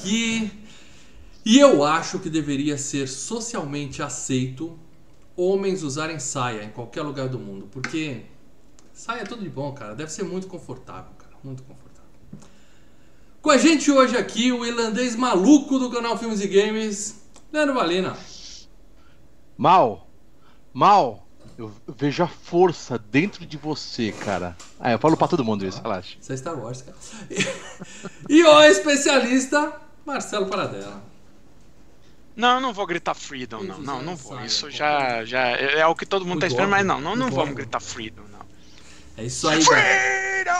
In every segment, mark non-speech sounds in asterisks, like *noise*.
aqui. E eu acho que deveria ser socialmente aceito homens usarem saia em qualquer lugar do mundo, porque saia é tudo de bom, cara. Deve ser muito confortável, cara, muito confortável. Com a gente hoje aqui o irlandês maluco do canal Filmes e Games, Leandro Valina. Mal, mal, eu vejo a força dentro de você, cara. Ah, eu falo pra todo mundo isso, relaxa. Isso é Star Wars, cara. *laughs* E o especialista, Marcelo Paradela. Não, eu não vou gritar freedom, não. Não, não vou. Isso pô. já, já é é o que todo mundo O tá esperando, mas não, não, não vamos gritar freedom, não. É isso aí, galera.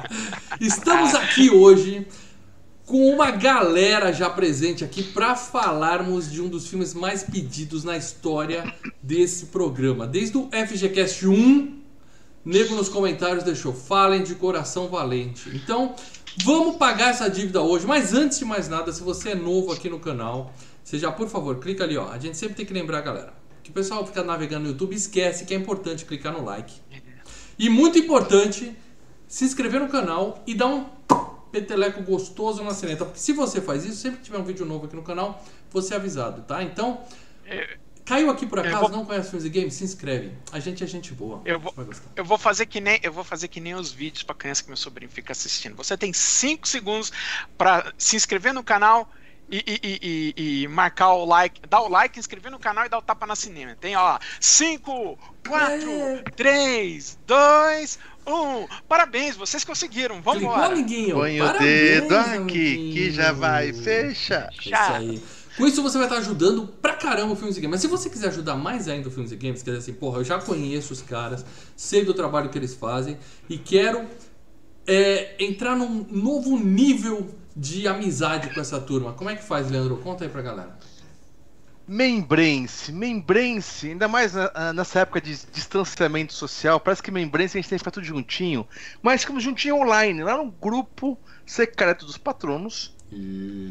*laughs* Estamos aqui hoje com uma galera já presente aqui para falarmos de um dos filmes mais pedidos na história desse programa. Desde o FGCast 1, nego nos comentários deixou falem de coração valente. Então, vamos pagar essa dívida hoje. Mas antes de mais nada, se você é novo aqui no canal, você já, por favor, clica ali, ó. A gente sempre tem que lembrar, galera, que o pessoal fica navegando no YouTube esquece que é importante clicar no like. E muito importante, se inscrever no canal e dar um peteleco gostoso na sineta. Porque se você faz isso, sempre que tiver um vídeo novo aqui no canal, você é avisado, tá? Então, caiu aqui por acaso, vou- não conhece e Games? Se inscreve. A gente é gente boa. Eu vou-. Eu vou fazer que nem eu vou fazer que nem os vídeos pra criança que meu sobrinho fica assistindo. Você tem 5 segundos pra se inscrever no canal e, e- e- e- e marcar o like, dar o like, inscrever no canal e dar o tapa na cinema. Tem ó, 5, 4, É. 3, 2, 1. Parabéns, vocês conseguiram. Vamos embora. Põe o Parabéns, dedo aqui amiguinho. que já vai, fecha. É Isso Já. aí. Com isso você vai estar ajudando pra caramba o Filmes e Games. Mas se você quiser ajudar mais ainda o Filmes e Games, quer dizer assim, porra, eu já conheço os caras, sei do trabalho que eles fazem e quero é, entrar num novo nível de amizade com essa turma. Como é que faz, Leandro? Conta aí pra galera. Membrense, membrense, ainda mais ah, nessa época de distanciamento social, parece que membrense a gente tem que ficar tudo juntinho, mas ficamos juntinho online, lá no grupo secreto dos patronos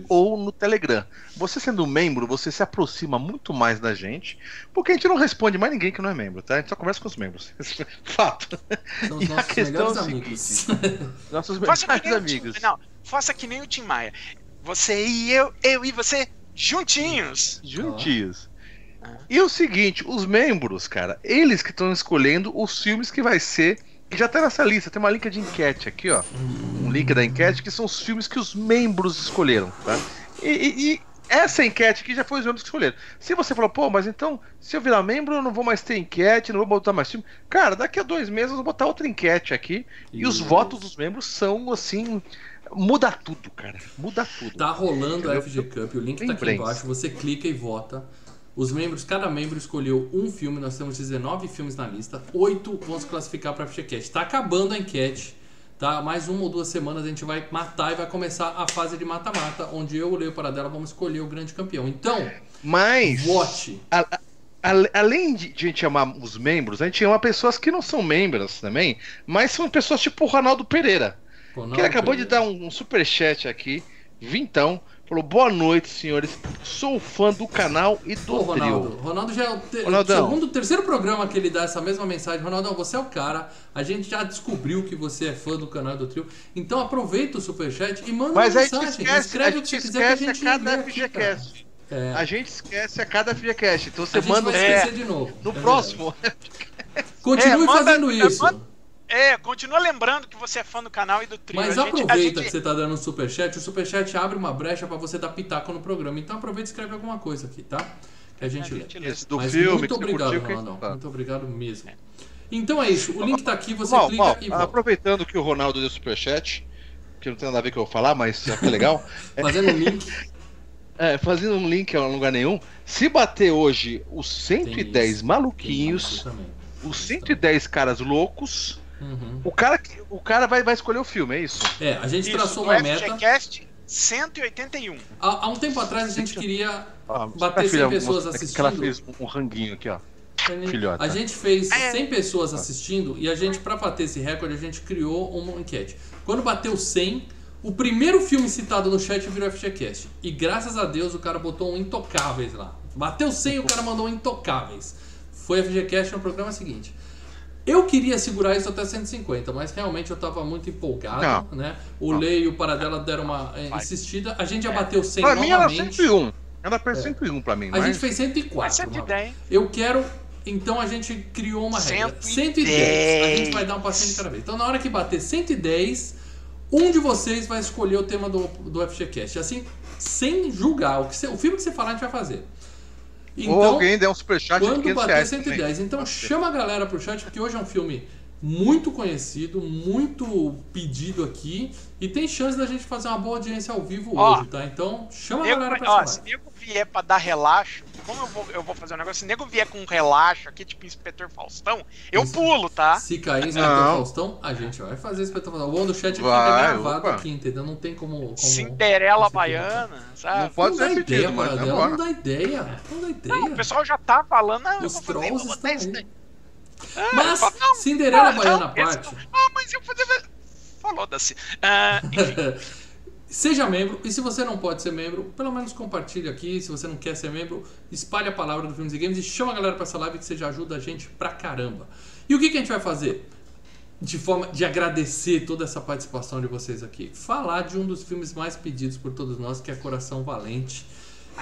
ou no Telegram. Você sendo membro, você se aproxima muito mais da gente, porque a gente não responde mais ninguém que não é membro, tá? A gente só conversa com os membros. *laughs* Fato. São E os a nossos questão melhores é o amigos. *laughs* Nossos Faça que melhores amigos. Tim, não, faça que nem o Tim Maia. Você e eu, eu e você juntinhos. Juntinhos. Ah. E o seguinte, os membros, cara, eles que estão escolhendo os filmes que vai ser. E já tá nessa lista, tem uma link de enquete aqui, ó. Um link da enquete que são os filmes que os membros escolheram, tá? E, e- e essa enquete aqui já foi os membros que escolheram. Se você falou, pô, mas então, se eu virar membro, eu não vou mais ter enquete, não vou botar mais filme. Cara, daqui a dois meses eu vou botar outra enquete aqui. E os Isso. votos dos membros são assim. Muda tudo, cara. Muda tudo. Tá rolando a? FG Cup, o link tá aqui embaixo, você clica e vota. Os membros, cada membro escolheu um filme, nós temos 19 filmes na lista, 8 vão se classificar para FGCast. Tá acabando a enquete, tá? Mais uma ou duas semanas a gente vai matar e vai começar a fase de mata-mata, onde eu, o Leo Paradela, vamos escolher o grande campeão. Então, Mas. vote. A- a- além de, de a gente chamar os membros, a gente chama pessoas que não são membros também, mas são pessoas tipo o Ronaldo Pereira, que ele acabou de dar um, um superchat aqui, vintão, falou boa noite, senhores, sou fã do canal e do Ô, Ronaldo. trio. Ronaldo já é o Ronaldão. segundo, terceiro programa que ele dá essa mesma mensagem. Ronaldão, você é o cara. A gente já descobriu que você é fã do canal e do trio. Então aproveita o superchat e manda Mas uma gente mensagem. esquece, Escreve o que gente quiser que a esquece a gente cada. FGCast. É, A gente esquece a cada FGCast, então você a gente manda vai É. esquecer de novo. no É próximo. Continue É, manda- fazendo isso. manda- É, continua lembrando que você é fã do canal e do trio. Mas A gente- a aproveita gente- que você tá dando um superchat. O superchat abre uma brecha pra você dar pitaco no programa. Então aproveita e escreve alguma coisa aqui, tá? Que a gente A lê. gente lê. Esse do Mas filme muito que obrigado, curtiu, que- Ronaldão. tá. Muito obrigado mesmo. Então é isso. O link tá aqui, você Mal, clica mal, e volta. aproveitando que o Ronaldo deu superchat, que não tem nada a ver com eu falar, mas é que é legal. *laughs* Fazendo um link. *laughs* É, fazendo um link a lugar nenhum. Se bater hoje os Tem 110 isso. maluquinhos, os 110 caras loucos, Uhum. o cara, que- o cara vai, vai escolher o filme, é isso? É, a gente Isso, traçou uma meta. FGCast 181. Há, há um tempo atrás a gente queria Ah, bater a 100 filha pessoas mostra assistindo. Que ela fez um ranguinho aqui, ó. Filhota. A gente fez É. 100 pessoas assistindo e a gente, pra bater esse recorde, a gente criou uma enquete. Quando bateu 100, o primeiro filme citado no chat virou FGCast. E graças a Deus o cara botou um Intocáveis lá. Bateu 100 e o cara mandou um Intocáveis. foi FGCast no programa seguinte. Eu queria segurar isso até 150, mas realmente eu tava muito empolgado, né? O Lei e o Paradela deram uma é, insistida. A gente já bateu 100 Pra mim era novamente. 101. Era pra 101 pra mim, A mas... gente fez 104. Mas 110. mano. Eu quero. Então a gente criou uma regra. 110. 110. A gente vai dar um passinho de cada vez. Então na hora que bater 110, um de vocês vai escolher o tema do, do FGCast. Assim, sem julgar. O, que você- o filme que você falar, a gente vai fazer. Então, Ou alguém der um superchat de quando 500 bater reais 110. também. Então chama a galera pro chat, porque hoje é um filme muito conhecido, muito pedido aqui. E tem chance da gente fazer uma boa audiência ao vivo Ó, hoje, tá? Então chama a galera pra ó, essa se nego vier pra dar relaxo, como eu vou, eu vou fazer um negócio? Se nego vier com um relaxo aqui, tipo Inspetor Faustão, eu Isso. pulo, tá? Se cair em Espetor Não. Faustão, a gente vai fazer Espetor Faustão. O bom do chat aqui Vai, tá gravado opa. aqui, entendeu? Não tem como. como Cinderela Baiana, sabe? Não pode não dá ser ideia, sentido, mas vambora. não dá ideia. Não dá ideia. Não, o pessoal já tá falando, ah, Os trolls estão aí. Ah, Mas, fala, não, Cinderela ah, Baiana à não, parte. não- Ah, mas eu vou fazer. Falou-se. Ah, enfim, *laughs* Seja membro, e se você não pode ser membro, pelo menos compartilhe aqui. Se você não quer ser membro, espalhe a palavra do Filmes e Games e chama a galera pra essa live que você já ajuda a gente pra caramba. E o que, que a gente vai fazer? De forma de agradecer toda essa participação de vocês aqui. Falar de um dos filmes mais pedidos por todos nós, que é Coração Valente,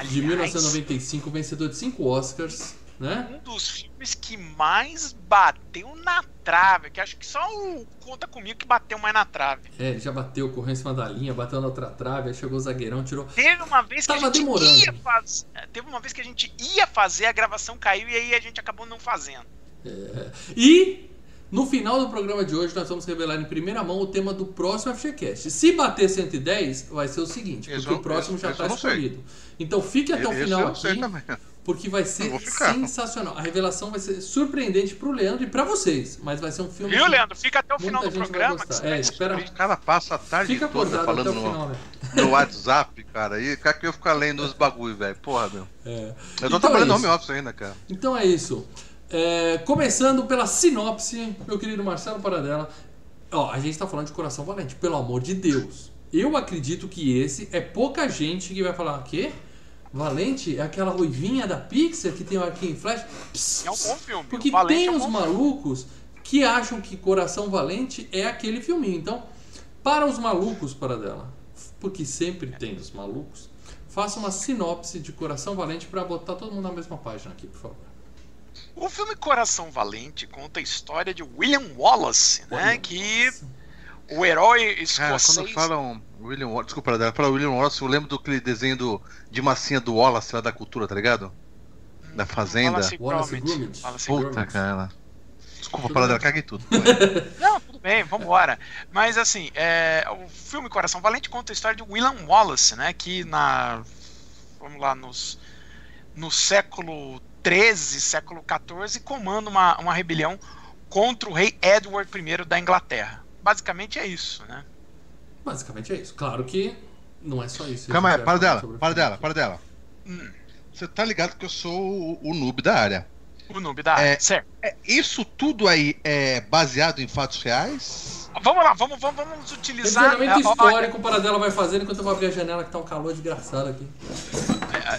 de Aliás, 1995, vencedor de 5 Oscars, né? um dos filmes que mais bateu na trave, que acho que só o Conta Comigo que bateu mais na trave. É, ele já bateu, correu em cima da linha, bateu na outra trave, aí chegou o zagueirão, tirou. Teve uma vez que Tava a gente demorando. ia fazer. Teve uma vez que a gente ia fazer, a gravação caiu e aí a gente acabou não fazendo. E no final do programa de hoje nós vamos revelar em primeira mão o tema do próximo FGCast. Se bater 110, vai ser o seguinte, porque Esse o próximo esse- já está escolhido. Então fique até o final aqui. Porque vai ser sensacional. A revelação vai ser surpreendente pro Leandro e pra vocês, mas vai ser um filme Viu, Leandro? Fica até o final do programa. É, espera-. O cara passa a tarde Fica toda falando o final, no, né? no WhatsApp, cara. E cara que eu ficar lendo os bagulho, velho. Porra, meu. É. Eu tô Então trabalhando é no home office ainda, cara. Então é isso. É, começando pela sinopse, meu querido Marcelo Paradela. Ó, a gente tá falando de Coração Valente, pelo amor de Deus. Eu acredito que esse é pouca gente que vai falar, quê? Valente é aquela ruivinha da Pixar que tem o arquinho em flash? Psst, É um bom filme. Porque tem é um uns bom malucos que acham que Coração Valente é aquele filminho. Então, para os malucos, Paradela, porque sempre tem os malucos, faça uma sinopse de Coração Valente para botar todo mundo na mesma página aqui, por favor. O filme Coração Valente conta a história de William Wallace, né? Olha, Que nossa. O herói Cara, escocês. quando falam William Wallace, desculpa, fala William Wallace, eu lembro do aquele desenho do, de massinha do Wallace lá da cultura, tá ligado? Da Fazenda. Wallace Wallace Gromit. Puta, cara. Desculpa, Paradela, bem. caguei tudo. *laughs* Não, tudo bem, vambora. Mas assim, é, o filme Coração Valente conta a história de William Wallace, né? Que na. Vamos lá, nos, no século XIII, século XIV, comanda uma, uma rebelião contra o rei Edward I da Inglaterra. Basicamente é isso, né? Basicamente é isso. Claro que não é só isso. Calma aí, para dela, sobre o para dela, para dela. Hum, Você tá ligado que eu sou o, o noob da área. o noob da É. certo. É, isso tudo aí é baseado em fatos reais? Vamos lá, vamos, vamos, vamos utilizar. Revisionamento é, histórico, o Paradela vai fazendo enquanto eu vou abrir a janela que tá um calor desgraçado aqui.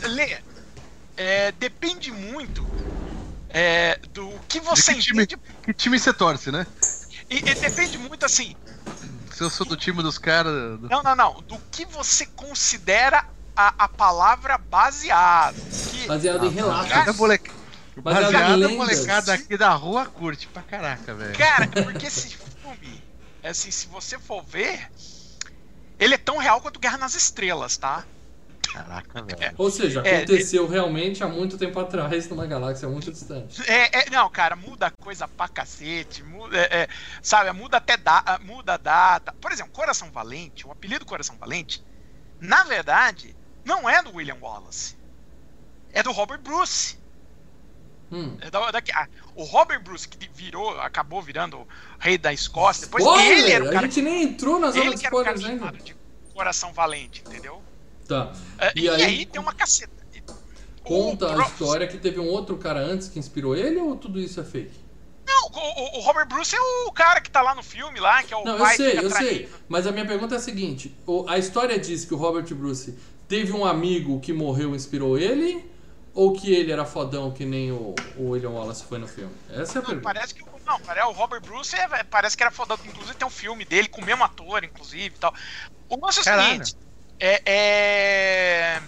é, Lê, é, depende muito é, do que você De que time? entende. Que time você torce, né? E, e depende muito assim. Se eu sou do time dos caras. do- Não, não, não. Do que você considera a, a palavra baseado. Que, Baseado em relatos. Moleque... Baseado em Baseado a lendas. molecada aqui da rua curte pra caraca, velho. cara, *laughs* porque esse filme, assim, se você for ver, ele é tão real quanto Guerra nas Estrelas, tá? Caraca, velho. Ou seja, É, aconteceu realmente há muito tempo atrás numa galáxia muito distante. É, é, não, cara, muda coisa pra cacete, muda, é, é, sabe, muda até da, muda a data. Por exemplo, Coração Valente, o apelido Coração Valente, na verdade, não é do William Wallace. É do Robert Bruce. Hum. É da- daqui- ah, o Robert Bruce, que virou, acabou virando o rei da Escócia, depois Spoiler! ele era o A cara, gente nem entrou na zona de spoilers ainda. chamado de Coração Valente, entendeu? Tá. É, E E, aí, aí, tem uma caceta. Conta O a história que teve um outro cara antes que inspirou ele ou tudo isso é fake? Não, o, o- Robert Bruce é o cara que tá lá no filme, lá, que é o Não, eu sei, eu sei. Mas a minha pergunta é a seguinte: o- a história diz que o Robert Bruce teve um amigo que morreu e inspirou ele? Ou que ele era fodão que nem o, o William Wallace foi no filme? Essa é a Não, pergunta. parece que não, parece o Robert Bruce é- parece que era fodão. Inclusive tem um filme dele com o mesmo ator, inclusive e tal. O lance é o Caralho. seguinte: é, é-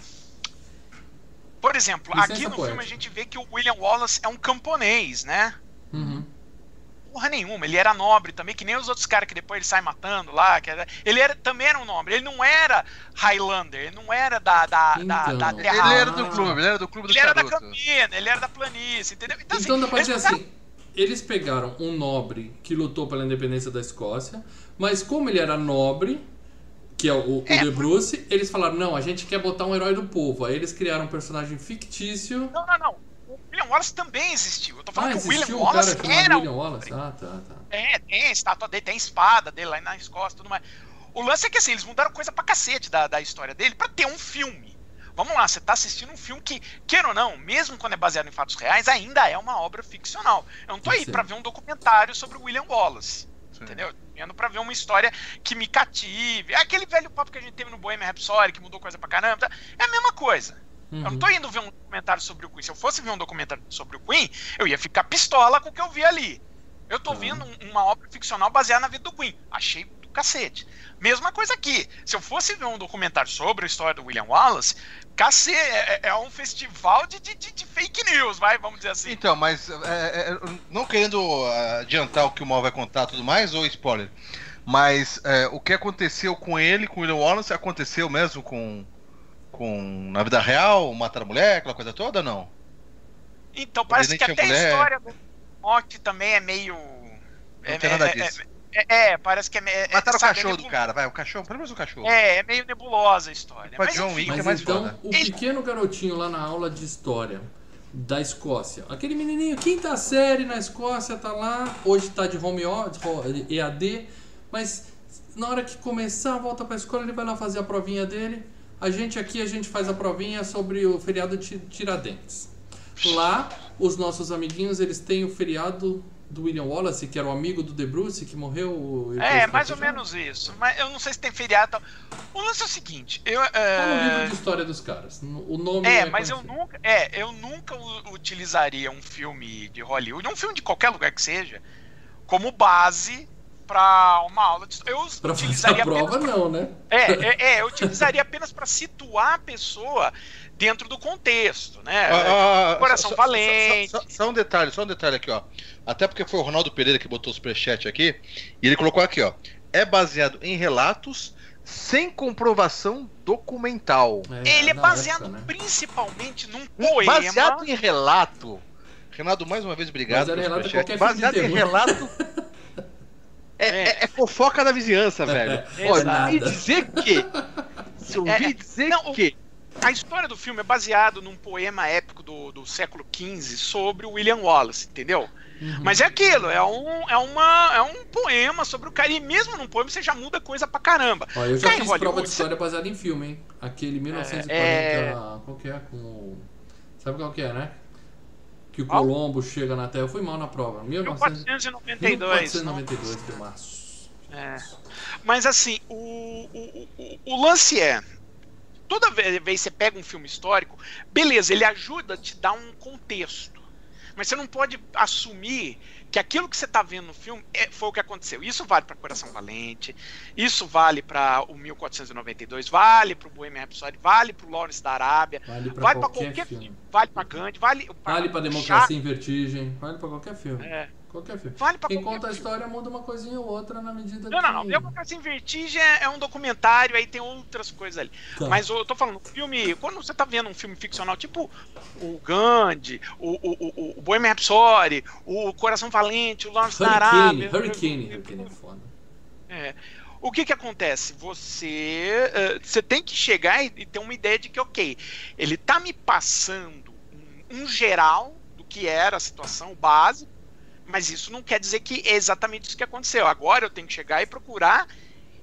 Por exemplo, Licença aqui no poética. filme a gente vê que o William Wallace é um camponês, né? Uhum. Porra nenhuma, ele era nobre também, que nem os outros caras que depois ele sai matando lá. que era- ele era, também era um nobre, ele não era Highlander, ele não era da, da, da, Então. da Ele terra. Ele era do clube, ele era do clube do Ele era da charuto. campina, ele era da planície, entendeu? Então, Então assim, dá pra dizer assim: eles pegaram um nobre que lutou pela independência da Escócia, mas como ele era nobre, que é o, o É, De Bruce, eles falaram: não, a gente quer botar um herói do povo. Aí eles criaram um personagem fictício. Não, não, não. O William Wallace também existiu. Eu tô Ah, falando que o William cara Wallace era William Wallace? Ah, tá, tá. É, tem a estátua dele, tem a espada dele lá na Escócia e tudo mais. O lance é que assim, eles mudaram coisa pra cacete da, da história dele pra ter um filme. Vamos lá, você tá assistindo um filme que, queira ou não, mesmo quando é baseado em fatos reais, ainda é uma obra ficcional. Eu não tô aí pra ver um documentário sobre o William Wallace. Sim. Entendeu? Indo pra ver uma história que me cative. É aquele velho papo que a gente teve no Bohemian Rhapsody, que mudou coisa pra caramba. É a mesma coisa. Eu não Uhum. tô indo ver um documentário sobre o Queen. Se eu fosse ver um documentário sobre o Queen, eu ia ficar pistola com o que eu vi ali. Eu tô Tá. vendo um- uma obra ficcional baseada na vida do Queen. Achei cacete. Mesma coisa aqui. Se eu fosse ver um documentário sobre a história do William Wallace, cacete, é, é um festival de, de, de- fake news, vai, vamos dizer assim. Então, mas é, é, não querendo ah, adiantar o que o Mal vai contar e tudo mais, ou spoiler, mas é, o que aconteceu com ele, com o William Wallace, aconteceu mesmo com, com na vida real, matar a mulher, aquela coisa toda, ou não? Então, parece que até a história do Mock também é meio. Não tem nada é, disso. É, é, é, parece que é. é Mataram o é cachorro do cara, vai, o cachorro, pelo menos o cachorro. É, é meio nebulosa a história. Mas, John Wick. Mas é mais então, foda. o Ele- pequeno garotinho lá na aula de história da Escócia, aquele menininho, quinta série na Escócia, tá lá, hoje tá de home office, EAD, mas na hora que começar a volta pra escola, ele vai lá fazer a provinha dele. A gente aqui, a gente faz a provinha sobre o feriado de Tiradentes. Lá, os nossos amiguinhos, eles têm o feriado do William Wallace, que era o amigo do De Bruce, que morreu. É, mais ou já. menos isso. Mas eu não sei se tem feriado. tal. O lance é o seguinte, eu. Tá no livro É, de história dos caras. O nome é, é mas eu nunca. É, eu nunca utilizaria um filme de Hollywood, um filme de qualquer lugar que seja, como base pra uma aula de história. Eu Pra utilizaria prova, apenas. não, né? É, é, é, eu *laughs* utilizaria apenas pra situar a pessoa dentro do contexto, né? Ah, ah, Coração só- Valente. Só, só- só um detalhe, só um detalhe aqui, ó. Até porque foi o Ronaldo Pereira que botou o superchat aqui. E ele colocou aqui, ó. É baseado em relatos sem comprovação documental. Ele é baseado época, né? principalmente num poema. Baseado em relato. Renato, mais uma vez, obrigado. Baseado em pelo relato superchat. Baseado em relato. *laughs* É, é- é fofoca da vizinhança, *laughs* velho. É, nada. ouvi dizer que. Se ouvi É, dizer não, o- que. A história do filme é baseado num poema épico do, do século XV sobre o William Wallace, entendeu? Uhum. Mas é aquilo, é um, é, uma, é um poema sobre o cara. E mesmo num poema você já muda coisa pra caramba. Ó, eu já fiz Hollywood, prova de você- história baseada em filme, hein? Aquele 1940. É. Qual que é? Com. Sabe qual que é, né? Que o? Colombo chega na Terra. Eu fui mal na prova. 1900 1492. não? 1492 de março. É. Mas assim, o, o, o, o lance é. Toda ve- vez que você pega um filme histórico, beleza, ele ajuda a te dar um contexto. Mas você não pode assumir que aquilo que você está vendo no filme é- foi o que aconteceu. Isso vale para Coração Valente, isso vale para o 1492, vale para o Bohemian Rhapsody, vale para o Lawrence da Arábia, Vale pra vale para qualquer, qualquer filme. filme, vale para Gandhi, vale para Vale pra Democracia em Vertigem. Vale pra qualquer filme. É, Qualquer filme. vale Quem conta a filme. história muda uma coisinha ou outra na medida Não, que. não, não. Democracia em Vertigem é é um documentário, aí tem outras coisas ali. Tá. Mas eu tô falando, filme. Quando você tá vendo um filme ficcional, tipo o Gandhi, o, o, o, o Bohemian Rhapsody, o Coração Valente, o Lawrence da Hurricane. Arábia. Hurricane. Hurricane é foda. É. O que que acontece? Você, eh, você tem que chegar e, e ter uma ideia de que, ok, ele tá me passando um, um geral do que era a situação básica, mas isso não quer dizer que é exatamente isso que aconteceu. Agora eu tenho que chegar e procurar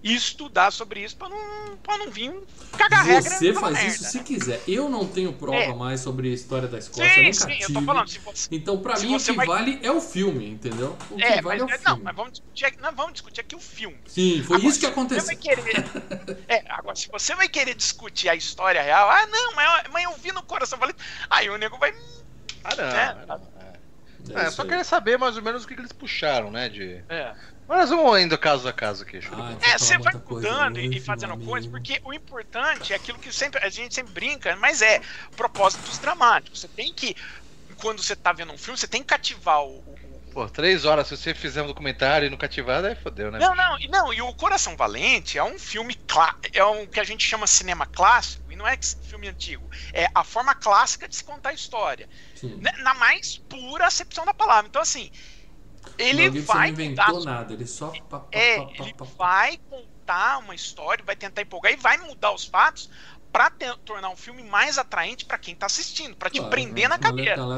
e estudar sobre isso pra não, pra não vir cagar regra. Você faz merda, isso né? se quiser. Eu não tenho prova É. mais sobre a história da Escócia, Sim, nunca sim, eu tive. tô falando. Se você, Então, pra Se mim, o que vai- vale é o filme, entendeu? O que é, vale mas é o é- filme. não, mas vamos discutir, aqui- não, vamos discutir aqui o filme. Sim, foi Agora, isso que aconteceu. querer, *laughs* é, agora, se você vai querer discutir a história real, ah, não, mas, eu- mas eu vi no coração valente. Aí o nego vai. Ah, não. É. é. É só aí. querer saber mais ou menos o que, que eles puxaram, né? De... É, Mas vamos indo caso a caso aqui. Ah, É, você vai mudando e hoje, fazendo coisas, porque o importante é aquilo que sempre, a gente sempre brinca, mas é propósitos dramáticos. Você tem que, quando você tá vendo um filme, você tem que cativar o. Pô, três horas, se você fizer um documentário e não cativar, aí fodeu, né? Não, não, e não, e o Coração Valente é um filme é um que a gente chama cinema clássico, e não é filme antigo, é a forma clássica de se contar a história, Sim. né, na mais pura acepção da palavra. Então assim, ele vai não contar inventou nada, ele só. É, ele vai contar uma história, vai tentar empolgar e vai mudar os fatos pra te- tornar um filme mais atraente pra quem tá assistindo, pra te Claro, prender né? na cadeira.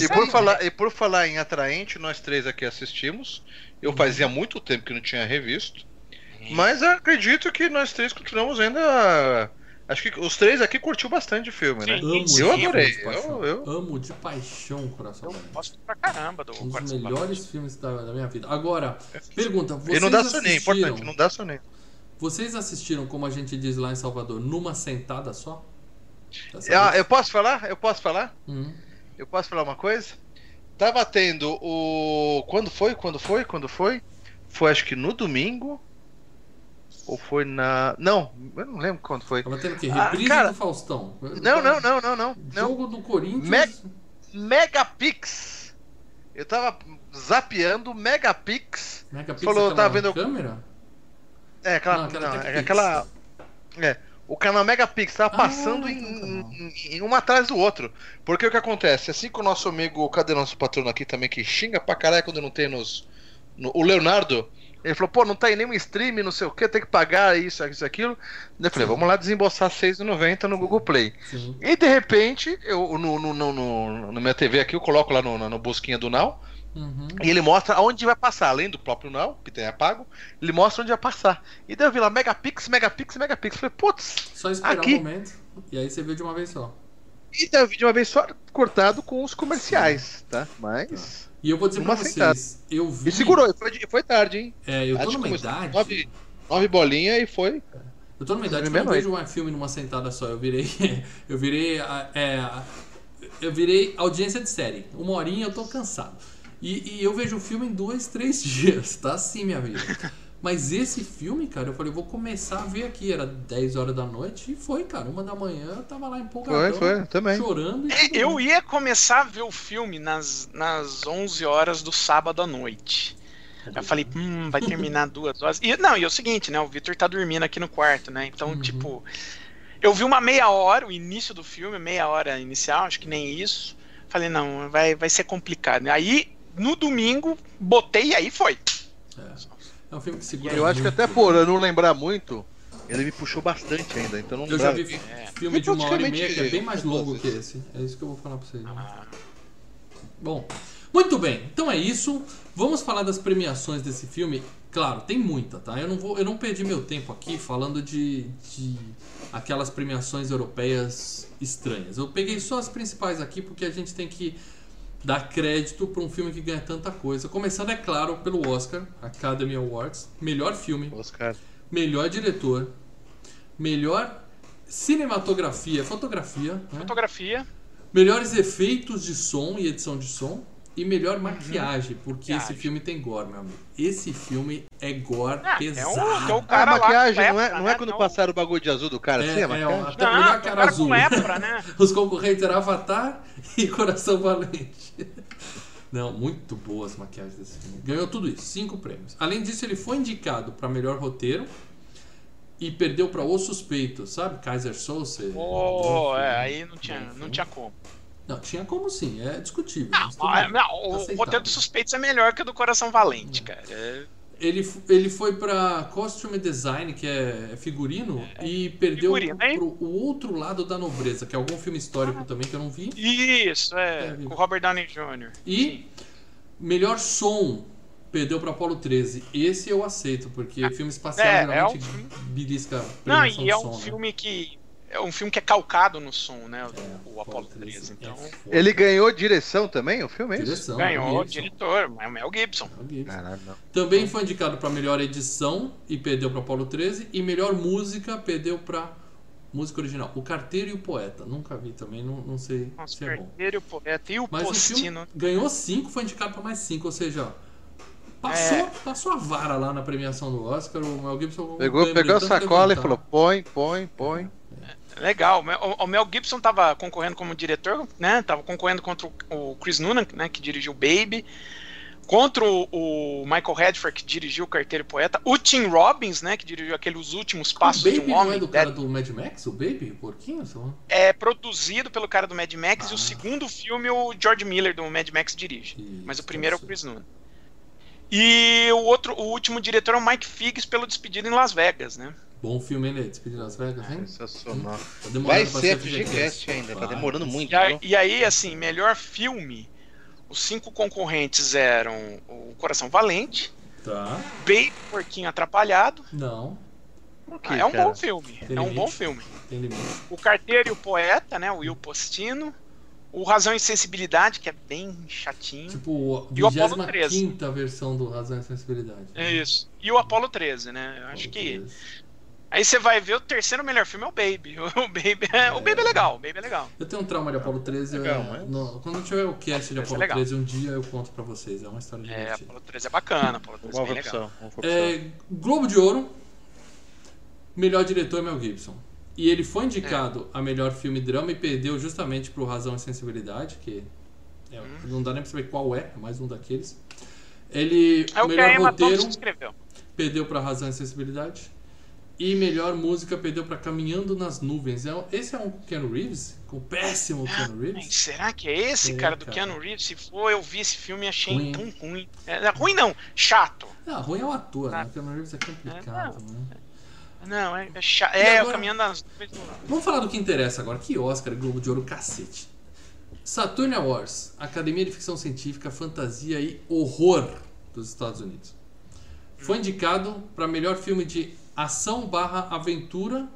E é por, aí, falar, e por falar em atraente, nós três aqui assistimos. Eu fazia muito tempo que não tinha revisto. Mas eu acredito que nós três continuamos ainda. Acho que os três aqui curtiu bastante o filme, né? Sim. Amo esse Eu adorei, de eu- eu- Amo de paixão Coração Eu Valente. gosto pra caramba do Um dos Coração melhores filmes da, da minha vida. Agora, pergunta, vocês E não dá soninho, é assistiram, importante, não dá soninho. vocês assistiram, como a gente diz lá em Salvador, numa sentada só? Tá Ah, eu posso falar? Eu posso falar? Hum. Eu posso falar uma coisa? Tava tendo o. Quando foi? Quando foi? Quando foi? Foi acho que no domingo. Ou foi na. Não, eu não lembro quando foi. Tava tendo o quê? Ah, Reprise cara, do Faustão. Não, não, não, não, não. não. Jogo do Corinthians. Me- Megapix. Eu tava zapeando Megapix. Megapix, Falou, aquela tava vendo- câmera? É, aquela. Não, aquela não, é aquela. É. O canal Megapix tava Ah, passando tá, em, canal. em- em um atrás do outro. Porque o que acontece? Assim que o nosso amigo, cadê nosso patrono aqui também, que xinga pra caralho quando não tem nos. no- o Leonardo, ele falou, pô, não tá em nenhum stream, não sei o que, tem que pagar isso, isso, aquilo. Eu falei, vamos lá desembolsar R$6,90 no Google Play. Sim. E de repente, eu no, no, no, no, na minha TV aqui, eu coloco lá no, no, no busquinha do Now. Uhum. E ele mostra aonde vai passar, além do próprio Now, que tem apago, ele mostra onde vai passar. E daí eu vi lá Megapix, Megapix, Megapix. Falei, putz, Só esperar Aqui. um momento. E aí você viu de uma vez só. e daí eu vi de uma vez só cortado com os comerciais, tá? Mas. E eu vou dizer Numa pra vocês, sentada. eu vi. E segurou, foi, foi tarde, hein? É, eu tô Acho numa idade. Nove, nove bolinhas e foi. Eu tô numa idade que eu não vejo um filme numa sentada só. Eu virei. *laughs* Eu virei. é, eu virei audiência de série. Uma horinha eu tô cansado. E, e eu vejo o filme em dois, três *laughs* dias. Tá assim, minha vida. Mas esse filme, cara, eu falei, eu vou começar a ver aqui. Era 10 horas da noite e foi, cara. Uma da manhã eu tava lá empolgadão. Foi, foi, também. Chorando É, eu ia começar a ver o filme nas, nas 11 horas do sábado à noite. Aí Eu falei, hum, vai terminar duas horas. E, não, e é o seguinte, né? O Victor tá dormindo aqui no quarto, né? Então, Uhum. tipo, eu vi uma meia hora, o início do filme, meia hora inicial, acho que nem isso. Falei, não, vai, vai ser complicado. Aí, no domingo, botei e aí foi. É. É um filme que segura Eu acho que muito. até por eu não lembrar muito, ele me puxou bastante ainda, então não Eu já vi É. filme de uma hora e meia que é bem mais longo que esse. É isso que eu vou falar pra vocês. né? Ah, Bom, muito bem. Então é isso. Vamos falar das premiações desse filme. Claro, tem muita, tá? Eu não vou, eu não perdi meu tempo aqui falando de, de aquelas premiações europeias estranhas. Eu peguei só as principais aqui porque a gente tem que dar crédito para um filme que ganha tanta coisa. Começando, é claro, pelo Oscar, Academy Awards, melhor filme, Oscar. melhor diretor, melhor cinematografia, fotografia, né? fotografia. Melhores efeitos de som e edição de som. E melhor maquiagem, porque esse Maquiagem. filme tem gore, meu amigo. Esse filme é gore Ah, é pesado. um, é o Ah, cara a maquiagem não é, não é né? quando Não- passaram o bagulho de azul do cara, É, assim, é, maquiagem? até Não, melhor o cara azul. com lepra, né? *laughs* Os concorrentes eram Avatar e Coração Valente. Não, muito boas as maquiagens desse filme. Ganhou tudo isso, cinco prêmios. Além disso, ele foi indicado para melhor roteiro e perdeu para O Suspeito, sabe? Kaiser. Pô, Bom é, aí não tinha, não tinha como. Não, tinha como sim, é discutível. Não, ah, bem. não, o roteiro dos suspeitos é melhor que o do Coração Valente, cara. É- Ele, ele foi pra costume design, que é figurino, e perdeu Figurino, hein? pro o outro lado da nobreza, que é algum filme histórico também que eu não vi. Isso, é, É, com o Robert Downey Jr. E melhor som perdeu pra Apollo 13. Esse eu aceito, porque filme espacial É, é geralmente um filme- belisca Não, e é um som, né? filme que. É um filme que é calcado no som, né? É, o Apollo 13. é Então. Ele ganhou direção também, o filme é isso? Direção, ganhou o Gibson. diretor, é o Mel Gibson. Mel Gibson. Caralho, não. Também foi indicado para melhor edição e perdeu para Apollo 13 e melhor música perdeu para música original. O Carteiro e o Poeta. Nunca vi também, não, não sei Nossa, se o é bom. Carteiro, o Poeta e o Mas o filme Postino. ganhou 5, foi indicado para mais 5, ou seja, passou, É. passou a vara lá na premiação do Oscar. O Mel Gibson Pegou, ganhou pegou a tanto sacola e falou: põe, põe, põe. Legal. O, o Mel Gibson tava concorrendo como diretor, né? Tava concorrendo contra o, o Chris Noonan, né? Que dirigiu Baby. Contra o, o Michael Redford, que dirigiu o Carteiro e Poeta. O Tim Robbins, né? Que dirigiu aqueles últimos O passos de Baby um não homem. é do cara do Mad Max? O Baby? O porquinho? lá. é produzido pelo cara do Mad Max e Ah. o segundo filme o George Miller do Mad Max dirige. Isso, Mas o primeiro é o Chris Noonan. E o outro, o último diretor é o Mike Figgis pelo Despedido em Las Vegas, né? Bom filme, ele é Despedido Las Vegas, hein? Sensacional. Tá demorando Vai ser FGCast. Ainda, tá demorando muito. E, a- e aí, assim, melhor filme, os cinco concorrentes eram o Coração Valente, Tá. Baby Porquinho Atrapalhado. Não, Por quê, Ah, é um cara? bom filme, Tem é um limite. bom filme. tem limite. O Carteiro e o Poeta, né, o Will Postino. O Razão e Sensibilidade, que é bem chatinho. Tipo, E o Apollo 25 versão do Razão e Sensibilidade. É isso. E o Apollo 13, né? Eu acho que 13. Aí você vai ver o terceiro melhor filme é o Baby. *laughs* O Baby é, o Baby é legal, o Baby é legal. Eu tenho um trauma de Apollo 13. Legal, é, mas- no- quando tiver o cast de Apollo legal. 13 um dia eu conto pra vocês. É uma história É, divertida. Apollo 13 é bacana, Apollo 13 é bem legal. opção. É, Globo de Ouro, melhor diretor Mel Gibson. E ele foi indicado É. a melhor filme drama e perdeu justamente pro Razão e Sensibilidade, que é- não dá nem pra saber qual é, é mais um daqueles. Ele, É o que melhor a Emma roteiro, escreveu. perdeu pra Razão e Sensibilidade. E melhor música perdeu pra Caminhando nas Nuvens. É Esse é um Keanu Reeves? Com o péssimo Keanu Ai, Reeves? será que é esse, É, cara, do cara. Keanu Reeves? Se for, eu vi esse filme e achei Ruim. tão ruim. É, ruim não, chato. Ah, ruim é o ator, né? Ah. O Keanu Reeves é complicado, né? Não, é, é chato. É, agora- o caminhando nas nuvens não. Vamos falar do que interessa agora. Que Oscar, Globo de Ouro, cacete. Saturn Awards, Academia de Ficção Científica, Fantasia e Horror dos Estados Unidos. Foi indicado para melhor filme de ação barra aventura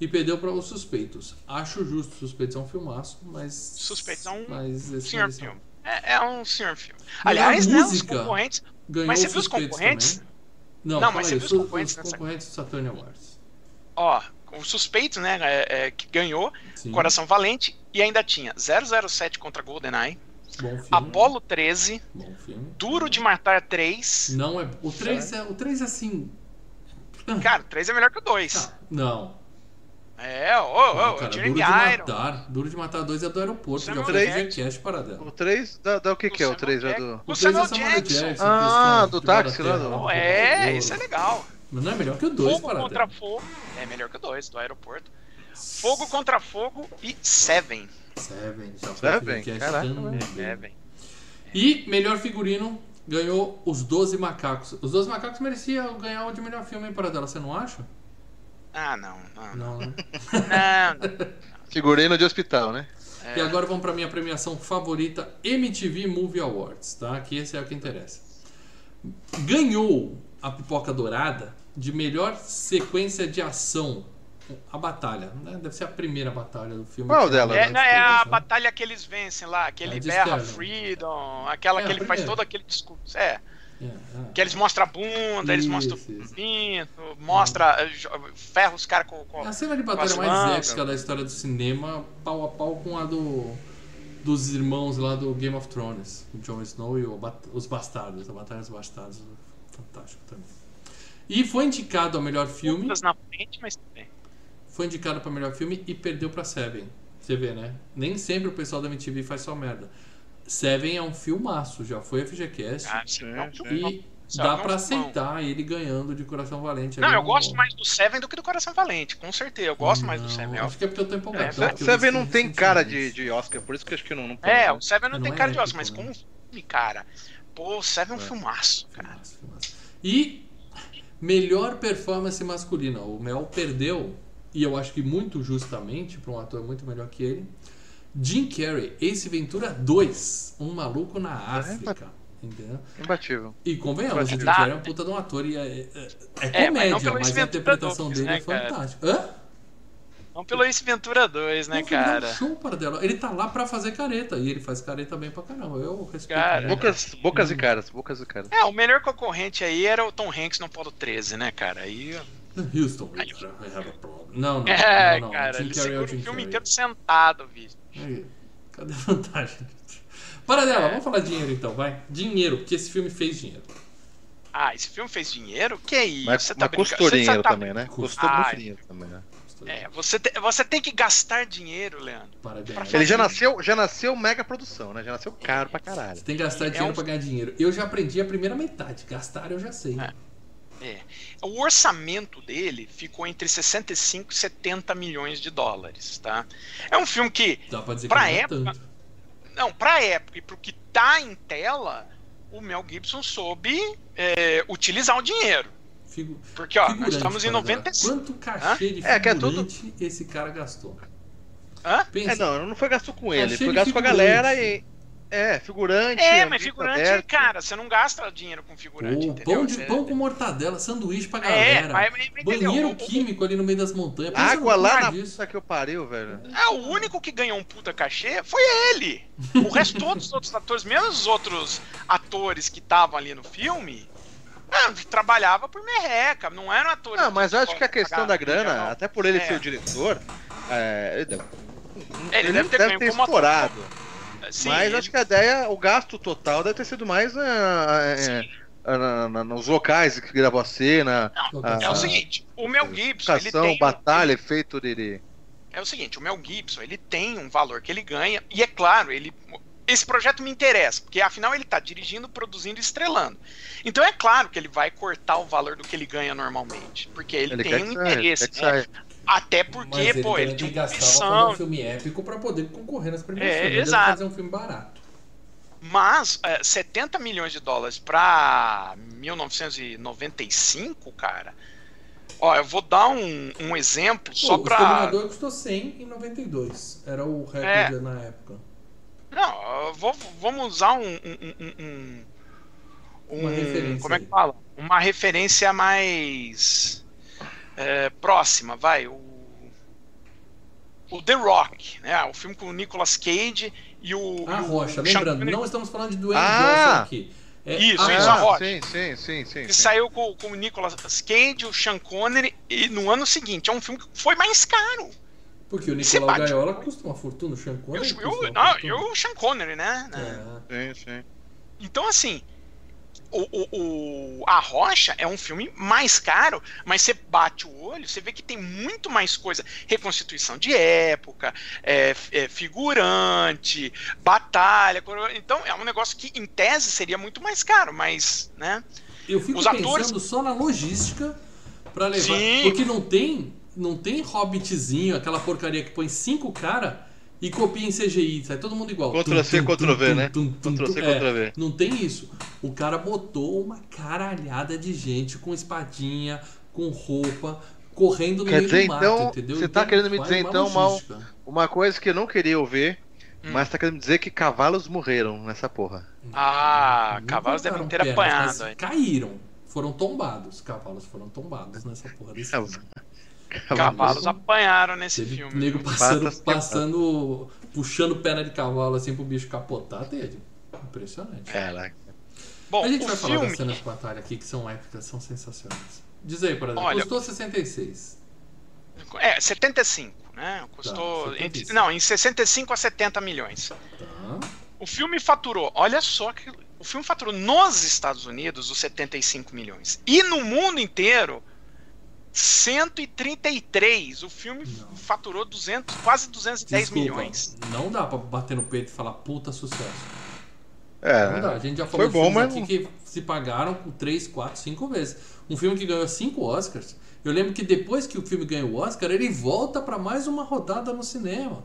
e perdeu para Os Suspeitos. Acho justo, Suspeitos é um filmaço, mas... Suspeitos é um mas senhor filme. É, é um senhor filme. Aliás, né, os concorrentes. Ganhou Mas você viu os concorrentes? também. Não, Não, mas você aí, viu os concorrentes os concorrentes do Saturn Awards. Ó, o Suspeitos, né, é, é, que ganhou, Sim, Coração Valente, e ainda tinha 007 contra GoldenEye, bom filme. Apollo 13, Bom filme. Duro de Matar 3. Não é... O 3 é, o 3 é assim... Cara, o 3 é melhor que o 2. Ah, não. É, ô, ô, o Duro Jeremy de Iron. Duro Duro de Matar 2 é do aeroporto, Samuel já foi Jackson. FGCast para dela. O 3 dá, dá o que, que é o Samuel 3 já Jackson. do. O O 3 Samuel é Samuel Jackson. Jackson. Ah, do táxi lá Terra, do- é, isso é legal. Mas não é melhor que o 2 Fogo contra dela. fogo. É melhor que o 2, do aeroporto. Fogo contra fogo e Seven. Seven, já foi Seven? Caraca, também. Seven. E melhor figurino ganhou Os Doze Macacos. Os Doze Macacos merecia ganhar o de melhor filme para dela, você não acha? Ah, não, não, não. Não, né? não. Figurino de hospital, né? E agora vamos para minha premiação favorita, MTV Movie Awards, tá? Que esse é o que interessa. Ganhou a pipoca dourada de melhor sequência de ação. A batalha, né? Deve ser a primeira batalha do filme. Qual que delas? É, não, é a interessante. batalha que eles vencem lá, que É ele de berra Sterling. Freedom, aquela É, que ele faz todo aquele discurso. É, É, é. que eles mostram a bunda, eles mostram isso. o pinto, mostra, eh, jo- ferra os caras com, com- É a cena de batalha mais épica da história do cinema, pau a pau com a do dos irmãos lá do Game of Thrones, o Jon Snow e o Bat- os Bastardos, a Batalha dos Bastardos, fantástico também. E foi indicado ao melhor filme, na frente, mas também. Foi indicado para melhor filme e perdeu para Seven. Você vê, né? Nem sempre o pessoal da MTV faz só merda. Seven é um filmaço, já foi FGCast Ah, sim, não, sim. e Sabe, dá é para aceitar ele ganhando de Coração Valente. Não, eu gosto mais do Seven do que do Coração Valente, com certeza. Eu gosto mais do Não, Seven. Acho que é porque eu tô empolgado. É, Seven não tem cara de, de Oscar, por isso que eu acho que não, não pode, É, o Seven não, Não tem é cara de épico, Oscar, mas né? como filme, cara. Pô, o Seven é um É. filmaço, cara. Filmaço, filmaço. E melhor performance masculina. O Mel perdeu, e eu acho que muito justamente, para um ator muito melhor que ele. Jim Carrey, Ace Ventura 2, Um Maluco na África. Entendeu? Imbatível. E convenhamos, o Jim. Carrey é um puta de um ator e é, é, é É, mas não comédia, mas, a interpretação dele né, é cara? fantástica. Hã? Vamos pelo Ace Ventura 2, né, Não, ele dá um cara? show para dela. Ele tá lá pra fazer careta e ele faz careta bem pra caramba. Eu respeito. Cara, ele. Bocas, bocas e caras, bocas e caras. É, o melhor concorrente aí era o Tom Hanks no Apollo 13, né, cara? Aí. Houston, we have a problem. Não, não. É, não, não. cara, ele é o segura o filme inteiro sentado, bicho. Aí, Cadê a vantagem? Para dela, É. vamos falar dinheiro então, vai. Dinheiro, porque esse filme fez dinheiro. Ah, esse filme fez dinheiro? Que isso? Mas, Você tá mas brincando? custou Você dinheiro tá- também, né? Custou Ah, muito dinheiro também, né? É, você, te- você tem que gastar dinheiro, Leandro. Para ganhar. Ele já nasceu, já nasceu mega produção, né? Já nasceu caro pra caralho. Você tem que gastar dinheiro um- pra ganhar dinheiro. Eu já aprendi a primeira metade. Gastar eu já sei. É. É. O orçamento dele ficou entre 65 e 70 milhões de dólares, tá? É um filme que, Dá pra dizer Pra que não é época- tanto. não, pra época e pro que tá em tela, o Mel Gibson soube é, utilizar o dinheiro. Figu... Porque, ó, nós estamos em para dela. 95. Quanto cachê de É, que é figurante esse cara gastou? Hã? Pensa. É, não, não foi gasto com ele, Achei foi gasto com a galera e. É, figurante. É, mas figurante, aberto. cara, você não gasta dinheiro com figurante, Pô, entendeu? pão, de, Você- pão com mortadela, sanduíche pra É, galera. mas, mas entendeu? Banheiro químico ali no meio das montanhas. Pensa Água lá na disso. puta que eu pariu, velho. É, o único que ganhou um puta cachê foi ele. O resto, *laughs* todos os outros atores, mesmo os outros atores que estavam ali no filme, ah, trabalhava por merreca, não eram atores. Não, mas eu acho que a questão da grana, não. até por ele É. ser o diretor, é, ele deve, Ele ele deve ter ganho como ator. Sim, mas acho que a ideia, o gasto total deve ter sido mais ah, é, ah, na- nos locais que gravou a cena, Não, Ah, é o seguinte, o Mel Gibson, ele tem um- batalha, efeito dele. é o seguinte, o Mel Gibson, ele tem um valor que ele ganha, e é claro, ele. Esse projeto me interessa, porque afinal ele tá dirigindo, produzindo e estrelando. Então é claro que ele vai cortar o valor do que ele ganha normalmente. Porque ele, Ele tem um interesse. né? Até Mas porque, ele pô, ele tem pra fazer um filme épico pra poder concorrer nas premiações. É, adianta exato. fazer um filme barato. Mas é, 70 milhões de dólares pra 1995, cara. Ó, eu vou dar um, um exemplo só Pô, O. Exterminador custou 100 em 92. Era o recorde É. na época. Não, vou, vamos usar um. um, um, um- Uma um- referência Como é que fala? Uma referência mais é, próxima, vai. O, o The Rock, né? O filme com o Nicolas Cage e o. A o Rocha, Sean lembrando, Connery, não estamos falando de Dwayne Ah! Johnson aqui. É Isso, a isso, a Rocha. sim, sim, sim, sim. Que sim. saiu com, com o Nicolas Cage, o Sean Connery, e no ano seguinte. É um filme que foi mais caro. Porque o Nicolau bate- Gaiola custa uma fortuna, o Sean Connery o, custa e o- uma não, fortuna. e o Sean Connery, né? né? É. Sim, sim. Então, assim, o, o, o- A Rocha é um filme mais caro, mas você bate o olho, você vê que tem muito mais coisa. Reconstituição de época, é, é, figurante, batalha. Então, é um negócio que, em tese, seria muito mais caro, mas, né? Eu fico Os pensando atores- só na logística pra levar. Sim. Porque não tem, não tem hobbitzinho, aquela porcaria que põe cinco cara e copia em CGI, sai todo mundo igual. Ctrl C, Tum, tum, Ctrl V, tum, né? tum, tum, Ctrl C, tum. É, Ctrl V. Não tem isso. O cara botou uma caralhada de gente com espadinha, com roupa, correndo no Quer meio dizer, do mato, então, entendeu? você tá querendo me dizer, então, mal-. Uma coisa que eu não queria ouvir, Hum. mas tá querendo me dizer que cavalos morreram nessa porra. Ah, Não cavalos devem ter apanhado. Caíram. Foram tombados. Cavalos foram tombados nessa porra desse filme. Cavalos apanharam nesse Teve filme. nego passando, Patas passando, puxando perna de cavalo assim pro bicho capotar, teve. Impressionante. Caraca. Bom, a gente vai falar das filme. cenas de batalha aqui que são épicas, são sensacionais. Diz aí, por exemplo, Olha- custou 66. É, 75, né? Custou. Tá, 75. entre- não, em 65 a 70 milhões. Tá. O filme faturou, olha só que. O filme faturou nos Estados Unidos os 75 milhões. E no mundo inteiro, 133. O filme Não. faturou 200, quase 210 Desculpa, milhões. Não dá pra bater no peito e falar puta sucesso. É, Não dá. A gente já Foi falou de bom, mas aqui que se pagaram com 3, 4, 5 vezes. Um filme que ganhou 5 Oscars. Eu lembro que depois que o filme ganhou o Oscar, ele volta pra mais uma rodada no cinema.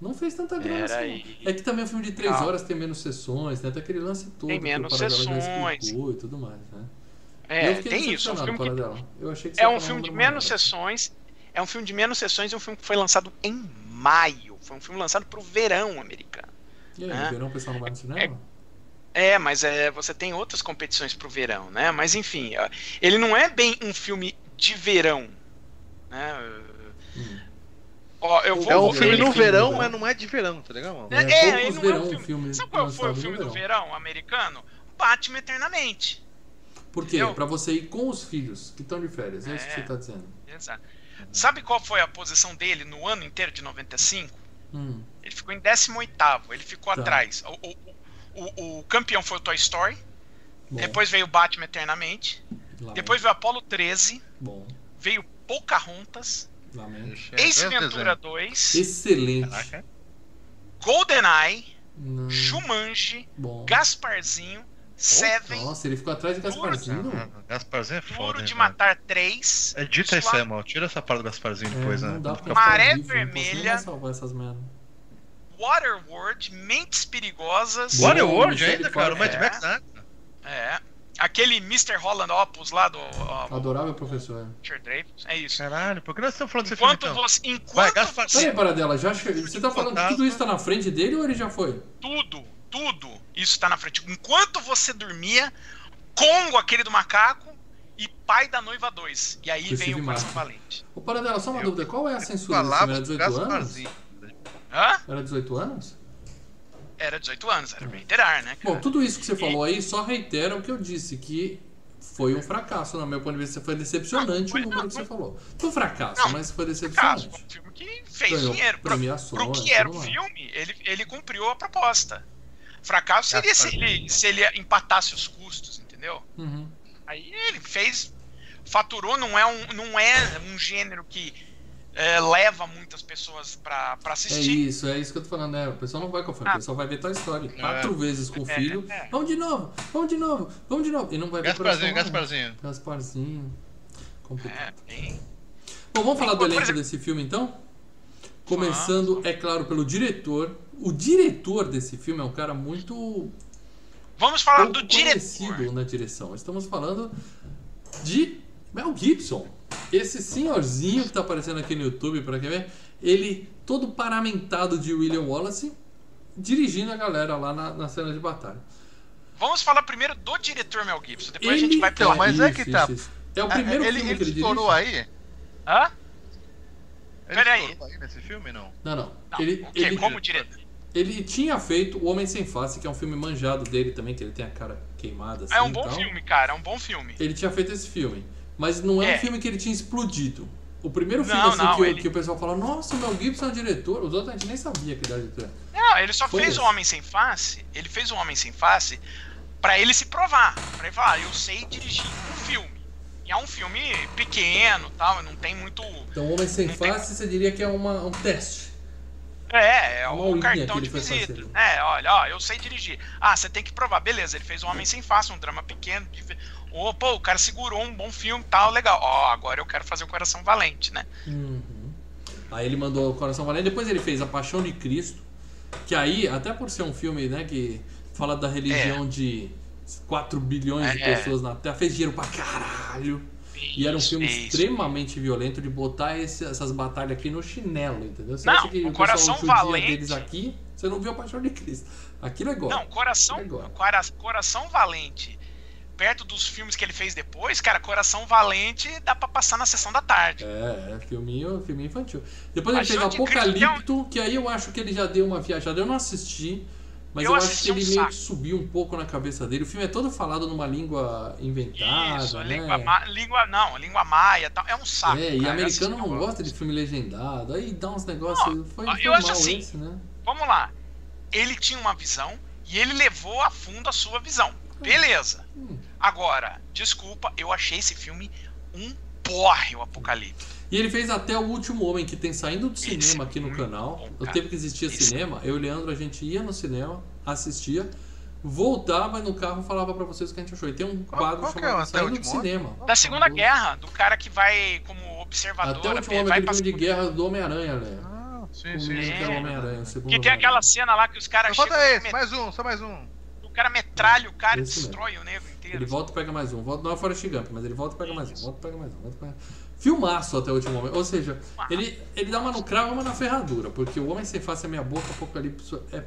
Não fez tanta grana assim. aí. É que também é um filme de 3 Calma. horas, tem menos sessões, né? Tem aquele lance todo. Tem menos sessões. e tudo mais, né? É, tem isso. É um filme que Paradela. Eu achei que você É um filme de menos sessões. É um filme de menos sessões e um filme que foi lançado em maio. Foi um filme lançado pro verão americano. E aí, É. no verão o pessoal não vai no cinema? É, mas é, você tem outras competições pro verão, né? Mas enfim, ele não é bem um filme de verão. Né? Ó, eu vou É um filme no filme verão, mas não é de verão, tá legal, mano? É, É, poucos ele não é verão um filme. filme Sabe qual foi o filme do verão. verão americano? Batman Eternamente. Por quê? Pra você ir com os filhos que estão de férias. É, isso que É. você tá dizendo. Exato. Sabe qual foi a posição dele no ano inteiro de 95? Hum, Ele ficou em 18. Ele ficou Tá. atrás. O, o- o- o campeão foi o Toy Story. bom, Depois veio o Batman Eternamente. lamento. Depois veio o Apollo 13. Bom, Veio Pocahontas. lamento. É, Ace dois Ventura desenhos. 2. Excelente. Caraca. GoldenEye. Não, Jumanji. bom. Gasparzinho. Seven. Nossa, ele ficou atrás de Gasparzinho? Ah, Gasparzinho é foda. Duro de velho? Matar 3. É dita isso aí, mal. Tira essa parte do Gasparzinho É, depois, não né? dá pra Fica- Maré nem Vermelha. salvar essas merdas. Waterworld. Mentes Perigosas. Waterworld ainda, cara. O Mad. Max nada. É. Aquele Mr. Holland Opus lá do ó, Adorável professor. Richard Dreyfuss. É isso. Caralho, por que nós estamos falando desse filme, Enquanto então? você. Vai, Enquanto Gaspar. você. Peraí, Paradela, já che... você tá falando que tudo isso tá na frente dele ou ele já foi? Tudo, tudo isso tá na frente. Enquanto você dormia, Congo, aquele do macaco, e Pai da Noiva 2. E aí Com vem o Coração Martin. Valente. Ô, Paradela, só uma Eu- dúvida. Qual é a censura desse filme? Falava Era do 18 anos? Hã? Era 18 anos? Era 18 anos, era bem interar, né, cara? Bom, tudo isso que você falou aí só reitera o que eu disse, que foi um fracasso, no meu ponto de vista. Foi decepcionante Não, foi- o número não, que você falou. Foi um fracasso, Não, mas foi decepcionante. foi um filme que fez Ganhou dinheiro. Pro, pro que era o filme, ele, ele cumpriu a proposta. Fracasso seria se ele, se ele empatasse os custos, entendeu? Uhum. Aí ele fez. Faturou, não é um, não é um gênero que é, leva muitas pessoas pra, pra É assistir. isso, é isso que eu tô falando, né? O pessoal não vai com o filme, Ah. o pessoal vai ver Toy Story quatro vezes com o É, filho. é. Vamos de novo, vamos de novo, vamos de novo. E não vai ver Gasparzinho, Gasparzinho. Gasparzinho. Complicado. É, bem- Bom, vamos falar do elenco exemplo- desse filme então? Começando, é claro, pelo diretor. O diretor desse filme é um cara muito Vamos falar do diretor. conhecido na direção. Estamos falando de Mel Gibson. Esse senhorzinho que tá aparecendo aqui no YouTube, para quem ver, ele todo paramentado de William Wallace, dirigindo a galera lá na, na cena de batalha. Vamos falar primeiro do diretor Mel Gibson. Depois a gente vai Então, pelo. mas é que tá. É o primeiro ele, filme ele que ele estourou dirige. aí? Hã? Ele Pera aí. estourou aí nesse filme, não? Não, não. Não, ele, o quê? ele, Como diretor? Ele tinha feito O Homem Sem Face, que é um filme manjado dele também, que ele tem a cara queimada assim É um e bom tal. filme, cara. É um bom filme. Ele tinha feito esse filme. Mas não é, É. um filme que ele tinha explodido. O primeiro filme Não, assim, não, que, o- ele- que o pessoal fala, nossa, o Mel Gibson é o diretor. Os outros a gente nem sabia que ele era diretor. Não, ele só Foi fez esse. o Homem Sem Face. Ele fez o Homem Sem Face pra ele se provar. Pra ele falar, "Ah, eu sei dirigir um filme. E é um filme pequeno tal, não tem muito. Então, o Homem Sem Não tem- Face, você diria que é uma, um teste. É, é aulinha cartão de visita. É, olha, ó, eu sei dirigir. Ah, você tem que provar. Beleza, ele fez o Homem Sem Face, um drama pequeno. De... Pô, o cara segurou um bom filme tal, legal. Ó, agora eu quero fazer o Coração Valente, né? Uhum. Aí ele mandou o Coração Valente. Depois ele fez A Paixão de Cristo. Que aí, até por ser um filme né, que fala da religião de 4 bilhões de É. pessoas na Terra, fez dinheiro pra caralho. E era um filme Isso, isso. extremamente violento de botar esse- essas batalhas aqui no chinelo, entendeu? Você Não, o o Coração Valente- deles aqui, você não viu a Paixão de Cristo. Aquilo é igual. Não, Coração, Agora. Cora- Coração Valente, perto dos filmes que ele fez depois, cara, Coração Valente dá pra passar na sessão da tarde. É, é filminho, filminho infantil. Depois ele de Cristo Apocalipto, que aí eu acho que ele já deu uma viajada. Eu não assisti, mas eu, Eu acho que um ele meio saco. que subiu um pouco na cabeça dele. O filme é todo falado numa língua inventada, Isso, né? língua, ma- língua não, língua maia, tal, é um saco. é, e cara, eu americano não gosta de filme legendado. Aí dá uns negócios. foi ó, foi eu acho assim, esse, né? Vamos lá. Ele tinha uma visão e ele levou a fundo a sua visão. Beleza. Hum. Agora, desculpa, eu achei esse filme um porre, o Apocalipse. E ele fez até O Último Homem, que tem saindo do cinema aqui no muito canal. cara. tempo que existia cinema, eu e o Leandro, a gente ia no cinema, assistia, voltava no carro e falava pra vocês o que a gente achou. E tem um Qual- quadro qual que é chamado o Saindo do? Cinema. Da Segunda Famoso. Guerra, do cara que vai como observador, Até o último homem, vai filme de guerra do Homem-Aranha, né? Ah, sim, sim, sim. que tem aquela cena lá que os caras Falta chegam, esse, mais um, só mais um. o cara metralha o cara e Esse mesmo. destrói o negro inteiro. Ele volta e pega mais um. Volta, não é Forrest Gump, mas ele volta e pega mais um. Volta e pega mais um. Volta e pega... Filmaço até o último homem. Ou seja, ele, ele dá uma no cravo e uma na ferradura. Porque o Homem Sem Face é minha boca, Apocalipse é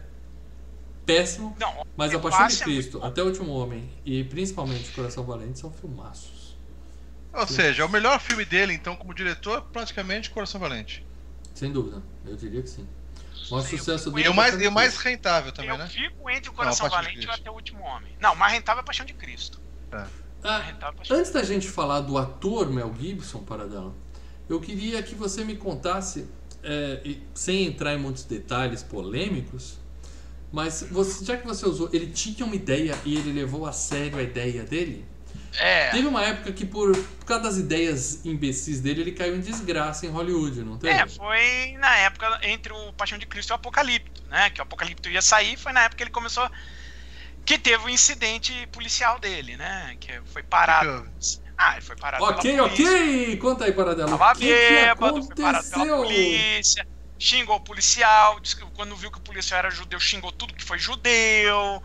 péssimo. Não, Mas A Paixão de é Cristo, muito até o Último Homem e principalmente Coração Valente são filmaços. Ou seja, o melhor filme dele, então, como diretor, praticamente Coração Valente. Sem dúvida, eu diria que sim. O maior Sim, sucesso eu- dele E é o mais, e mais rentável também, eu né? fico entre o Coração Não, Valente e. Até o Último Homem. Não, o mais rentável é a Paixão de Cristo. É Paixão antes da gente falar do ator Mel Gibson, Paradela, eu queria que você me contasse, é, sem entrar em muitos detalhes polêmicos, mas você- já que você usou, ele tinha uma ideia e ele levou a sério a ideia dele? É, Teve uma época que, por, por causa das ideias imbecis dele, ele caiu em desgraça em Hollywood, não teve? é, foi na época entre o Paixão de Cristo e o Apocalipto, né? Que o Apocalipto ia sair, foi na época que ele começou. Que teve o incidente policial dele, né? Que foi parado. Ah, ele foi parado ok, pela polícia. ok! Conta aí, Paradela. Tava o que, que bêbado, foi parado pela aconteceu? polícia, xingou o policial, disse que quando viu que o policial era judeu, xingou tudo que foi judeu,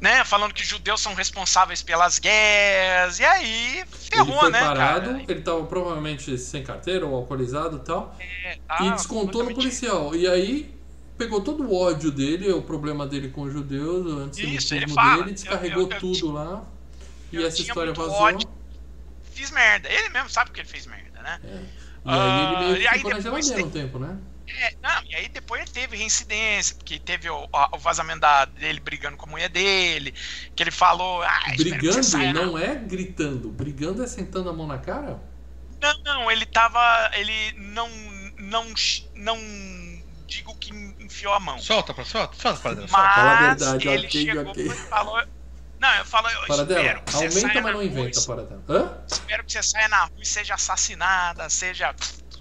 né? Falando que judeus são responsáveis pelas guerras, e aí Ele ferrou, foi né, parado, cara? ele tava provavelmente sem carteira ou alcoolizado e tal, É, e tá descontou no policial. E aí pegou todo o ódio dele, o problema dele com os judeus, o antissemitismo dele, descarregou Eu- eu- eu tudo lá. E essa história vazou. ódio. Fiz merda. Ele mesmo sabe que ele fez merda, né? É. E aí Ah, ele meio e que ficou na geladeira tem- um tempo, né? É, não, e aí depois teve reincidência, porque teve o, o vazamento da- dele brigando com a mulher dele, que ele falou. Ah, Brigando saia na não é gritando. Brigando é sentando a mão na cara? Não, não, ele tava. Ele não. Não. Não digo que enfiou a mão. Solta, pra, solta, solta, para dentro. Mas Fala a verdade, ele ok, chegou ok. e falou. Não, eu falo, eu Paradela, espero que você aumenta, saia mas na não rua, inventa, Paradela. Hã? Espero que você saia na rua e seja assassinada, seja.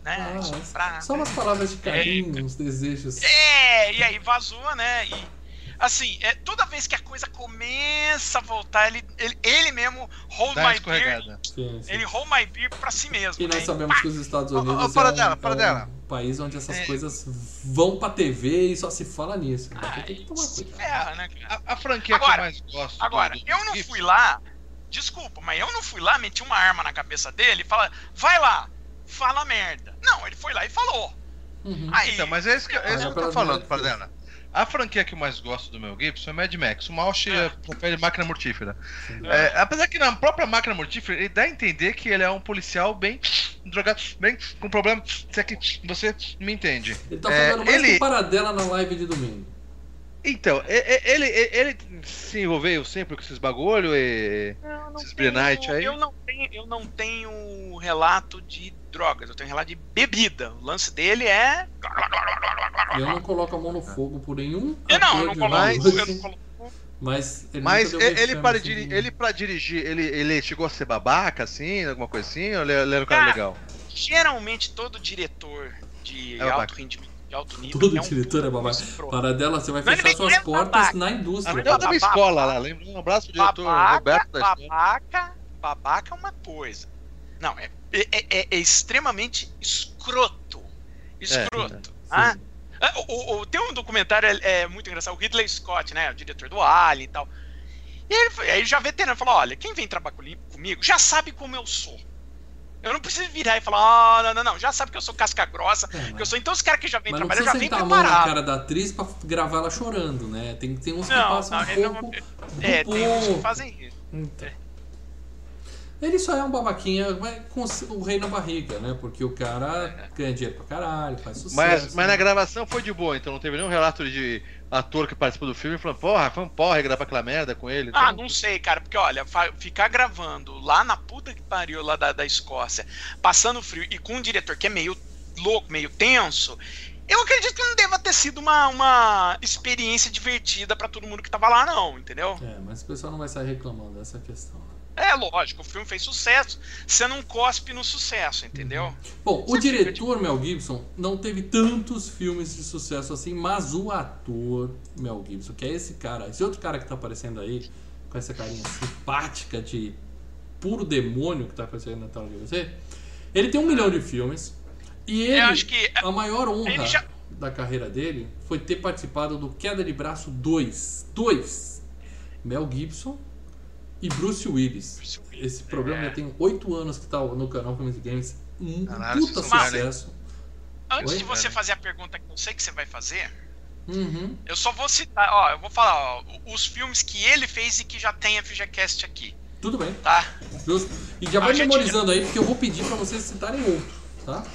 Né, Ah, só umas palavras de carinho, uns desejos. É, e aí vazou, né? E assim, é, toda vez que a coisa começa a voltar, ele, ele, ele mesmo hold Dá my beer. Sim, sim. Ele hold my beer pra si mesmo. E nós né? sabemos que os Estados Ô, ô, Unidos Paradela, é, um, é Paradela. um país onde essas É. coisas vão pra TV e só se fala nisso. Ah, tem que tomar cuidado. ferra, né, cara? A, a franquia que Agora- eu mais gosto. Agora, do- eu não fui lá, desculpa, mas eu não fui lá, meti uma arma na cabeça dele e fala, vai lá, fala merda. Não, ele foi lá e falou. Uhum. Aí, Então, mas é isso que, é isso que eu tô falando. Paradela. A franquia que eu mais gosto do Mel Gibson é Mad Max. O Malch É. prefere máquina mortífera. É, apesar que na própria máquina mortífera, ele dá a entender que ele é um policial bem drogado, bem com problema. Se é que você me entende. Ele tá É, falando mais ele- Paradela na live de domingo. Então, e- e- ele, e- ele se envolveu sempre com esses bagulho e. eu não, esses tenho, Brenite aí? eu, não tenho, eu não tenho relato de drogas, eu tenho relato de bebida. O lance dele é. Eu não coloco a mão no fogo por nenhum. Eu não, eu não coloco. Hollywood, Eu não coloco Mas ele, Mas ele, para assim, diri- ele pra dirigir, ele, ele chegou a ser babaca, assim, alguma coisa assim, ou ele, ele era um cara Cara, legal? Geralmente todo diretor de É alto babaca. rendimento, de alto nível. Todo é um diretor é babaca. escroto. Paradela, você vai fechar suas é portas babaca. na indústria. da minha babaca. escola lá, lembra? Um abraço pro diretor babaca, Roberto da babaca, babaca é uma coisa. Não, é, é, é- é extremamente escroto. Escroto. ah? Ah, O, o- tem um documentário é, é muito engraçado, o Ridley Scott, né? O diretor do Alien e tal. E ele, aí já veterano falou: olha, quem vem trabalhar com- comigo já sabe como eu sou. Eu não preciso virar e falar, ah, não, não, não, já sabe que eu sou casca grossa, É, que eu sou. Então os caras que já vêm não trabalhar já vêm sentar a mão na cara da atriz pra gravar ela chorando, né? Tem, tem uns que Não, passam não, um ele não- pouco É, do tem uns que fazem isso. Então. Ele só é um babaquinha mas com o rei na barriga, né? Porque o cara ganha dinheiro pra caralho, faz sucesso. Mas, mas na né? gravação foi de boa, então não teve nenhum relato de ator que participou do filme falando, porra, foi um porra gravar aquela merda com ele. Ah, então- não sei, cara, porque olha, ficar gravando lá na puta que pariu lá da, da Escócia, passando frio e com um diretor que é meio louco, meio tenso, eu acredito que não deva ter sido uma, uma experiência divertida pra todo mundo que tava lá, não, entendeu? É, mas o pessoal não vai sair reclamando dessa questão. É lógico, o filme fez sucesso, você não cospe no sucesso, entendeu? Bom, o Você fica diretor Mel Gibson não teve tantos filmes de sucesso assim, mas o ator Mel Gibson, que é esse cara, esse outro cara que tá aparecendo aí, com essa carinha simpática de puro demônio que tá aparecendo na tela de você, ele tem um milhão de filmes e ele, Eu acho que a maior honra já- da carreira dele foi ter participado do Queda de Braço 2. 2. Mel Gibson e Bruce Willis. Bruce Willis, Esse programa é. já tem oito anos que tá no canal Filmes e Games. Um Caralho, puta sucesso. Antes Oi? de você fazer a pergunta que eu sei que você vai fazer, Uhum. Eu só vou citar, ó, eu vou falar, ó, os filmes que ele fez e que já tem FGCast aqui, Tudo bem, tá? justo. E já vai A gente- memorizando aí, porque eu vou pedir pra vocês citarem outro, tá?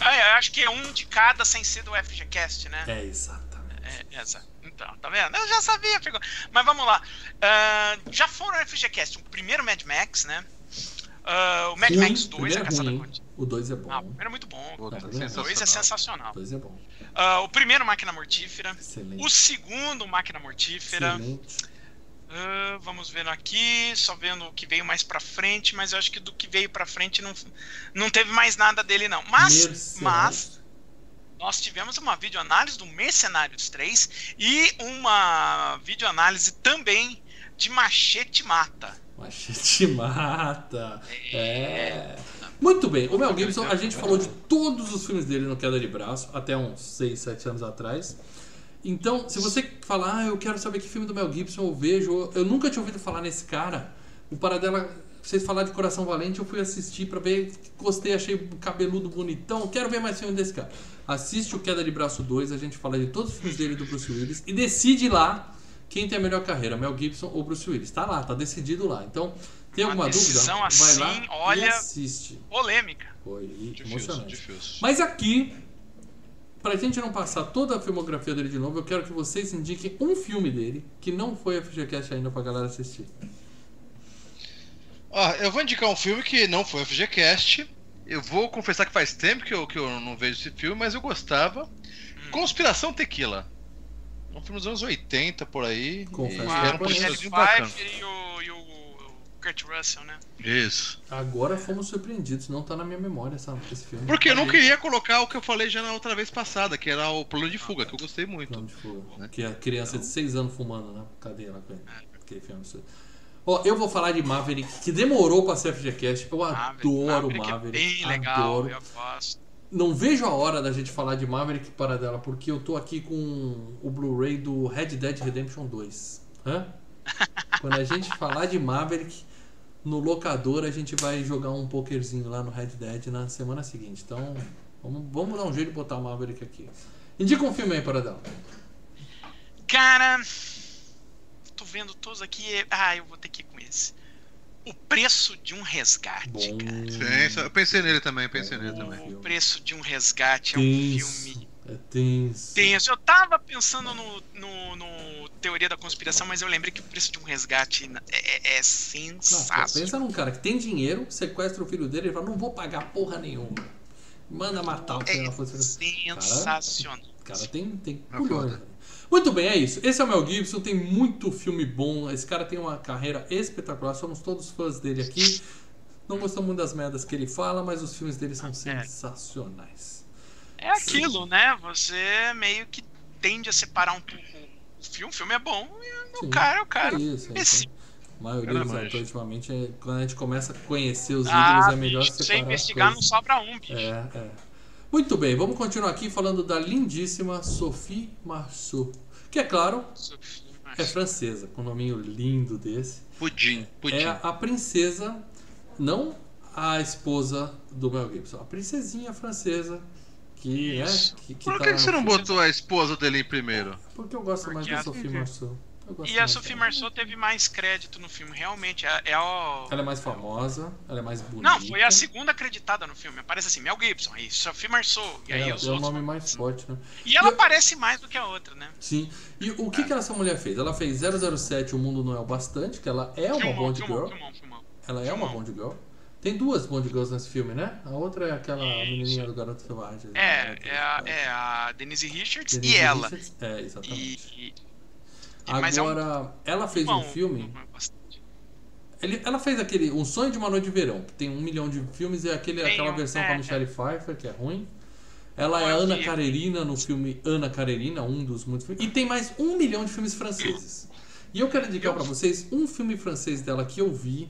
É, eu acho que é um de cada sem ser do FGCast, né? É, exatamente. É, essa. Então, tá vendo? Eu já sabia, pegou. Mas vamos lá. Ah, já foram FGCast, o primeiro Mad Max, né? Ah, o Mad Ruim, Max 2, primeiro a é Caçada. O 2 é bom. Ah, o primeiro é muito bom. Puta, É, O 2 é sensacional. sensacional. O 2 é bom. Ah, o primeiro, Máquina Mortífera. Excelente. O segundo, Máquina Mortífera. Excelente. Ah, vamos vendo aqui, só vendo o que veio mais pra frente, mas eu acho que do que veio pra frente não, não teve mais nada dele, não. Mas, Mercenários. mas nós tivemos uma videoanálise do Mercenários 3 e uma videoanálise também de Machete Mata. Machete mata. É. Muito bem. O Mel Gibson, a gente falou de todos os filmes dele no Queda de Braço, até uns 6, 7 anos atrás. Então, se você falar, ah, eu quero saber que filme do Mel Gibson eu vejo, eu nunca tinha ouvido falar nesse cara. O Paradela, vocês falaram de Coração Valente, eu fui assistir pra ver, gostei, achei o cabeludo bonitão, quero ver mais filme desse cara. Assiste o Queda de Braço 2, a gente fala de todos os filmes dele e do Bruce Willis e decide lá quem tem a melhor carreira, Mel Gibson ou Bruce Willis. Tá lá, tá decidido lá. Então, tem Uma alguma dúvida? decisão Vai assim, lá e olha- assiste. Polêmica. Foi Difícil, emocionante. difícil. Mas aqui, pra gente não passar toda a filmografia dele de novo, eu quero que vocês indiquem um filme dele que não foi FGCast ainda pra galera assistir. Ó, eu vou indicar um filme que não foi FGCast. Eu vou confessar que faz tempo que eu, que eu não vejo esse filme, mas eu gostava. Hum. Conspiração Tequila. Um filme dos anos 80 por aí. Confesso e Com a um. Pfeiffer e o, e o Kurt Russell, né? Isso. Agora fomos surpreendidos, não tá na minha memória essa, esse filme. Porque eu não queria colocar o que eu falei já na outra vez passada, que era o plano de fuga, que eu gostei muito. Plano de fogo. Né? Que a criança de Então. 6 anos fumando na cadeia lá com ele. Aquele filme absurdo. Ó, eu vou falar de Maverick, que demorou pra ser FGCast. Eu adoro Maverick Maverick. É bem legal, adoro. eu gosto. Não vejo a hora da gente falar de Maverick para dela, porque eu tô aqui com o Blu-ray do Red Dead Redemption 2. Hã? *laughs* Quando a gente falar de Maverick, no locador a gente vai jogar um pokerzinho lá no Red Dead na semana seguinte. Então, vamos, vamos dar um jeito de botar o Maverick aqui. Indica um filme aí para dela. Cara, tô vendo todos aqui. e- Ah, eu vou ter que ir com esse. O preço de um resgate, Bom. cara. Sim, eu pensei nele também, eu pensei nele também. O preço de um resgate é um Tenso. filme É tenso. tenso. Eu tava pensando no, no, no Teoria da Conspiração, mas eu lembrei que o preço de um resgate é, é Não, pô, sensacional. pensa num cara que tem dinheiro, sequestra o filho dele e fala: Não vou pagar porra nenhuma. Manda matar o filho da É força. sensacional. O cara tem, tem É foda. Muito bem, é isso. Esse é o Mel Gibson, tem muito filme bom. Esse cara tem uma carreira espetacular. Somos todos fãs dele aqui. Não gostamos muito das merdas que ele fala, mas os filmes dele são sensacionais. É aquilo, né? Você meio que tende a separar um pouco o filme. O filme é bom e o Sim, cara é o cara. É isso. Esse- Então, a maioria Cara, dos atores, ultimamente, é, quando a gente começa a conhecer os Ah, ídolos, é melhor bicho, se separar você as investigar, não sobra um, bicho. É, é. Muito bem, vamos continuar aqui falando da lindíssima Sophie Marceau. Que é claro, é francesa, com um nominho lindo desse. Pudim, pudim. É a princesa, não a esposa do Mel Gibson, a princesinha francesa que, né, Isso. que, que Por tá que, lá que você não filme. botou a esposa dele em primeiro? Porque eu gosto mais Porque da a- Sophie Marceau. E a Sophie dela. Marceau teve mais crédito no filme, realmente. É, é o... Ela é mais famosa, ela é mais bonita. Não, foi a segunda acreditada no filme. Aparece assim, Mel Gibson, aí Sophie Marceau, e aí É, os é o nome mais forte, né? E ela Eu- aparece mais do que a outra, né? Sim. E o que, que essa mulher fez? Ela fez 007 O Mundo Não É o Bastante, que ela é uma Bond filmão, Girl. filmão, filmão. Ela é uma. Bond Girl. Tem duas Bond Girls nesse filme, né? A outra é aquela Isso. menininha do Garoto Selvagem. É, é a, é a Denise Richards Denise e ela. Richards. É, exatamente. E, e- mas é um Agora, ela fez um filme. bastante. Ele- ela fez aquele Um Sonho de uma Noite de Verão, que tem um milhão de filmes, e aquele, Tem aquela um, versão com a é, Michelle Pfeiffer, que é ruim. Ela é eu Ana. Karenina no filme Ana Karenina, um dos muitos filmes. E tem mais um milhão de filmes franceses. E eu quero indicar pra vocês um filme francês dela que eu vi.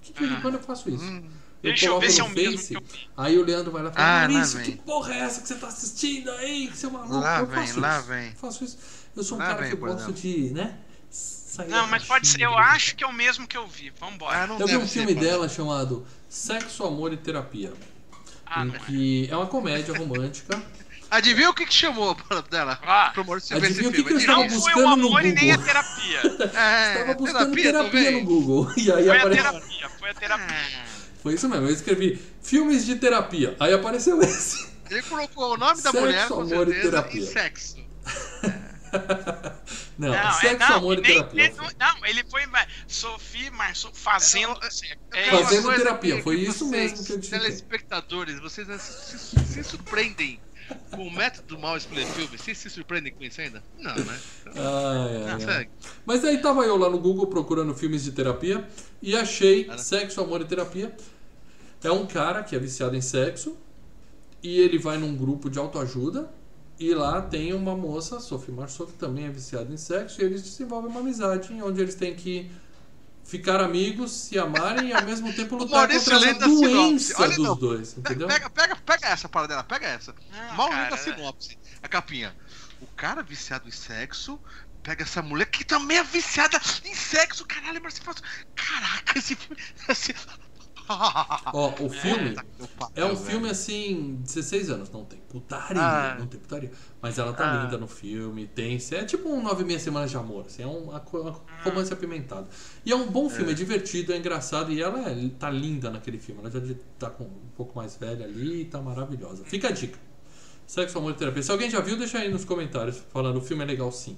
Que de Ah. quando eu faço isso. Hum, Eu Deixa eu coloco ver se é no o Face, que eu aí o Leandro vai lá e fala, Ah, vem. que porra é essa que você tá assistindo aí, seu maluco? Lá eu vem, faço lá isso. vem. Eu faço isso. Eu sou um Lá cara vem, que por gosto de, né? Sair Não, mas pode ser. Eu acho que é o mesmo que eu vi. Vambora. Ah, Eu vi um ser, filme pode. dela chamado Sexo, Amor e Terapia. Ah, em não é. que é uma comédia romântica. *laughs* Adivinha o que, que chamou a dela? Ah. Adivinha o que que eu Adivinha? Não estava foi o buscando no amor e nem a terapia. *laughs* É, Estava buscando terapia, também. no Google. *laughs* E aí Foi a apareceu. terapia, foi a terapia. Foi isso mesmo, eu escrevi filmes de terapia. Aí apareceu esse. Ele colocou o nome da Sexo, mulher, com amor e terapia. e sexo. *laughs* Não, Não, sexo, é, não, amor e terapia. nem- não, ele foi mas, Sophie Marceau fazendo. É, uma Fazendo terapia, foi isso vocês, mesmo que eu digitei. Telespectadores, vocês se, se- se surpreendem com o método mal filme? Vocês se surpreendem com isso ainda? Não, né? Ai, Não, ai. segue. Mas aí tava eu lá no Google procurando filmes de terapia e achei. Sexo, Amor e Terapia. É um cara que é viciado em sexo e ele vai num grupo de autoajuda e lá tem uma moça, Sophie Marceau, que também é viciada em sexo e eles desenvolvem uma amizade onde eles têm que ficar amigos, se amarem e ao mesmo tempo *laughs* lutar Maurício contra a doença Olha, dos não. dois, entendeu? Pega, pega, pega essa parada dela, pega essa. Não, Mal cara, lendo a sinopse. A capinha. O cara viciado em sexo pega essa mulher que também é viciada em sexo. Caralho, mas você fala. Caraca, esse filme. *laughs* Esse... *laughs* Ó, o filme Puta que pariu, É um filme assim, 16 anos, não tem putaria, Ah. não tem putaria. Mas ela tá Ah. linda no filme, tem. É tipo um 9 e meia semanas de amor, assim, é um uma romance apimentado. E é um bom filme, é, divertido, é engraçado, e ela é- tá linda naquele filme. Ela já tá com um pouco mais velha ali e tá maravilhosa. Fica a dica. Sexo, amor e terapia. Se alguém já viu, deixa aí nos comentários falando o filme é legal sim.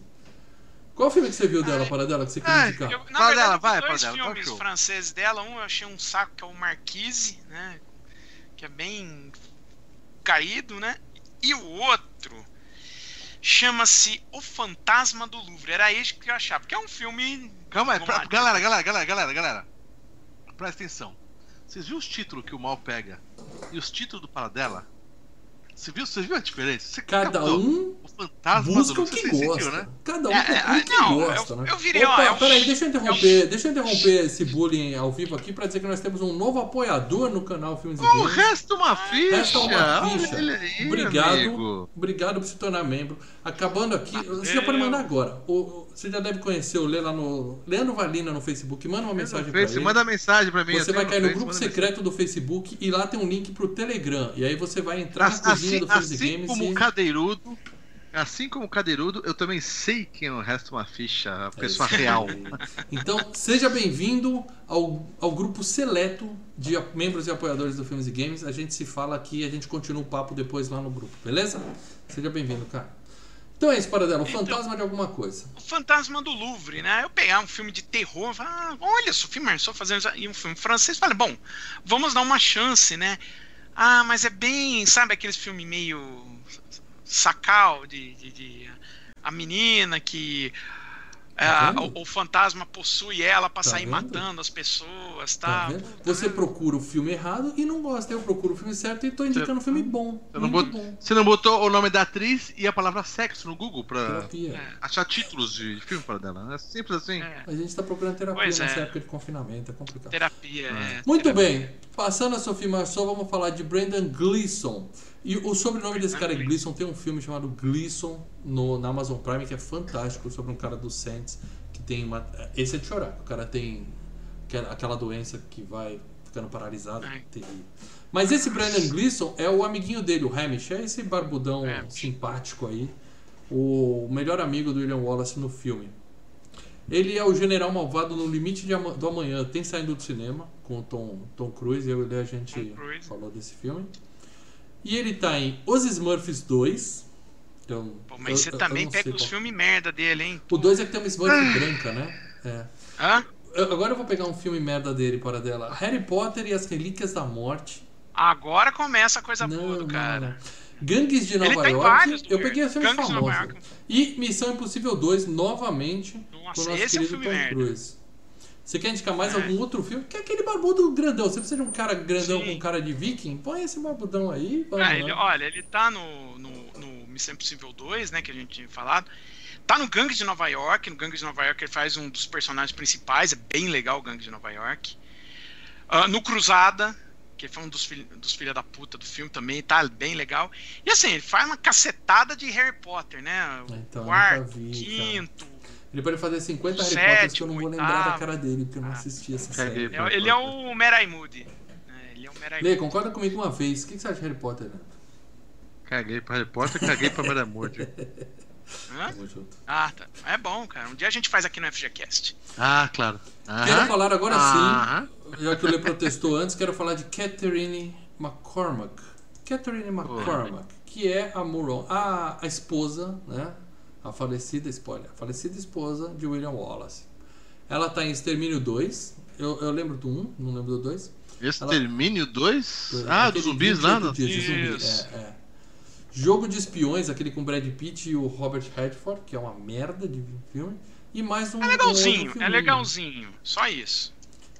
Qual filme que você viu dela, para dela, que você queria Ai, indicar? Eu, na Fala verdade, dela, vai, dois fala filmes show? franceses dela. Um eu achei um saco, que é o Marquise, né? Que é bem caído, né? E o outro chama-se O Fantasma do Louvre. Era esse que eu achava, porque é um filme. Calma aí, pra- galera, galera, galera, galera, galera. Presta atenção. Vocês viram os títulos que o mal pega e os títulos do Paradela? Você viu, você viu a diferença? Você Cada captou? um O fantasma busca do o que Você sentiu, gosta. né? Cada um É, procura é, o que não, gosta, eu- né? eu virei, ó, Opa, é um- peraí, deixa eu interromper, deixa eu interromper esse bullying ao vivo aqui pra dizer que nós temos um novo apoiador no canal Filmes e O Games. resto uma ficha. Resta uma ficha. Aí, Obrigado. amigo. Obrigado por se tornar membro. Acabando aqui, você já pode mandar agora. O- o- você já deve conhecer o Lê lá no. Leandro Valina no Facebook. Manda uma mensagem pra Face, ele. manda mensagem pra mim. Você vai cair no Face, grupo secreto do Facebook e lá tem um link pro Telegram. E aí você vai entrar na Assim, cozinha do Filmes e assim Games como e. Cadeirudo, assim como o Cadeirudo, eu também sei quem é o resto uma ficha, a pessoa isso aí. real. *laughs* Então, seja bem-vindo ao, ao grupo seleto de membros e apoiadores do Filmes e Games. A gente se fala aqui e a gente continua o papo depois lá no grupo, beleza? Seja bem-vindo, cara. Então é isso, Paradela. O Então- fantasma de alguma coisa. O Fantasma do Louvre, né? Eu pegar um filme de terror, falar, ah, olha, Sophie Marceau fazendo isso, e um filme francês, falei, bom, vamos dar uma chance, né? Ah, mas é bem, sabe aqueles filmes meio sacal de, de- de- a menina que Tá ah, o, o fantasma possui ela pra Tá sair vendo? matando as pessoas, Tá tá? Você procura o filme errado e não gosta. Eu procuro o filme certo e tô indicando um filme bom. Você não, botou, bom. você não botou o nome da atriz e a palavra sexo no Google pra. É. achar títulos de filme para dela? É simples assim. É, A gente tá procurando terapia Pois nessa é. época de confinamento, é complicado. terapia. é, Muito terapia. bem, passando a Sophie Marceau, vamos falar de Brendan Gleeson. E o sobrenome desse cara é Gleeson, tem um filme chamado Gleeson no, na Amazon Prime que é fantástico, sobre um cara do Saints que tem uma. Esse é de chorar, o cara tem aquela- doença que vai ficando paralisado. Terrível. Mas esse Brendan Gleeson é o amiguinho dele, o Hamish, é esse barbudão simpático aí, o melhor amigo do William Wallace no filme. Ele é o general malvado no Limite de do Amanhã. Tem saindo do cinema com o Tom, Tom Cruise. Eu e a gente falou desse filme. E ele tá em Os Smurfs 2. Então, Pô, mas eu- você eu- eu também não pega os filmes merda dele, hein? O 2 é que tem uma Smurf branca, né? É. Hã? Eu- Agora eu vou pegar um filme merda dele para dela. Harry Potter e as Relíquias da Morte. Agora começa a coisa não, boa do cara. não. Gangues de Nova tá York. eu peguei os filmes Gangues. York. E Missão Impossível 2, novamente, Nossa, com o nosso esse é um querido filme Tom merda. Cruise. Você quer indicar mais É. algum outro filme? Que é aquele barbudo grandão. Se você é um cara grandão Sim. com cara de viking, põe esse barbudão aí. Ah, né? ele, olha, ele tá no, no, no Missão Impossível 2, né, que a gente tinha falado. Tá no Gangue de Nova York. No Gangue de Nova York ele faz um dos personagens principais. É bem legal o Gangue de Nova York. Ah, no Cruzada, que foi um dos, filha, dos filha da puta do filme também, tá bem legal. E assim, ele faz uma cacetada de Harry Potter, né? O Então, quarto, vi, quinto. Ele pode fazer 50 Harry Potters que eu não vou lembrar da oitavo. cara dele, porque eu não Ah. assisti essa série. pra- É- ele é o Merai Moody. É, ele é o Merai Lê, concorda comigo uma vez. O que você acha de Harry Potter, né? Caguei pra repórter, caguei pra *laughs* junto. Ah, tá. É bom, cara. Um dia a gente faz aqui no FGCast. Ah, claro. Aham. Quero falar agora Aham. sim, já que o Lê protestou antes, quero falar de Catherine McCormack. Catherine McCormack, que é a Muron, a, a esposa, né? A falecida, spoiler, a falecida esposa de William Wallace. Ela tá em Extermínio 2. Eu, eu lembro do 1, não lembro do 2. Extermínio 2? Ah, dos zumbis lá? 28 No... dias de zumbi, Isso. é, é. Jogo de espiões, aquele com Brad Pitt e o Robert Redford, que é uma merda de filme. E mais um. É um legalzinho, é filminho. legalzinho. Só isso.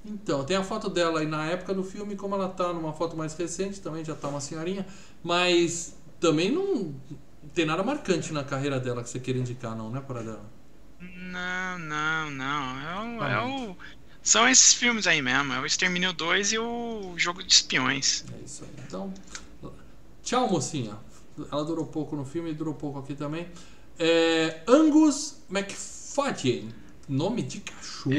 Então, tem a foto dela aí na época do filme, como ela tá numa foto mais recente, também já tá uma senhorinha, mas também não tem nada marcante na carreira dela que você queira indicar, não, né, para dela? Não, não, não. É o, Tá é o- São esses filmes aí mesmo. É o Extermínio 2 e o Jogo de Espiões. É isso aí. Então, tchau, mocinha. Ela durou pouco no filme e durou pouco aqui também. É, Angus McFadden, nome de cachorro.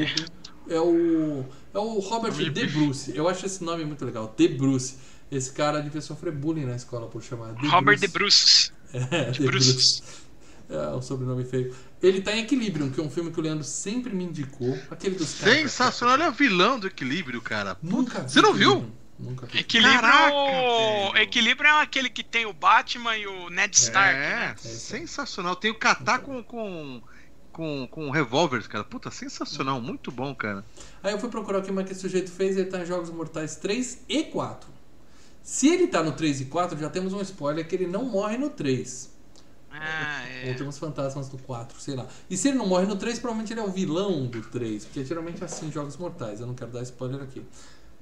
É o, é o Robert de. Bruce. Eu acho esse nome muito legal. De Bruce. Esse cara devia sofrer bullying na escola por chamar De Robert Bruce. de Bruce. É, De *laughs* Bruce. Bruce. É um sobrenome feio. Ele tá em Equilibrium, que é um filme que o Leandro sempre me indicou. Aquele dos. Sensacional, ele é o vilão do equilíbrio, cara. Nunca Você não viu? Equilibrium. Nunca vi. Equilíbrio. Caraca. Equilíbrio é aquele que tem o Batman e o Ned Stark. né? É, sensacional. Tem o Katar com, com, com, com revólveres, cara. Puta, sensacional. Muito bom, cara. Aí eu fui procurar o que mais que esse sujeito fez, ele tá em Jogos Mortais 3 e 4. Se ele tá no 3 e 4, já temos um spoiler que ele não morre no 3. Ah, Ou é. temos fantasmas do 4, sei lá. E se ele não morre no 3, provavelmente ele é o vilão do 3, porque é geralmente assim em Jogos Mortais. Eu não quero dar spoiler aqui.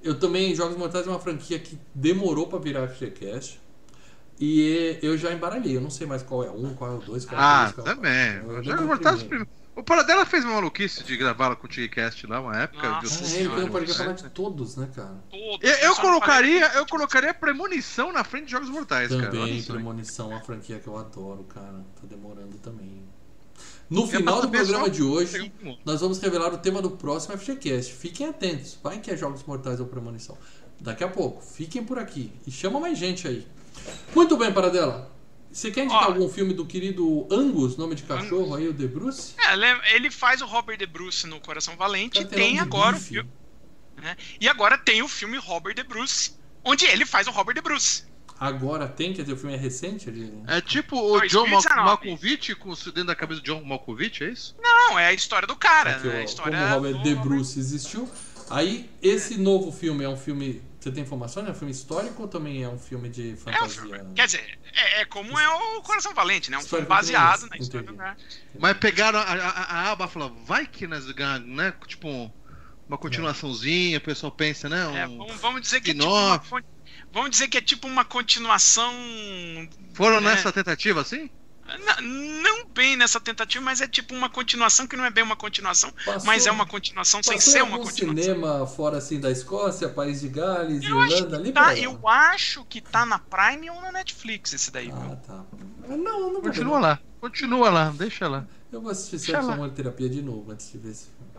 Eu também, Jogos Mortais é uma franquia que demorou pra virar FGCast. E eu já embaralhei, eu não sei mais qual é o 1, qual é o 2, qual é o Ah, 3, qual é o também. lembro Jogos Mortais. primeiro. O Paradela fez uma maluquice de gravar lá com o Tigcast lá, uma época. Nossa de Ah, é, Jogos pode falar de todos, né, cara? Todos, Eu, eu colocaria, eu colocaria premonição na frente de Jogos Mortais, cara. Também, Olha só. Premonição, uma franquia que eu adoro, cara. Tá demorando também. No final do programa de hoje, nós vamos revelar o tema do próximo FGCast. Fiquem atentos. Vai que é Jogos Mortais ou Premonição. Daqui a pouco. Fiquem por aqui. E chama mais gente aí. Muito bem, Paradela. Você quer indicar Ó. algum filme do querido Angus, nome de cachorro aí, o De Bruce? É, ele- faz o Robert de Bruce no Coração Valente e tem agora o bife. filme. né? E agora tem o filme Robert de Bruce, onde ele faz o Robert de Bruce. Agora tem, quer dizer, o filme é recente? Ele... É tipo o John 2019. Mal Malkovich com o dentro da cabeça do John Malkovich, é isso? Não, é a história do cara, Aqui, né? A história como o Robert do De Bruce existiu. Aí, esse novo filme é um filme. Você tem informação? É um filme histórico ou também é um filme de É um fantasia? filme. Quer dizer, é, é como é o Coração Valente, né? Um filme Histórico baseado na história do. Mas pegaram a, a, a aba e falaram, vai que nós ganhamos, né? Tipo, uma continuaçãozinha, o pessoal pensa, né? Um... É, vamos, vamos dizer que é tipo uma, vamos dizer que é tipo uma continuação Foram É. nessa tentativa assim? Não, não bem nessa tentativa, mas é tipo uma continuação que não é bem uma continuação, Passou- mas é uma continuação sem ser uma continuação. cinema fora assim da Escócia, País de Gales, Eu acho, Irlanda, que ali tá, eu acho que tá na Prime ou na Netflix esse daí, Ah, viu? tá. Não, não vou Continua lá, continua lá, deixa lá. Eu vou assistir Sexo. Amor Terapia de novo antes de ver esse filme.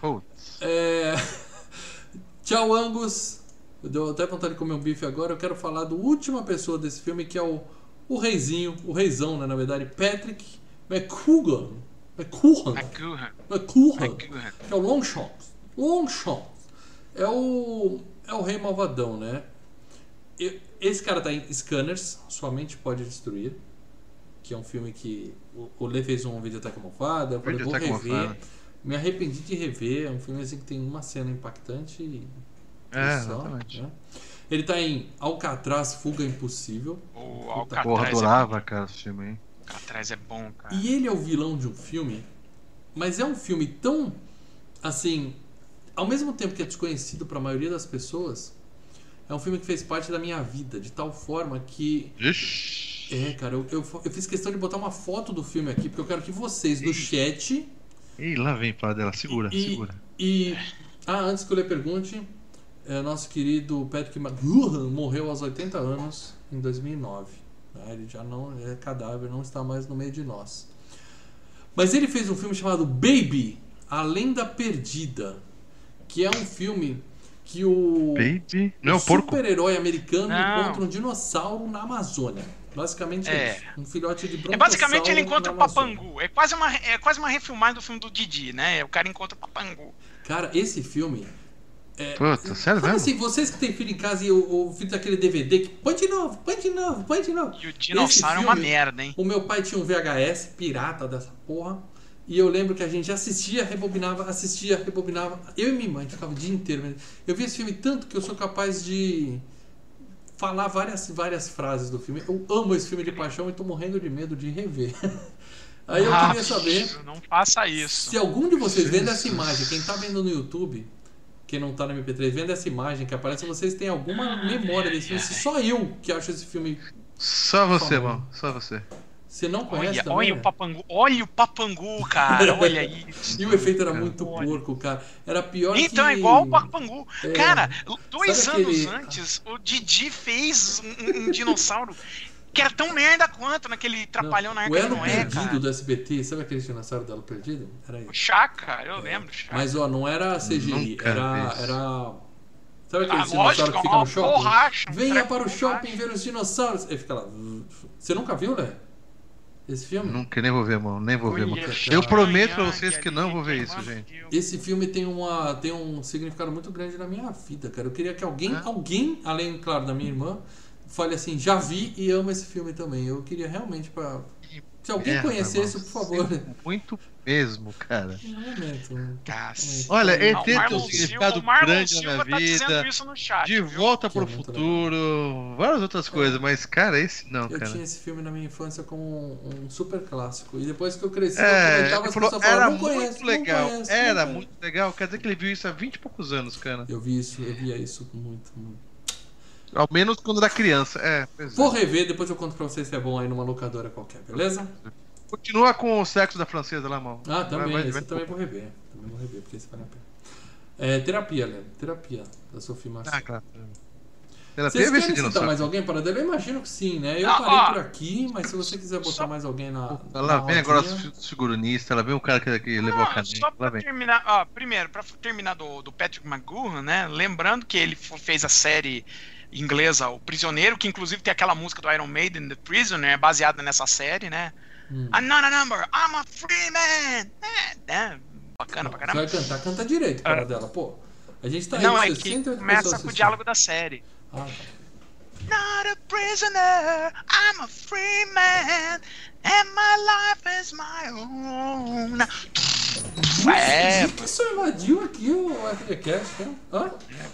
Putz. É... *laughs* Tchau, Angus. Eu deu até vontade de comer um bife agora. Eu quero falar do última pessoa desse filme, que é o, o reizinho, o reizão, né, na verdade, Patrick McCougan. McCougan. McGuhan. McCougan. McGuhan. Que é o Longshot. Longshot. É o, é o rei malvadão, né? Esse cara tá em Scanners, Sua Mente Pode Destruir. Que é um filme que o, Lê fez um vídeo até com almofada. Eu falei, vou rever. Me arrependi de rever. É um filme assim que tem uma cena impactante e. É, só, exatamente. né? Ele tá em Alcatraz Fuga Impossível. O Puta Porra, Alcatraz é, adorava, cara, esse filme aí. Alcatraz é bom, cara. E ele é o vilão de um filme, mas é um filme tão assim, ao mesmo tempo que é desconhecido para a maioria das pessoas, é um filme que fez parte da minha vida de tal forma que Ixi. é, cara, eu, eu, eu fiz questão de botar uma foto do filme aqui porque eu quero que vocês do chat Ih, lá vem para dela, segura, e, segura. e ah, antes que eu lhe pergunte, é, nosso querido Patrick McGuhan morreu aos 80 anos em 2009. né? Ele já não é cadáver, não está mais no meio de nós. Mas ele fez um filme chamado Baby, A Lenda Perdida, que é um filme que o, Baby. o super-herói americano Não. encontra um dinossauro na Amazônia. Basicamente É. é isso. Um filhote de É basicamente ele encontra o. Papangu. É quase uma, é quase uma refilmagem do filme do Didi, né? O cara encontra o Papangu. Cara, esse filme. É, Puta, sério mesmo? assim, vocês que têm filho em casa e o, o filho daquele DVD que põe de novo, põe de novo, põe de novo. E o dinossauro é uma merda, hein? O meu pai tinha um VHS pirata dessa porra. E eu lembro que a gente assistia, rebobinava, assistia, rebobinava. Eu e minha mãe ficava o dia inteiro. Eu vi esse filme tanto que eu sou capaz de falar várias, várias frases do filme. Eu amo esse filme de paixão e tô morrendo de medo de rever. *laughs* Aí eu Ah, queria saber Não faça isso. se algum de vocês vendo essa imagem, quem tá vendo no YouTube, quem não tá no MP3, vendo essa imagem que aparece, vocês têm alguma memória desse filme. Se só eu que acho esse filme. Só você, mano. Só você. Você não conhece Olha, também? olha né? o Papangu. Olha o Papangu, cara. Olha isso. *laughs* E o efeito era muito olha. porco, cara. Era pior Então, que... é igual o Papangu. É. Cara, dois Sabe anos aquele- antes, o Didi fez um, um dinossauro que era tão merda quanto naquele Trapalhão na Não, Arca O de Elo Noé, Perdido cara. do SBT, sabe aquele dinossauro do Elo Perdido? Era O isso. Chaka, eu lembro do Chaka. Mas, ó, não era CGI, Nunca era... era... Sabe aquele Ah, dinossauro lógico, que fica no shopping? borracha, Venha para o borracha. shopping ver os dinossauros. Ele fica lá... Você nunca viu, né? Esse filme? Nunca, nem vou ver, mano. Nem vou ver, mano. Eu prometo pra vocês que não vou ver isso, gente. Esse filme tem, uma, tem um significado muito grande na minha vida, cara. Eu queria que alguém, É? alguém, além, claro, da minha irmã, fale assim, já vi e amo esse filme também. Eu queria realmente pra. Se alguém Merda, conhecesse, por favor. Muito mesmo, cara. Um momento. né? Cacete. Olha, ET tem um Silva- significado grande na Silva minha tá vida. isso no chat, De viu? volta é pro futuro, várias outras coisas, mas, cara, esse não, Eu cara. tinha esse filme na minha infância como um, um super clássico. E depois que eu cresci, eu É, comentava, ele as falou, pessoas falavam, não muito conheço, legal, não conheço, era conheço." muito legal. Quer dizer que ele viu isso há 20 e poucos anos, cara. Eu vi isso, eu via isso muito, muito. Ao menos quando era criança. É, pois é. Vou rever, depois eu conto pra vocês se é bom aí numa locadora qualquer, beleza? Continua com o sexo da francesa lá, mal. Ah, também, Vai, vai, esse vai. eu também vou rever. Também vou rever, porque esse vale a pena. É, terapia, Léo. Terapia, da Sofia Massa. Ah, claro. Ela Vocês teve esse querem citar dinossauro. mais alguém para dele? Eu imagino que sim, né? Eu Ah, parei ó. por aqui, mas se você quiser botar Só- mais alguém na. Ela na vem agora os figurinista, ela vem o cara que, que levou a Não, caneca. só Lá pra vem. terminar, ó, primeiro, pra terminar do, do Patrick McGowan, né? Lembrando que ele fez a série inglesa O Prisioneiro, que inclusive tem aquela música do Iron Maiden, The Prisoner, é baseada nessa série, né? Hum. I'm not a number, I'm a free man! É, é bacana pra caramba. vai cantar, canta direito, cara dela. Pô, a gente tá aí Não, com é que 68 começa com o diálogo da série. Ah, tá. Not a prisoner, I'm a free man, and my life is my own. É, O pessoal invadiu aqui o FGCast, né? Hã?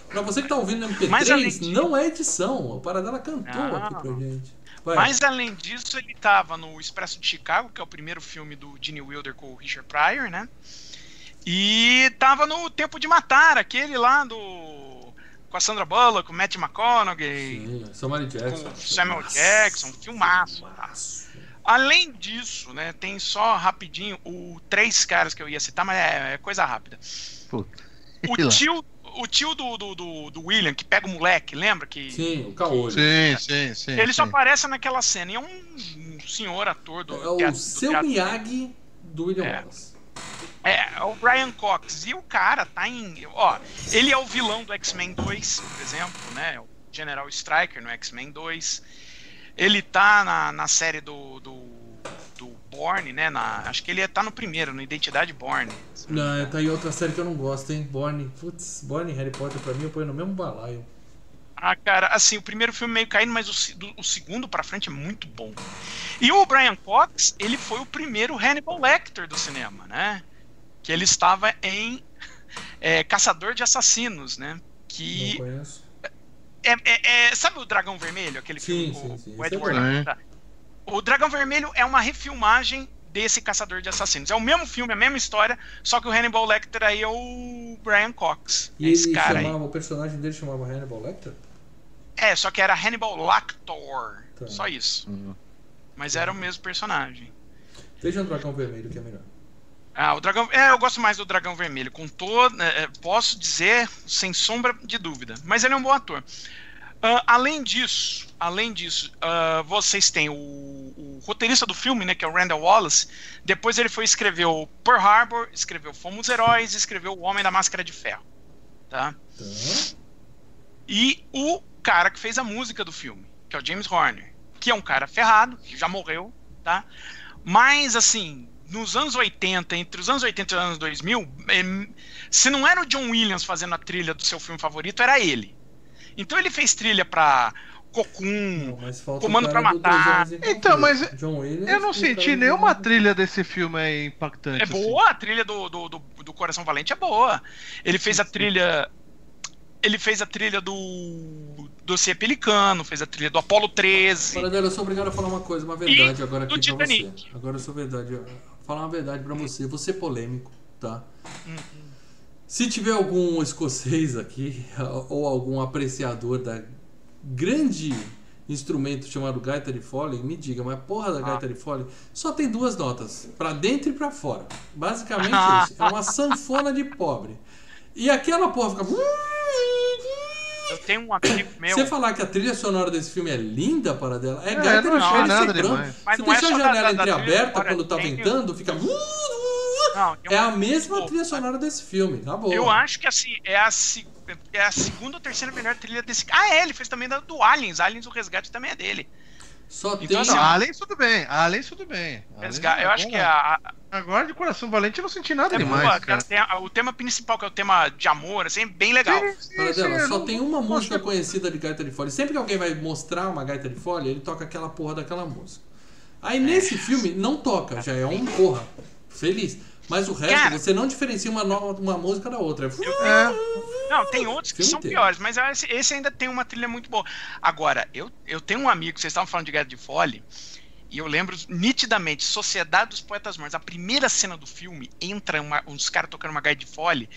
Pra você que tá ouvindo no MP3, Mas além de- não é edição. O Paradela cantou Não. aqui pra gente. Vai. Mas além disso, ele tava no Expresso de Chicago, que é o primeiro filme do Gene Wilder com o Richard Pryor, né? E tava no Tempo de Matar, aquele lá do. Com a Sandra Bullock, com o Matt McConaughey, Sim, Samuel Jackson. Samuel Jackson, filmaço. tá? Além disso, né, tem só rapidinho o três caras que eu ia citar, mas é, é coisa rápida. Puta. O *laughs* tio, o tio do, do, do, do William, que pega o moleque, lembra? Que Sim, o Caolho. Sim, sim, sim. ele só sim. aparece naquela cena e é um, um senhor ator do É o teatro- seu teatro- Miyagi do William É. Wallace. É, é o Brian Cox. E o cara tá em. Ó, ele é o vilão do X-Men 2, por exemplo, né? O General Striker no X-Men 2. Ele tá na, na série do, do, do Born, né? Na, acho que ele tá no primeiro, no Identidade Born. Não, tá aí outra série que eu não gosto, hein? Borne. Putz, Borne e Harry Potter pra mim eu ponho no mesmo balaio. Ah, cara, assim, o primeiro filme meio caindo, mas o, do- o segundo pra frente é muito bom. E o Brian Cox, ele foi o primeiro Hannibal Lecter do cinema, né? Que ele estava em *laughs* é, Caçador de Assassinos, né? Não Que conheço. É, é- é- sabe o Dragão Vermelho, aquele Sim, filme sim, o é Edward? Tá. O Dragão Vermelho é uma refilmagem desse Caçador de Assassinos. É o mesmo filme, a mesma história, só que o Hannibal Lecter aí é o Brian Cox. E é esse ele cara aí. chamava, o personagem dele chamava Hannibal Lecter? É, só que era Hannibal Lecter. Tá. Só isso. Hum. Mas era o mesmo personagem. Veja um dragão vermelho que é melhor. Ah, o dragão. É, eu gosto mais do Dragão Vermelho. Com todo. é, é, posso dizer, sem sombra de dúvida. Mas ele é um bom ator. Ah, além disso, além disso, ah, vocês têm o, o roteirista do filme, né, que é o Randall Wallace. Depois ele foi escrever o Pearl Harbor, escreveu Fomos Heróis, escreveu O Homem da Máscara de Ferro. Tá? Tá. E o cara que fez a música do filme, que é o James Horner, que que é um cara ferrado, que já morreu, tá? Mas, assim, nos anos 80, entre os anos 80 e os anos 2000, é, se não era o John Williams fazendo a trilha do seu filme favorito, era ele. Então ele fez trilha pra Cocum, Comando pra Matar. Então, mas eu não senti nenhuma trilha desse filme aí impactante. É boa, assim. a trilha do, do, do, do Coração Valente é boa. Ele fez a trilha ele fez a trilha do Dossiê Pelicano, fez a trilha do Apollo 13. Paradela, eu sou obrigado a falar uma coisa, uma verdade agora aqui pra Titanic. você. Agora eu sou verdade. Falar uma verdade pra você. Você polêmico, tá? Uhum. Se tiver algum escocês aqui, *laughs* ou algum apreciador da grande instrumento chamado gaita de fole, me diga, mas porra da gaita de fole só tem duas notas, para dentro e para fora. Basicamente *laughs* isso. É uma sanfona de pobre. E aquela porra fica. *laughs* Eu tenho um amigo meu. Você falar que a trilha sonora desse filme é linda para dela, é, é gaita de fole nada demais. Você deixa é a janela entreaberta quando tá ventando, fica. Não, é a mesma trilha sonora desse filme, tá bom. Eu acho que assim, é a, é a segunda ou terceira melhor trilha desse. Ah, é, ele fez também da, do Aliens. Aliens, o resgate também é dele. Só então, tem. Assim, não, Aliens tudo bem. Aliens tudo bem. Resgate, eu é acho que a, Agora de Coração Valente eu não senti nada é demais. Boa, cara. A, o tema principal, que é o tema de amor, assim, é bem legal. Sim, sim, sim, só não, tem uma música conhecida de gaita de fole. Sempre que alguém vai mostrar uma gaita de fole, ele toca aquela porra daquela música. Aí nesse filme não toca, já é um porra. Feliz. Mas o resto, Cara, você não diferencia uma, nova, uma música da outra. É. Não, tem outros que são piores, mas esse ainda tem uma trilha muito boa. Agora, eu, eu tenho um amigo, vocês estavam falando de Guerra de Fole, e eu lembro nitidamente, Sociedade dos Poetas Mortos. A primeira cena do filme entra uma, uns caras tocando uma gaita de fole.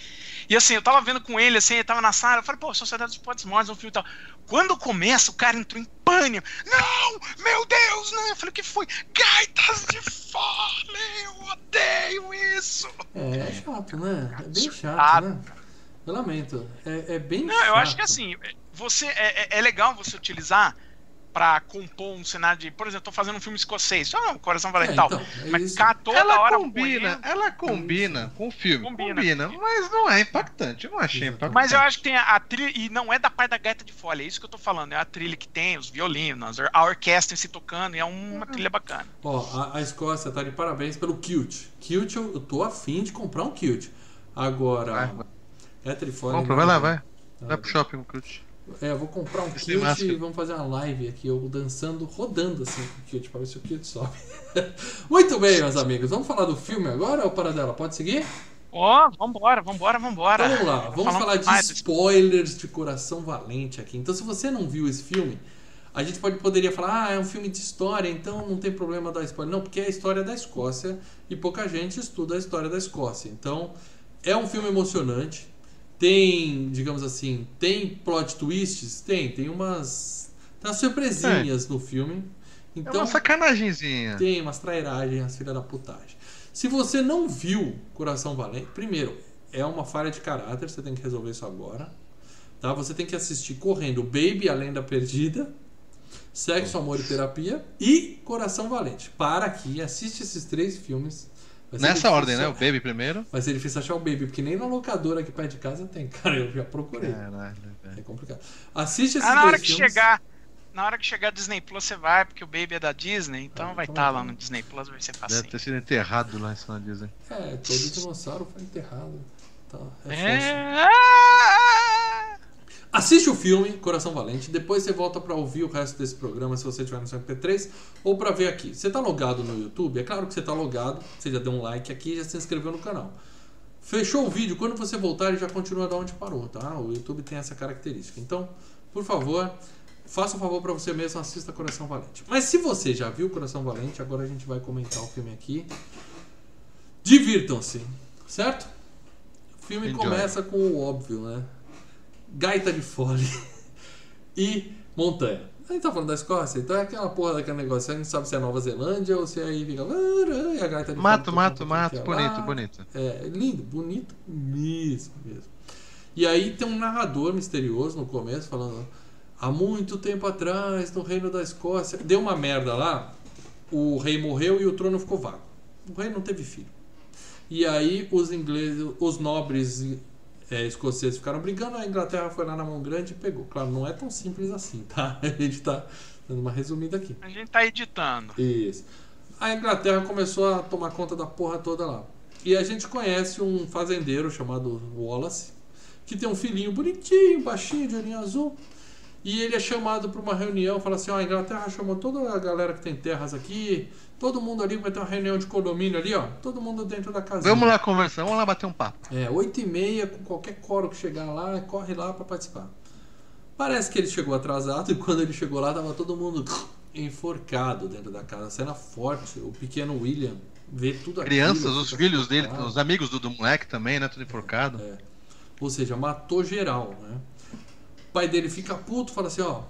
E assim, eu tava vendo com ele, assim, ele tava na sala, eu falei, pô, Sociedade dos Poetas Mortos é um filme e tal. Quando começa, o cara entrou em pânico. Não! Meu Deus, não! Eu falei, o que foi? Gaitas de fole! Eu odeio isso! É, é chato, né? É bem chato, chato. né? Eu lamento. É, é bem Não, chato. eu acho que assim, você é, é, é legal você utilizar para compor um cenário de, por exemplo, tô fazendo um filme escocês, ah, Coração Valental, é, então, é mas cá toda ela hora combina, ela combina com o filme, combina. combina. mas não é impactante, eu não achei impactante. Mas eu acho que tem a, a, trilha e não é da parte da gaita de folha, é isso que eu tô falando, é a trilha que tem os violinos, a orquestra se tocando, e é uma trilha bacana. Ó, a, a, Escócia tá de parabéns pelo Kilt. Kilt eu, eu tô afim de comprar um Kilt. Agora, vai, gaita de folha. Compra, vai lá, vai. Vai pro shopping com o Kilt. É, eu vou comprar um Esse e vamos fazer uma live aqui, eu dançando, rodando assim com o Kilt, pra ver se o Kilt sobe. *laughs* Muito bem, meus amigos. Vamos falar do filme agora, ou Paradela? Pode seguir? Ó, oh, vambora, vambora, vambora. Então, vamos lá, vamos falar de spoilers de Coração Valente aqui. Então, se você não viu esse filme, a gente pode, poderia falar, ah, é um filme de história, então não tem problema dar spoiler. Não, porque é a história da Escócia e pouca gente estuda a história da Escócia. Então, é um filme emocionante, tem, digamos assim, tem plot twists? Tem, tem umas. Tem umas surpresinhas é. no filme. Então, é uma sacanagemzinha. Tem umas trairagens, as filhas da putagem. Se você não viu Coração Valente, primeiro, é uma falha de caráter, você tem que resolver isso agora. Tá? Você tem que assistir correndo Baby, a Lenda Perdida, Sexo, Amor e Terapia e Coração Valente. Para aqui, assiste esses três filmes Nessa ordem, né? O Baby primeiro. Vai ser difícil achar o Baby, porque nem na locadora aqui perto de casa tem. Cara, eu já procurei. Caralho, é complicado. Assiste esses ah, na hora que filmes. chegar na hora que chegar a Disney Plus, você vai, porque o Baby é da Disney, então ah, vai estar tá lá no Disney Plus, vai ser fácil. Deve ter sido enterrado lá em na Disney. É, todo dinossauro foi enterrado. Tá, é, é... Assiste o filme Coração Valente, depois você volta para ouvir o resto desse programa se você tiver no seu MP3 ou para ver aqui. Você tá logado no YouTube? É claro que você tá logado, você já deu um like aqui e já se inscreveu no canal. Fechou o vídeo, quando você voltar ele já continua da onde parou, tá? O YouTube tem essa característica. Então, por favor, faça um favor para você mesmo, assista Coração Valente. Mas se você já viu Coração Valente, agora a gente vai comentar o filme aqui. Divirtam-se, certo? O filme Enjoy. começa com o óbvio, né? Gaita de fole *laughs* e montanha. A gente tá falando da Escócia, então é aquela porra daquele negócio. A gente sabe se é Nova Zelândia ou se aí fica. E a gaita de mato, fole. Mato, mato, mato. Bonito, lá. bonito. É, lindo, bonito mesmo, mesmo. E aí tem um narrador misterioso no começo falando. Há muito tempo atrás, no reino da Escócia. Deu uma merda lá, o rei morreu e o trono ficou vago. O rei não teve filho. E aí os ingleses, os nobres é, escoceses ficaram brincando, a Inglaterra foi lá na mão grande e pegou. Claro, não é tão simples assim, *laughs* tá? A gente tá dando uma resumida aqui. A gente tá editando. Isso. A Inglaterra começou a tomar conta da porra toda lá. E a gente conhece um fazendeiro chamado Wallace, que tem um filhinho bonitinho, baixinho, de olhinho azul. E ele é chamado para uma reunião, fala assim, ó, a Inglaterra chamou toda a galera que tem terras aqui, todo mundo ali vai ter uma reunião de condomínio ali, ó, todo mundo dentro da casa. Vamos lá conversar, vamos lá bater um papo. É, 8 e meia, com qualquer coro que chegar lá, corre lá para participar. Parece que ele chegou atrasado e quando ele chegou lá, tava todo mundo enforcado dentro da casa. Cena forte, o pequeno William vê tudo aquilo. Crianças, os filhos dele, os amigos do, do moleque também, né? Tudo enforcado. É. Ou seja, matou geral, né? O pai dele fica puto, fala assim, ó,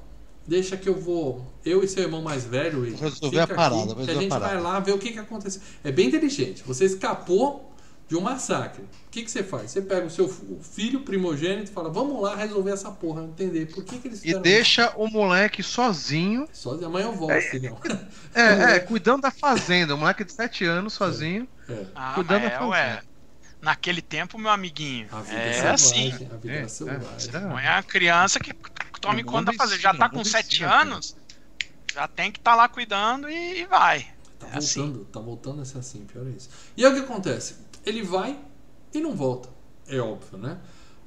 deixa que eu vou, eu e seu irmão mais velho, resolver fica a parada, aqui, que a a gente parada. vai lá ver o que que aconteceu. É bem inteligente. Você escapou de um massacre. O que que você faz? Você pega o seu filho primogênito e fala, vamos lá resolver essa porra, entender por que que eles E deixa o moleque sozinho. Só amanhã eu volto, filhão. É, é, cuidando da fazenda. O moleque de 7 anos sozinho. É. Ah, Cuidando mas da é, fazenda. ué. Naquele tempo, meu amiguinho, A vida é selvagem, assim. a vida É, selvagem. é, é a criança que tome conta da fazer. Já tá com mundo 7 ensina, cara. anos, já tem que estar lá cuidando e, e vai. Tá É assim. voltando, tá voltando a ser assim, pior é isso. E aí o que acontece? Ele vai e não volta. É óbvio, né?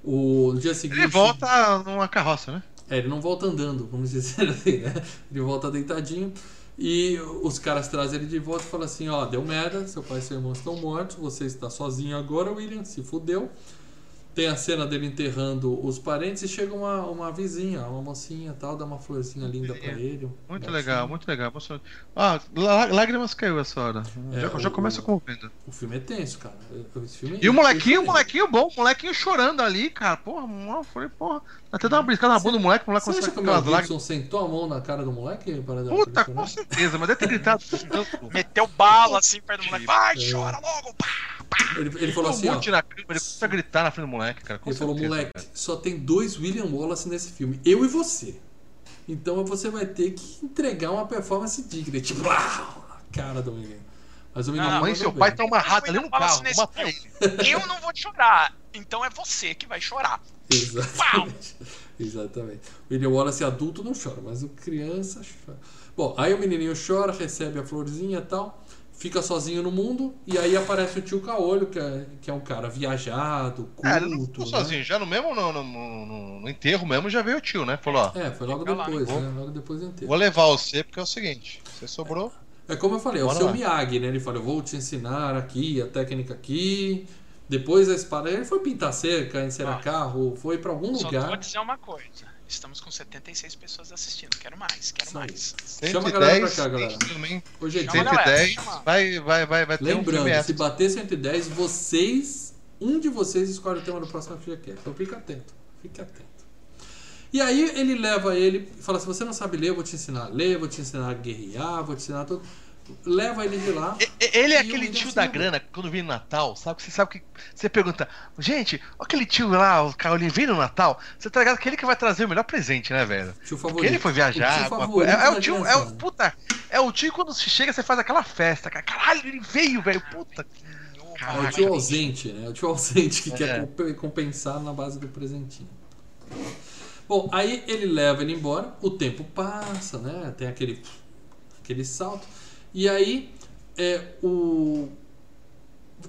O no dia seguinte. Ele volta numa carroça, né? É, ele não volta andando, vamos *laughs* dizer assim, né? Ele volta deitadinho. E os caras trazem ele de volta e falam assim: ó, deu merda, seu pai e seu irmão estão mortos, você está sozinho agora, William, se fudeu. Tem a cena dele enterrando os parentes e chega uma, uma vizinha, uma mocinha e tal, dá uma florzinha linda pra ele. Muito legal, muito legal. Ah, lá- lágrimas caiu essa hora. É, já, já o- começa comovendo. O filme é tenso, cara. Esse filme E o molequinho, o molequinho bom, o molequinho chorando ali, cara. Porra, falei, porra. Até dá uma briscada na bunda do moleque, o moleque Você acha começa que a o ficar as lágrimas. Sentou a mão na cara do moleque para dar Puta, pra com certeza, mas deve ter gritado. *laughs* Meteu bala assim perto do moleque. Vai, É. chora logo! pá! Ele, ele falou assim, ó. um monte na câmera, ele começa a gritar na frente do moleque, cara. com Ele falou, certeza, moleque, cara. só tem dois William Wallace nesse filme, eu e você. Então você vai ter que entregar uma performance digna. Tipo, uau, a cara do menino. Mas o menino Ah, A mãe e seu bem. pai estão amarrados ali no assim carro. nesse ele. Eu não vou te chorar, então é você que vai chorar. Exatamente. *laughs* Exatamente. O William Wallace adulto não chora, mas o criança chora. Bom, aí o menininho chora, recebe a florzinha e tal, fica sozinho no mundo, e aí aparece o tio Caolho, que é, que é um cara viajado, culto. Ah, ele não ficou né? sozinho. Já no mesmo, no, no, no- no enterro mesmo, já veio o tio, né? Falou, ó. É, foi logo lá, depois, né? né? Logo depois do enterro. Vou levar você porque é o seguinte: você sobrou. É como eu falei, é o seu lá. Miyagi, né? Ele fala, eu vou te ensinar aqui, a técnica aqui. Depois a espada. Ele foi pintar cerca, encerar Ó. carro, foi pra algum Só lugar. vou dizer uma coisa. Estamos com 76 pessoas assistindo. Quero mais, quero aí. mais. Chama a galera pra 110, cá, galera. também. Hoje é Chama dia. a galera, 110, chama. vai, vai, vai, vai ter um Lembrando, se bater 110, vocês. Um de vocês escolhe o tema do próximo FGCast. Então fica atento. Fique atento. E aí ele leva ele e fala: se você não sabe ler, eu vou te ensinar a ler, vou te ensinar a guerrear, vou te ensinar tudo. Leva ele de lá. Ele é aquele o tio da grana, quando vem no Natal, sabe? Você sabe que. Você pergunta, gente, aquele tio lá, o Carolinho, vem no Natal? Você tá ligado que ele que vai trazer o melhor presente, né, velho? Tio Porque favorito. ele foi O viajar. tio alguma favorito coisa. É, é o tio, é o. Puta, é o tio quando se chega, você faz aquela festa, cara. Caralho, ele veio, velho. Puta. É o Caraca. tio ausente, né? É o tio ausente que É. quer comp- compensar na base do presentinho. Bom, aí ele leva ele embora, o tempo passa, né? Tem aquele, aquele salto. E aí é, o.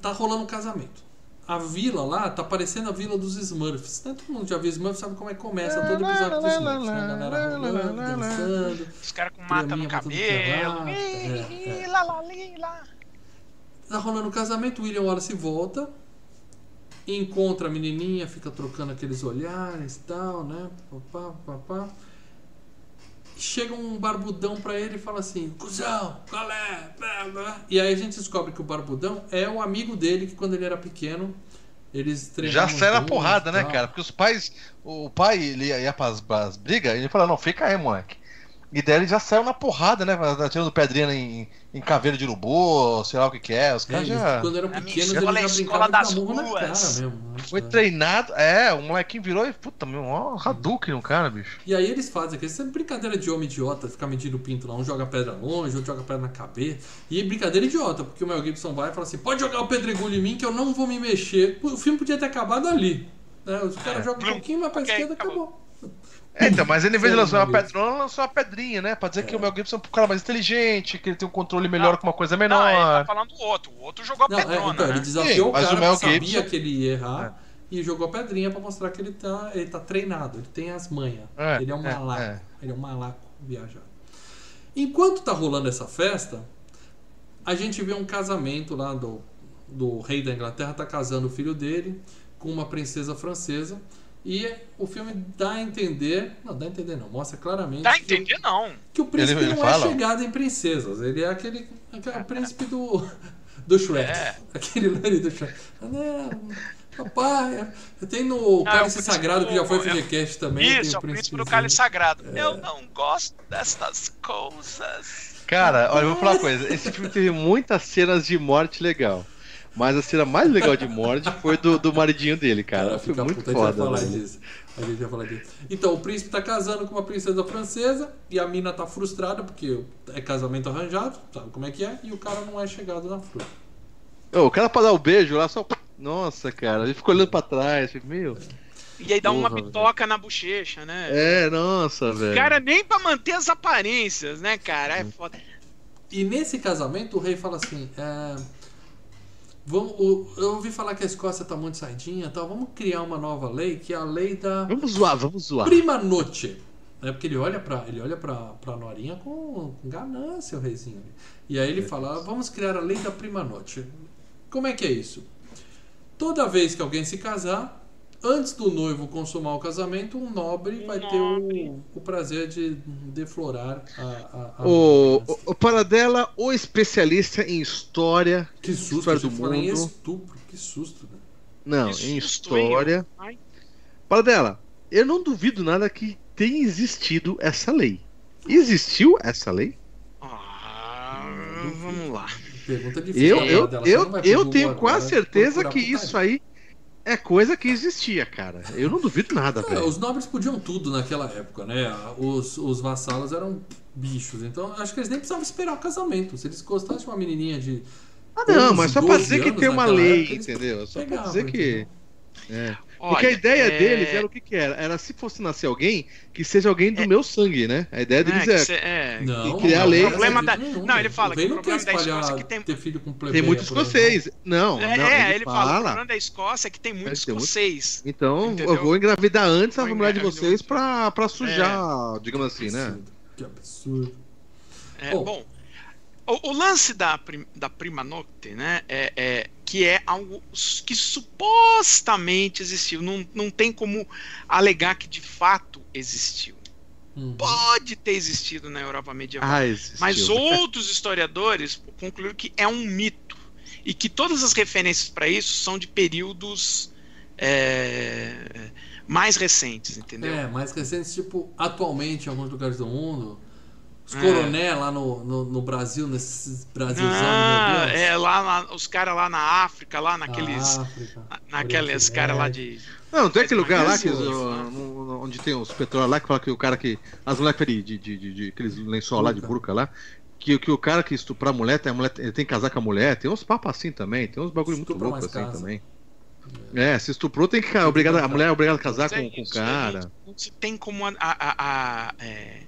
Tá rolando um casamento. A vila lá tá parecendo a vila dos Smurfs. Né? Todo mundo já viu Smurfs, sabe como é que começa todo episódio dos Smurfs, né? A galera rolando, dançando. Os caras com mata no cabelo. é é. Tá rolando o casamento, o William Wallace volta, encontra a menininha, fica trocando aqueles olhares e tal, né? Papá, papá. Chega um barbudão pra ele e fala assim: Cusão, qual é? E aí a gente descobre que o barbudão é o amigo dele que quando ele era pequeno eles Já treinavam. sai na porrada, né, cara? Porque os pais. O pai, ele ia pras, pras brigas, ele fala, não, fica aí, moleque. E daí ele já saiu na porrada, né? Tirando pedrinha em, em caveira de urubu, sei lá o que que é. Os É, caras eles, já. quando eram pequenos, é eles já escola das cara ruas. mesmo. né? Foi É. treinado. É, o molequinho virou e. Puta, meu, ó, Hadouken no cara, bicho. E aí eles fazem aqui, essa brincadeira de homem idiota, ficar medindo o pinto lá, um joga pedra longe, outro joga pedra na cabeça. E brincadeira idiota, porque o Mel Gibson vai e fala assim: pode jogar o pedregulho em mim que eu não vou me mexer. O filme podia ter acabado ali. Né? Os caras É. jogam um pouquinho mais pra Ok, esquerda, acabou. acabou. É, então, mas ele, em vez de lançar uma ele lançou uma pedrinha, né? Pra dizer que o Mel Gibson é um cara mais inteligente, que ele tem um controle melhor Não. com uma coisa Não, ele tá menor. falando do outro. O outro jogou a Não, é, pedrona, então, ele né? desafiou Sim, o cara o Mel que sabia Gibson- que ele ia errar e jogou a pedrinha pra mostrar que ele tá, ele tá treinado, ele tem as manhas. É, ele é um é, malaco. é. Ele é um malaco viajado. Enquanto tá rolando essa festa, a gente vê um casamento lá do, do rei da Inglaterra, tá casando o filho dele com uma princesa francesa. E o filme dá a entender. Não, dá a entender não. Mostra claramente Dá a que entender, não. que o príncipe Ele- ele não fala? é chegado em princesas. Ele é aquele, aquele príncipe do, do Shrek. É. Aquele loirinho do Shrek. Ah, não, papai. Tem no Ah, é Cálice Sagrado, que já foi é- FGCast também. tem Isso, é o príncipe do cálice sagrado. Eu não gosto destas coisas. Cara, olha, eu vou falar uma coisa. Esse filme teve muitas cenas de morte legal. Mas a cena mais legal de morte foi do, do maridinho dele, cara. Cara, foi fica muito puta, a gente foda. falar velho. disso. A gente vai falar disso. Então, o príncipe tá casando com uma princesa francesa e a mina tá frustrada porque é casamento arranjado, sabe como é que é? E o cara não é chegado na fruta. Ô, o cara pra dar o beijo lá, só. Nossa, cara, ele ficou olhando pra trás. Meu. E aí dá uma Porra, bitoca na bochecha, né? É, nossa, velho. Cara, nem pra manter as aparências, né, cara? É foda. E nesse casamento o rei fala assim: é, vamos, o- eu ouvi falar que a Escócia tá muito saidinha, tal, vamos criar uma nova lei que é a lei da Vamos zoar, vamos zoar. prima noche. É porque ele olha pra, ele olha pra Norinha com, com ganância, o reizinho. E aí ele fala: vamos criar a lei da prima noche. Como é que é isso? Toda vez que alguém se casar, antes do noivo consumar o casamento, um nobre vai ter o, o prazer de deflorar a. a, a O, o, o Paradela, o especialista em história. Que susto, História do que falei em mundo. estupro, que susto, né? Não, Que em susto, hein? história. Ai. Paradela, eu não duvido nada que tenha existido essa lei. Existiu essa lei? Ah, vamos lá. Pergunta difícil. Eu, né, eu, eu, eu tenho quase certeza procurar que isso aí é coisa que existia, cara. Eu não duvido nada, É, velho. os nobres podiam tudo naquela época, né? Os, os vassalos eram bichos, então acho que eles nem precisavam esperar o casamento. Se eles gostassem de uma menininha de. Ah, não, 11, mas só pra 12 dizer que tem uma lei, época, entendeu? Só pra pegavam, dizer que. entendeu? É. Porque a Olha, ideia é- deles era o que, que era? Era se fosse nascer alguém, que seja alguém do É. meu sangue, né? A ideia né, deles é. cê- é, Não, E criar não, lei- não, O problema da- não, não, ele fala o que o problema da Escócia é que tem- ter filho com Tem plebeia, muito por exemplo. escocês. Não, É, não. é, ele, ele fala, o fala. problema da Escócia é que tem muito tem muito- escocês. Então, Entendeu? eu vou engravidar antes a Vou mulher de vocês pra, pra sujar, digamos assim, né? Que absurdo. É, Bom. bom, o, o lance da, prim- da prima nocte, né, é, é que é algo que supostamente existiu. Não, não tem como alegar que de fato existiu. Uhum. Pode ter existido na Europa medieval. Ah. Mas outros historiadores concluíram que é um mito e que todas as referências para isso são de períodos é, mais recentes, entendeu? É, mais recentes, tipo, atualmente em alguns lugares do mundo, os É. coroné lá no, no, no Brasil, nesses Brasilzão, Ah, é lá, lá- os caras lá na África, lá naqueles, África, na- naqueles caras lá de Não, tem aquele lugar lá que, onde tem os petróleos lá que fala que o cara que. As mulheres de, de, de, de- de- aqueles lençol lá de Burca. lá. Que, que o cara que estuprar a mulher, tem, a mulher, ele tem que casar com a mulher, tem uns papos assim também, tem uns bagulho muito louco assim casa. também. É, se estuprou, tem que. Obrigado, a mulher é obrigada a casar é com, com o é cara. Não se tem como a, a, a- a- é,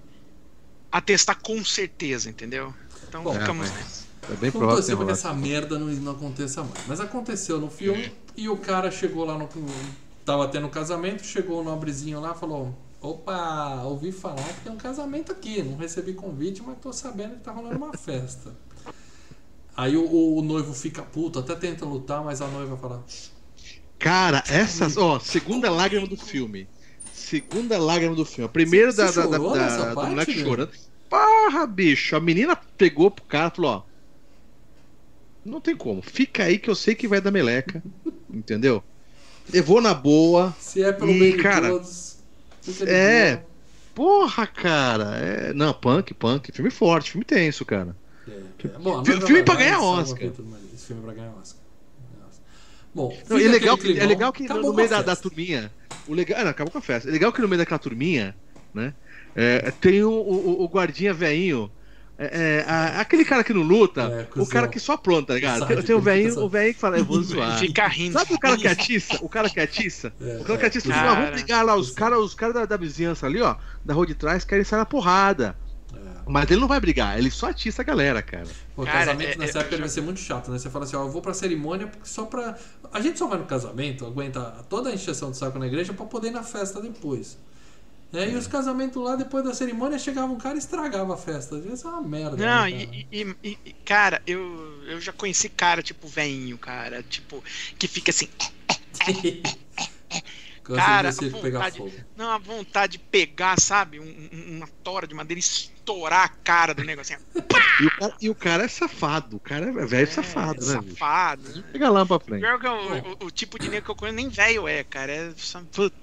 atestar com certeza, entendeu? Então Bom, ficamos é, mas- nessa. É bem Vamos provável que torcer pra que essa merda não, não aconteça mais. Mas aconteceu no filme e o cara chegou lá no. Tava tendo casamento, chegou o nobrezinho lá e falou: Opa, ouvi falar que tem um casamento aqui. Não recebi convite, mas tô sabendo que tá rolando uma *laughs* festa. Aí o, o- o noivo fica puto, até tenta lutar, mas a noiva fala: Cara, essas. Ó, segunda lágrima do filme. Segunda lágrima do filme. A primeira da, da, da, da, do moleque chorando. Porra, bicho. A menina pegou pro cara e falou: ó. Não tem como. Fica aí que eu sei que vai dar meleca. Entendeu? Eu vou na boa. Se é pelo E, cara, todos. é, boa." Porra, cara. É... Não, punk, punk. Filme forte, filme tenso, cara. É, é. Bom, Filme- pra ganhar e Oscar. filme é pra ganhar Oscar. Bom, Não, e é legal, que, é climão, legal que no, meio da, da turminha. O legal, ah, não, acabou com a festa. É legal que no meio daquela turminha, né? é, tem o, o, o guardinha veinho É, é, a- aquele cara que não luta, É, o cara que só pronta, tá ligado? Tem, Sádico, tem o velhinho, o velhinho que fala, eu vou *laughs* zoar. Fica rindo. Sabe o cara que *laughs* atiça? O cara que atiça? É, O cara que é, atiça, cuzão. fala, "Ah, Cara. vamos brigar lá, os caras os cara da, da vizinhança ali, ó, da rua de trás, querem sair na porrada. É. Mas ele não vai brigar, ele só atiça a galera, cara. Pô, Cara, casamento é- nessa é- época vai ser muito chato, né? Você fala assim, ó, eu vou pra cerimônia só pra. A gente só vai no casamento, aguenta toda a encheção de saco na igreja pra poder ir na festa depois. Né? E os casamentos lá, depois da cerimônia, chegava um cara e estragava a festa. Isso é uma merda. Não, né, e, e- e- e, cara, eu, eu já conheci cara, tipo, veinho, cara, tipo, que fica assim, *laughs* *laughs* Gosta cara, de a pegar vontade- fogo. não, a vontade de pegar, sabe, um- um- uma tora de madeira e estourar a cara do negocinho. *laughs* E o cara, e o cara é safado, o cara é velho safado, né? bicho? Safado. Pega lá pra frente. Pior que o, o- o tipo de nego que eu conheço nem velho é, cara. É só- puta.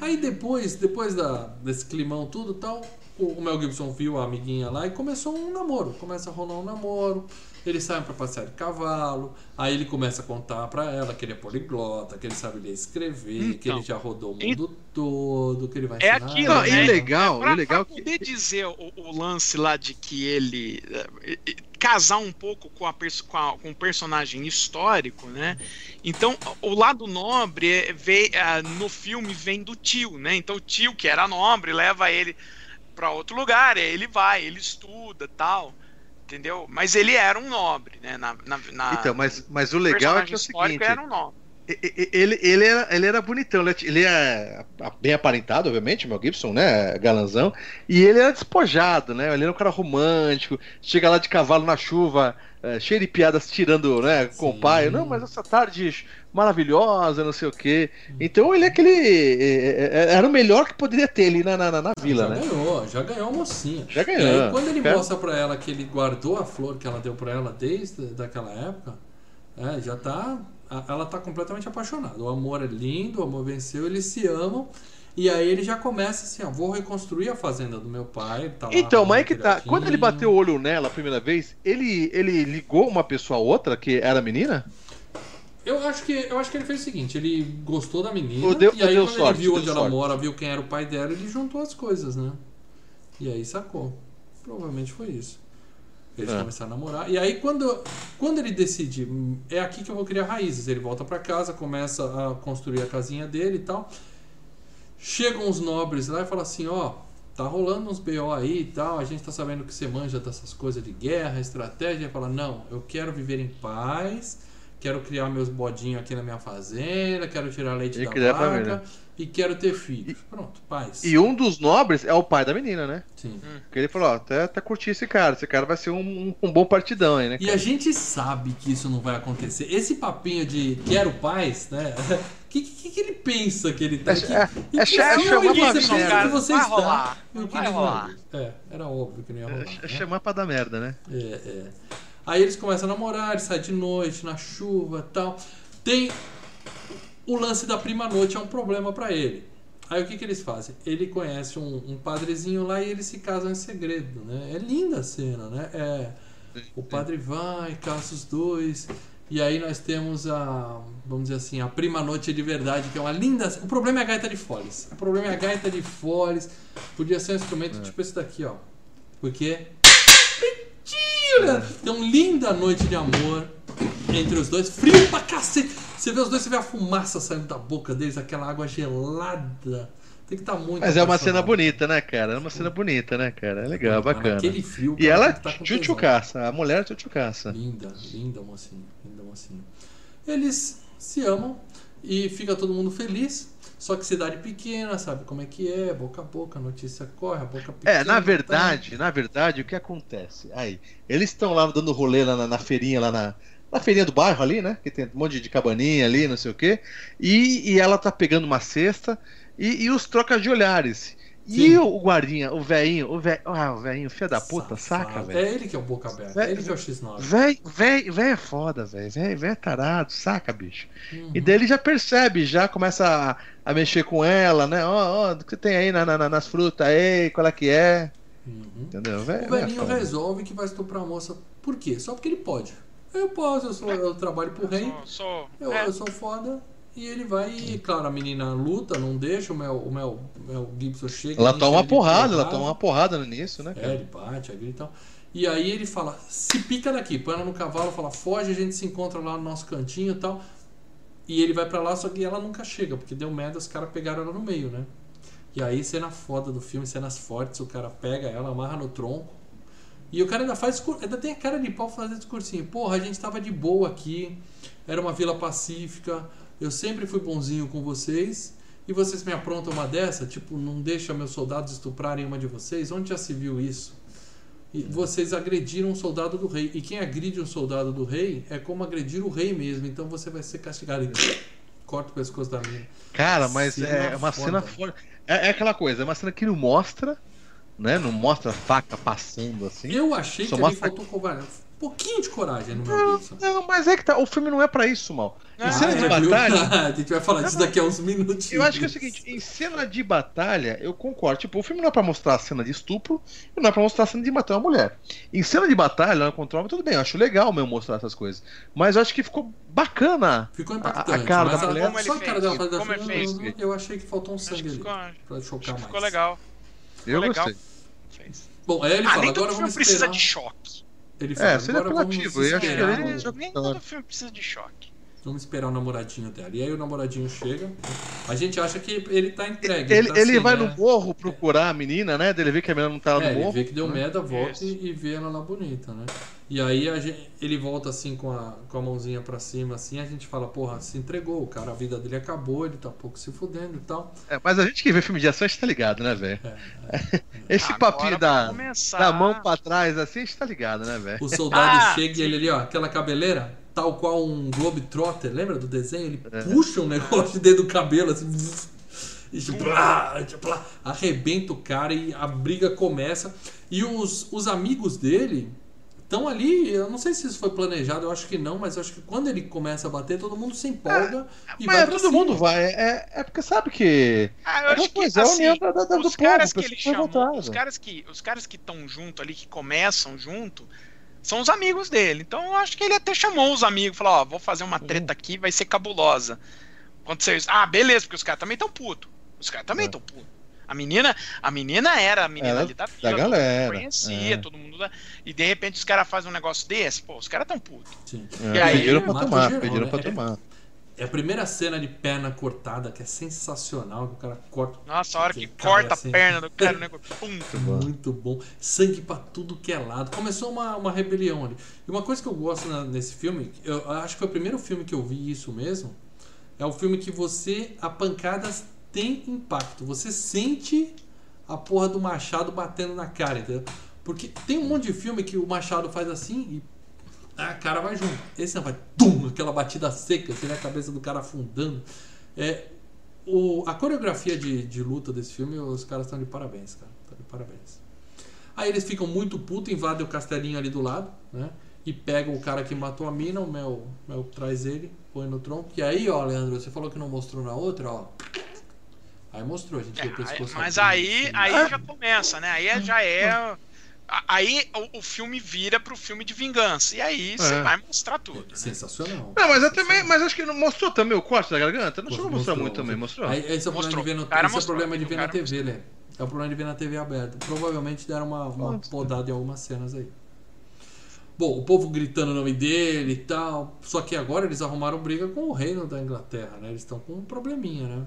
Aí depois, depois da, desse climão tudo e tal, o, o Mel Gibson viu a amiguinha lá e começou um namoro. Começa a rolar um namoro. Eles saem pra passear de cavalo. Aí ele começa a contar pra ela que ele é poliglota, que ele sabe ler e escrever, que Então. ele já rodou o mundo todo, que ele vai É ensinar aquilo, né? e o legal, e Pra, o legal pra que. poder dizer o, o lance lá de que ele eh, eh, casar um pouco com, a, com, a- com o personagem histórico, né? Então, o lado nobre é- vem, ah, no filme vem do tio, né? Então, o tio, que era nobre, leva ele pra outro lugar, aí ele vai, ele estuda tal. Entendeu? Mas ele era um nobre, né? Na, na, na- Então, mas, mas o legal é que é o seguinte. era um nobre. E- e- Ele, ele, era, ele era bonitão, ele é- ele é bem aparentado, obviamente, Mel Gibson, né? Galanzão. E ele era despojado, né? Ele era um cara romântico, chega lá de cavalo na chuva, é, cheio de piadas tirando, né? Com Sim. o pai. Não, mas essa tarde maravilhosa, não sei o quê. Então ele é aquele. é, é, Era o melhor que poderia ter ali na, na, na- vila, já né? ganhou, já ganhou a mocinha. Já E ganhou. aí, quando ele mostra pra ela que ele guardou a flor que ela deu pra ela desde daquela época, é, já tá. Ela tá completamente apaixonada. O amor é lindo, o amor venceu, eles se amam. E aí ele já começa assim, ó, vou reconstruir a fazenda do meu pai. Tá Então, mas é que tá. Quando ele bateu o olho nela a primeira vez, ele, ele ligou uma pessoa a outra que era menina? Eu acho que eu acho que ele fez o seguinte, ele gostou da menina deu- e aí quando sorte, ele viu onde ela sorte. mora, viu quem era o pai dela, ele juntou as coisas, né? E aí sacou. Provavelmente foi isso. Eles É. começaram a namorar. E aí quando, quando ele decide, "Hum, é aqui que eu vou criar raízes, ele volta pra casa, começa a construir a casinha dele e tal. Chegam os nobres lá e falam assim, ó, tá rolando uns BO aí e tal, a gente tá sabendo que você manja dessas coisas de guerra, estratégia, e fala, não, eu quero viver em paz, quero criar meus bodinhos aqui na minha fazenda, quero tirar leite E da vaca família. E quero ter filhos. Pronto, paz. E um dos nobres é o pai da menina, né? Sim. Porque ele falou, ó, até, até curti esse cara, esse cara vai ser um, um, um bom partidão aí, né? E a gente sabe que isso não vai acontecer. Esse papinho de quero paz, né? O *laughs* que, que, que ele pensa que ele tá? É- que, é- e é que é não chamar ele pra pensa merda. que você Vai está rolar, vai rolar. É, era óbvio que não ia rolar. É né? chamar pra dar merda, né? É, é. Aí eles começam a namorar, eles saem de noite, na chuva tal. Tem o lance da prima noite, é um problema pra ele. Aí o que, que eles fazem? Ele conhece um, um padrezinho lá e eles se casam em segredo, né? É linda a cena, né? É, o padre vai, casa os dois. E aí nós temos a, vamos dizer assim, a prima noite de verdade, que é uma linda. O problema é a gaita de foles. O problema é a gaita de foles. Podia ser um instrumento tipo esse daqui, ó. Porque mentira! Então, linda noite de amor entre os dois. Frio pra cacete. Você vê os dois, você vê a fumaça saindo da boca deles, aquela água gelada. Tem que estar muito Mas é uma cena bonita, né, cara? É uma cena bonita, né, cara? É legal, Mas bacana. Naquele frio, E cara, ela tem que tá tchutchucaça, a mulher é tchutchucaça. Linda, linda mocinha, linda mocinha. Eles se amam e fica todo mundo feliz. Só que cidade pequena, sabe como é que é, boca a boca, a notícia corre, a boca pequena. É, na tá? verdade, na verdade, o que acontece? Aí, eles estão lá dando rolê lá na, na feirinha, lá na, na feirinha do bairro ali, né? Que tem um monte de cabaninha ali, não sei o quê. E, e ela tá pegando uma cesta e, e os trocas de olhares. E Sim. o, o guardinha, o velhinho, o velho, ah, o velhinho, filho da puta, Safado. saca, velho? É ele que é o boca aberta, é ele que é o X9. Velho, velho, velho é foda, velho. Velho velho é tarado, saca, bicho? Uhum. E daí ele já percebe, já começa a, a mexer com ela, né? Ó, ó, o que você tem aí na, na- na- nas frutas aí, qual é que é? Uhum. Entendeu? Velho, O velho é velhinho foda. resolve que vai estuprar a moça. Por quê? Só porque ele pode. Eu posso, eu, sou, eu trabalho pro rei, Sou, sou- eu, é, eu sou foda. E ele vai, e claro, a menina luta, não deixa, o Mel, o Mel, Mel Gibson chega. Ela toma uma porrada, ela toma uma porrada início, né, É, cara? ele bate, aí grita e tal. E aí ele fala: se pica daqui, põe ela no cavalo, fala: foge, a gente se encontra lá no nosso cantinho e tal. E ele vai para lá, só que ela nunca chega, porque deu merda, os caras pegaram ela no meio, né? E aí, cena foda do filme, cenas fortes, o cara pega ela, amarra no tronco. E o cara ainda faz. Ainda tem a cara de pau fazer discursinho. Porra, a gente tava de boa aqui, era uma vila pacífica, eu sempre fui bonzinho com vocês. E vocês me aprontam uma dessa? Tipo, não deixa meus soldados estuprarem uma de vocês? Onde já se viu isso? E vocês agrediram um soldado do rei. E quem agride um soldado do rei é como agredir o rei mesmo. Então você vai ser castigado. E corta o pescoço da minha. Cara, mas cena é uma foda. cena forte. É, é, aquela coisa, é uma cena que não mostra, né? Não mostra a faca passando assim. Eu achei que mostra... ali faltou covarde pouquinho de coragem no meu não, não, mas é que tá. O filme não é pra isso, mal. Em ah, cena de batalha. *laughs* a gente vai falar disso daqui a uns minutos. Eu acho que é o seguinte: em cena de batalha, eu concordo. Tipo, o filme não é pra mostrar a cena de estupro e não é pra mostrar a cena de matar uma mulher. Em cena de batalha, contra homem, tudo bem. Eu acho legal mesmo mostrar essas coisas. Mas eu acho que ficou bacana. Ficou impactante. A, a cara da mulher. Só a cara dela fazer como assim, fez, eu, eu achei que faltou um sangue ali. Pra chocar mais. Ficou legal. Eu gostei. Bom, aí ele ah, fala, agora vamos esperar. precisa de choque. Ele fala, é, seria apelativo. Eu acho que ele... Nem todo filme precisa de choque. Vamos esperar o namoradinho dela. E aí o namoradinho chega. A gente acha que ele tá entregue. Ele, ele, tá ele assim, vai né? no morro procurar a menina, né? Ele vê que a menina não tá lá é, no morro. Ele vê que deu merda, volta e, e, vê ela lá bonita, né? E aí gente, ele volta assim com a, com a mãozinha pra cima, assim, a gente fala, porra, se entregou, o cara, a vida dele acabou, ele tá pouco se fudendo e tal. É, mas a gente que vê filme de ação, a gente tá ligado, né, velho? É, é, *laughs* Esse Agora papinho da, da mão pra trás, assim, a gente tá ligado, né, velho? O soldado ah, chega sim. e ele ali, ó, aquela cabeleira, tal qual um Globetrotter, lembra do desenho? Ele é. puxa um negócio *laughs* dentro do cabelo, assim, e tipo, blá, blá, arrebenta o cara e a briga começa. E os, os amigos dele então ali, eu não sei se isso foi planejado, eu acho que não, mas eu acho que quando ele começa a bater, todo mundo se empolga é, e mas vai. todo cima. mundo vai. É, é porque sabe que. Ah, eu acho que, assim, é da, da, os caras povo, que ele chamou, os caras que os caras que estão junto ali, que começam junto, são os amigos dele. Então eu acho que ele até chamou os amigos, falou: ó, vou fazer uma treta aqui, vai ser cabulosa. Aconteceu isso. Ah, beleza, porque os caras também estão putos. Os caras também estão é. putos. A menina, a menina era a menina Ela, ali da vila, da galera. conhecia, é. todo mundo. Da... E de repente os caras fazem um negócio desse, pô, os caras tão putos. É, e aí, pediram pra tomar, geral, pediram né? pra tomar. É a primeira cena de perna cortada que é sensacional, que o cara corta. Nossa, a hora que corta assim, a perna do cara, *laughs* negócio. Pum. Muito bom. Sangue pra tudo que é lado. Começou uma, uma rebelião ali. E uma coisa que eu gosto na, nesse filme, eu acho que foi o primeiro filme que eu vi isso mesmo. É o filme que você, a pancadas tem impacto. Você sente a porra do machado batendo na cara, entendeu? Porque tem um monte de filme que o machado faz assim e a cara vai junto. Esse não vai, tum, aquela batida seca, você vê a cabeça do cara afundando. É, o, a coreografia de, de luta desse filme, os caras estão de parabéns, cara. Estão de parabéns. Aí eles ficam muito putos, invadem o castelinho ali do lado, né? E pegam o cara que matou a mina, o Mel, Mel traz ele, põe no tronco. E aí, ó, Leandro, você falou que não mostrou na outra, ó. Aí mostrou, a gente é, aí, Mas aí, aí já começa, né? Aí já é. Aí o, o filme vira pro filme de vingança. E aí você é. vai mostrar tudo. É, né? Sensacional. Não, mas, também, mas acho que não mostrou também o corte da garganta? Não chegou a mostrar muito também, mostrou. Aí, esse é o problema de ver, no, esse mostrou, é problema de ver na TV, né? É o problema de ver na TV aberta. Provavelmente deram uma, uma podada em algumas cenas aí. Bom, o povo gritando o nome dele e tal. Só que agora eles arrumaram briga com o reino da Inglaterra, né? Eles estão com um probleminha, né?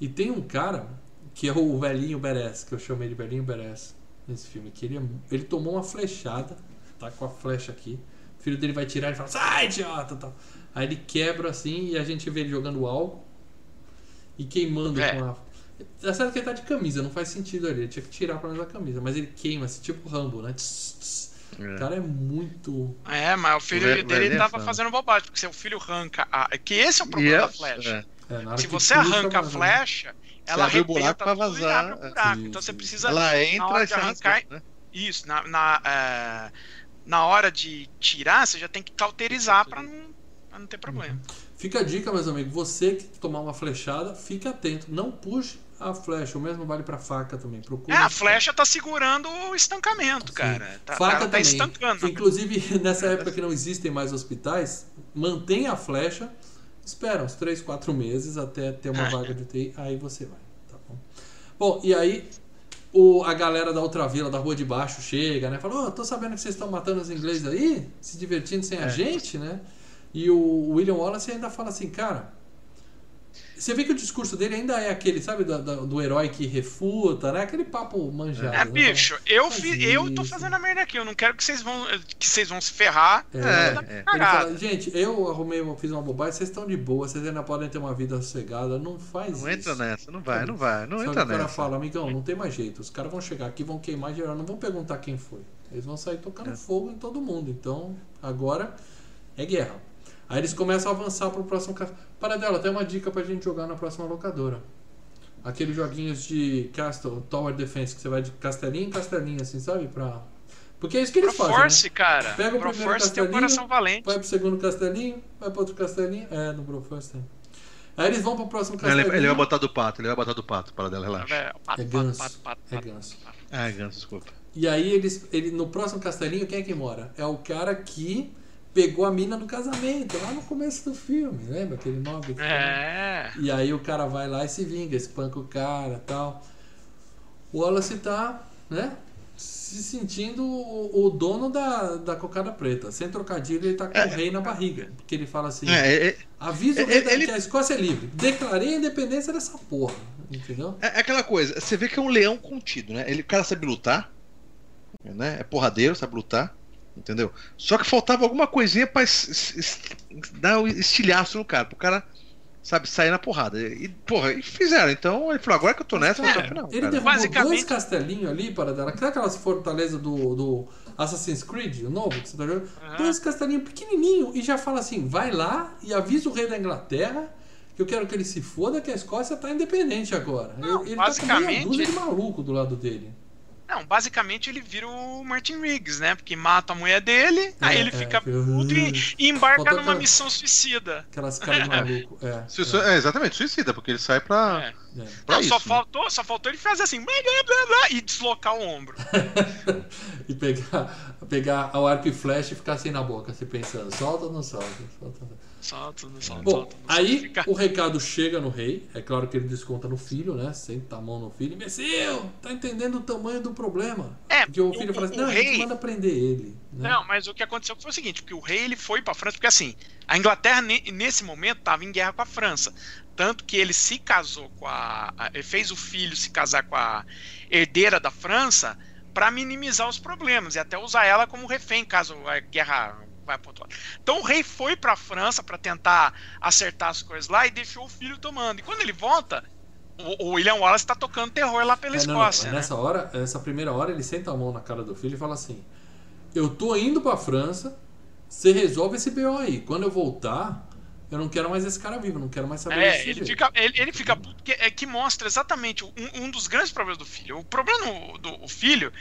E tem um cara, que é o velhinho Beres, que eu chamei de velhinho Beres nesse filme, que ele, é ele tomou uma flechada, tá com a flecha aqui. O filho dele vai tirar e fala, sai, idiota! Tal. Aí ele quebra assim e a gente vê ele jogando álcool e queimando é. com a. É certo que ele tá de camisa, não faz sentido ali. Ele tinha que tirar pra nós a camisa, mas ele queima, assim, tipo Rambo, né? Tss, tss. É. O cara é muito. É, mas o filho o dele tava fazendo bobagem, porque se o filho arranca. A... Que esse é o problema yes, da flecha. É. É, se você arranca a flecha, ela abre o buraco para vazar. O buraco. Sim, então você precisa. Ela entra e arrancar. Né? Isso, na, na, é, na hora de tirar, você já tem que cauterizar para não, pra não ter problema. Uhum. Fica a dica, meus amigos. Você que tomar uma flechada, fique atento. Não puxe a flecha. O mesmo vale para faca também. Procure é, a flecha tá segurando o estancamento, Sim. cara. Tá, faca tá também. estancando. Inclusive, *laughs* nessa época que não existem mais hospitais, mantenha a flecha Espera uns 3, 4 meses até ter uma vaga de UTI, aí você vai. Tá bom? bom, e aí o, a galera da outra vila, da rua de baixo, chega, né? Fala, ô, tô sabendo que vocês estão matando os ingleses aí, se divertindo sem a É. gente, né? E o William Wallace ainda fala assim, cara. Você vê que o discurso dele ainda é aquele, sabe, do, do, do herói que refuta, né? Aquele papo manjado. É, né? bicho, eu, Faz fi, eu tô fazendo a merda aqui. Eu não quero que vocês vão, que vocês vão se ferrar. É, É, Tá é. Fala, gente, eu arrumei, eu fiz uma bobagem, vocês estão de boa, vocês ainda podem ter uma vida sossegada, não faz Não isso. entra nessa, não vai, não vai, não Só entra o cara nessa. fala, amigão, não tem mais jeito. Os caras vão chegar aqui, vão queimar geral, não vão perguntar quem foi. Eles vão sair tocando É. fogo em todo mundo. Então, agora é guerra. Aí eles começam a avançar pro próximo ca- Para dela, tem uma dica pra gente jogar na próxima locadora. Aqueles joguinhos de Castle, Tower Defense, que você vai de castelinho em castelinho, assim, sabe? Pra... Porque é isso que eles fazem. Proforce, Né? cara. Pega o primeiro Proforce tem um castelinho, coração valente. Vai pro segundo castelinho, vai pro outro castelinho. É, no Broforce tem. Aí eles vão pro próximo Não, ele, castelinho. ele vai botar do pato, ele vai botar do pato, para dela, relaxa. É, pato, É pato, ganso. pato, pato, É pato. ganso. Ah, ganso, desculpa. E aí eles, ele, no próximo castelinho, quem é que mora? É o cara que pegou a mina do casamento, lá no começo do filme, lembra? Aquele nobre. que- É. E aí o cara vai lá e se vinga, espanca o cara tal. O Wallace tá, né? Se sentindo o, o dono da, da cocada preta. Sem trocadilho, ele tá com o rei na barriga. Porque ele fala assim: É, é, avisa o é, rei da- ele- que a Escócia é livre. Declarei a independência dessa porra. Entendeu? é, é aquela coisa, você vê que é um leão contido, né? Ele, o cara sabe lutar, né? É porradeiro, sabe lutar, entendeu? Só que faltava alguma coisinha pra dar o estilhaço no cara, pro cara, sabe, sair na porrada. E, porra, e fizeram. Então ele falou: agora que eu tô nessa, eu vou até o final. Ele cara. derrubou Basicamente- dois castelinhos ali para. Sabe aquelas fortalezas do, do Assassin's Creed, o novo que você tá jogando? Aham. Dois castelinhos pequenininhos e já fala assim: vai lá e avisa o rei da Inglaterra que eu quero que ele se foda, que a Escócia tá independente agora. Não, ele tá com meia basicamente- dúzia de maluco do lado dele. Não, basicamente ele vira o Martin Riggs, né? Porque mata a mulher dele, aí É, ele é, fica fica- puto e, e embarca numa aquela- missão suicida. Aquelas caras de *laughs* maluco. É, Sui- É, exatamente, suicida, porque ele sai pra. É. é, é. pra Não, só, isso, né? faltou, só faltou ele fazer assim, blá, blá, blá, blá, e deslocar o ombro. *laughs* e pegar, pegar o arco e flecha e ficar assim na boca, se pensando: solta ou não solta? solta ou não? Solta, não solta, Bom, solta. não solta, aí o recado chega no rei. É claro que ele desconta no filho, né? Senta a mão no filho. Imbecil! Tá entendendo o tamanho do problema. É, Porque o o- filho fala assim: o não, a gente rei- manda prender ele. Né? Não, mas o que aconteceu foi o seguinte, porque o rei ele foi pra França, porque assim, a Inglaterra ne- nesse momento estava em guerra com a França, tanto que ele se casou com a, a- ele fez o filho se casar com a herdeira da França para minimizar os problemas e até usar ela como refém caso a guerra vai pro lado. Então o rei foi pra França para tentar acertar as coisas lá e deixou o filho tomando. E quando ele volta, o, o William Wallace tá tocando terror lá pela É, não, não, Escócia, mas né? Nessa hora, essa primeira hora, ele senta a mão na cara do filho e fala assim: Eu tô indo pra França, você resolve esse BO aí. Quando eu voltar, eu não quero mais esse cara vivo, não quero mais saber É, desse ele jeito. fica, ele, ele fica puto, que, é, que mostra exatamente um, um dos grandes problemas do filho. O problema do, do o filho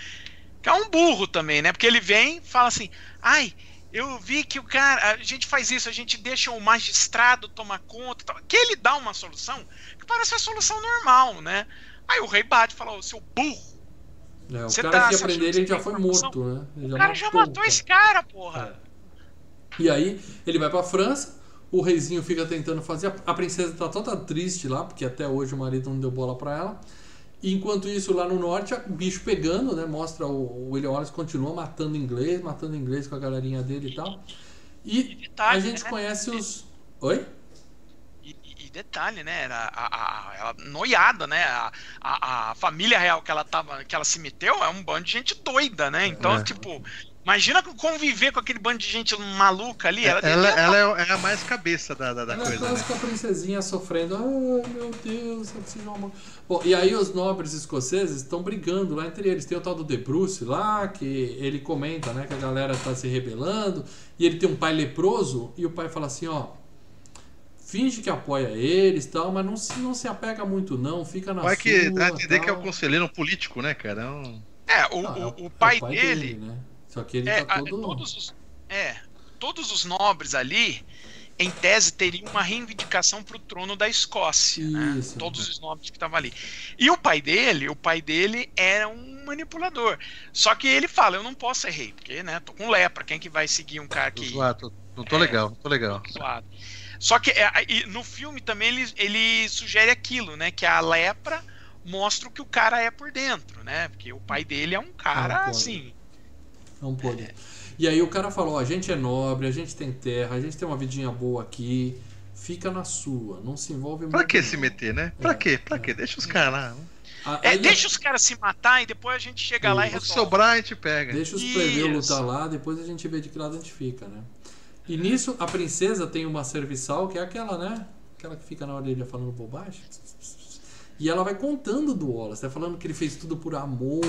que é um burro também, né? Porque ele vem fala assim, ai, eu vi que o cara, a gente faz isso, a gente deixa o magistrado tomar conta, tal. que ele dá uma solução que parece a solução normal, né? Aí o rei bate e fala, ô seu burro, É, o Você cara tá que ia prender ele já foi morto, né? Ele o cara já matou cara. esse cara, porra. É. E aí ele vai pra França, o reizinho fica tentando fazer. A princesa tá toda triste lá, porque até hoje o marido não deu bola pra ela. Enquanto isso, lá no norte, o bicho pegando, né? Mostra o, William Wallace continua matando inglês, matando inglês com a galerinha dele e tal. E E detalhe, a gente né? conhece os. Oi? E, e- e detalhe, né? Era a, a- a- ela noiada, né? A, a, a família real que ela tava, que ela se meteu é um bando de gente doida, né? Então, É. tipo, imagina conviver com aquele bando de gente maluca ali. Ela, Ela, devia- ela é, é a mais cabeça da, da, da Ela é a coisa, né? clássica princesinha sofrendo. Ai, meu Deus, eu preciso de uma. Bom, e aí os nobres escoceses estão brigando lá entre eles. Tem o tal do De Bruce lá, que ele comenta, né, que a galera tá se rebelando. E ele tem um pai leproso. E o pai fala assim, ó... Finge que apoia eles tal, mas não se, não se apega muito não, fica na Vai que sua, dá a entender que é o conselheiro político, né, cara? É um... É, o, Ah, é o, é o pai, dele. né? Só que ele é, tá todo... todos os, é, todos os nobres ali, em tese, teriam uma reivindicação pro trono da Escócia. né? Isso. Todos os nobres que estavam ali. E o pai dele, o pai dele era um manipulador. Só que ele fala, eu não posso ser rei, porque, né, tô com lepra, quem que vai seguir um cara que... zoado, não tô É. legal, não tô legal. zoado. Só que é, e no filme também ele, ele sugere aquilo, né? Que a lepra mostra o que o cara é por dentro, né? Porque o pai dele é um cara É um podre. assim. É um poder. E aí o cara falou, ó, a gente é nobre, a gente tem terra, a gente tem uma vidinha boa aqui, fica na sua, não se envolve Pra muito que não." se meter, né? Pra É, quê? Pra é. quê? Deixa os caras lá. A- É, aí- deixa os caras se matar e depois a gente chega lá e O que resolve. sobrar a gente pega. Deixa os plebeus lutar lá, depois a gente vê de que lado a gente fica, né? E nisso a princesa tem uma serviçal que é aquela, né? Aquela que fica na orelha falando bobagem. E ela vai contando do Wallace, tá falando que ele fez tudo por amor,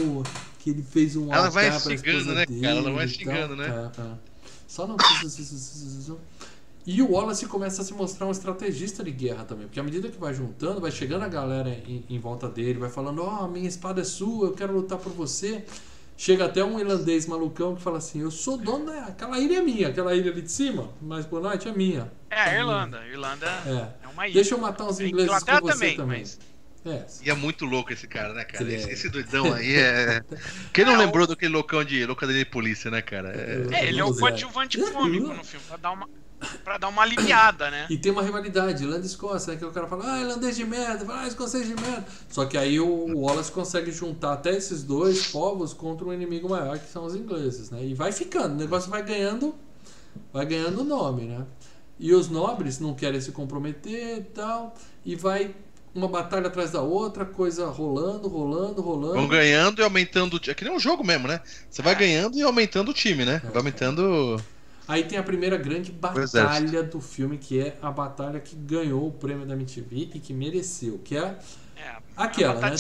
que ele fez um Ela vai xingando, né, dele cara? Ela vai xingando, né? É, é. Só não. E o Wallace começa a se mostrar um estrategista de guerra também, porque à medida que vai juntando, vai chegando a galera em, em volta dele, vai falando: Ó, minha espada é sua, eu quero lutar por você. Chega até um irlandês malucão que fala assim: Eu sou dono da. Aquela ilha é minha, aquela ilha ali de cima, mas por noite é minha. É, a Irlanda. A Irlanda É. é uma ilha. Deixa eu matar uns ingleses Inglaterra com você também, também. mas- É. E é muito louco esse cara, né, cara? Esse, é. esse doidão aí é. *laughs* Quem não É, lembrou daquele loucão de loucademia de polícia, né, cara? É... É, ele é o coadjuvante cômico no filme, pra dar uma, pra dar uma aliviada, né? E tem uma rivalidade, Irlanda e Escócia, né? Que o cara fala, ah, irlandês de merda, fala, ah, escocês de merda. Só que aí o Wallace consegue juntar até esses dois povos contra um inimigo maior, que são os ingleses, né? E vai ficando, o negócio vai ganhando, vai ganhando nome, né? E os nobres não querem se comprometer e tal, e vai uma batalha atrás da outra, coisa rolando, rolando, rolando. Vão ganhando e aumentando. o É que nem um jogo mesmo, né? Você vai É. ganhando e aumentando o time, né? É. Vai aumentando. Aí tem a primeira grande batalha do filme, que é a batalha que ganhou o prêmio da MTV e que mereceu, que é É, Aquela, né?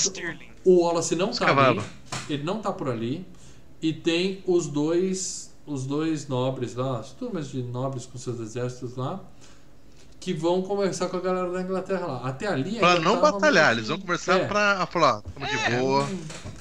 O Wallace não tá ali, ele não tá por ali, e tem os dois, os dois nobres lá, as turmas de nobres com seus exércitos lá, que vão conversar com a galera da Inglaterra lá. Até ali Pra não batalhar, eles vão conversar é, pra falar, tamo de É, boa, uma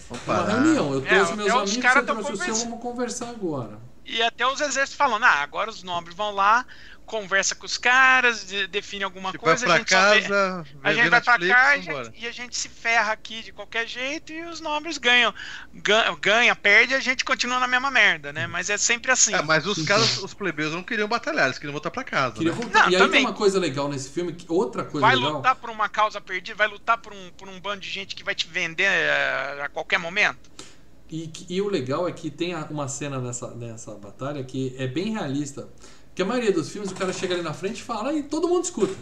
vamos parar. reunião. Eu É, trouxe meus até os amigos, caras você tão trouxe o seu, vamos conversar agora. E até os exércitos falando, ah, agora os nobres vão lá, conversa com os caras, de- define alguma Tipo, vai coisa, a pra gente só vê- casa, A gente vai pra cá e a e a gente se ferra aqui de qualquer jeito e os nobres ganham. Ganha, ganha perde e a gente continua na mesma merda, né? Mas é sempre assim. É, mas os caras, os plebeus não queriam batalhar, eles queriam voltar pra casa. Né? voltar. Não, e aí também. tem uma coisa legal nesse filme, que- outra coisa vai legal. lutar por uma causa perdida, vai lutar por um, por um bando de gente que vai te vender eh, a qualquer momento. E, e o legal é que tem a- uma cena nessa, nessa batalha que é bem realista. Porque a maioria dos filmes o cara chega ali na frente e fala e todo mundo escuta.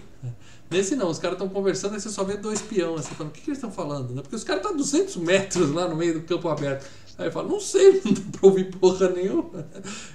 Nesse não, os caras estão conversando e você só vê dois peão assim, falando, o que, que eles estão falando? Né? Porque os caras estão 200 metros lá no meio do campo aberto. Aí fala, não sei, *laughs* não dá pra ouvir porra nenhuma.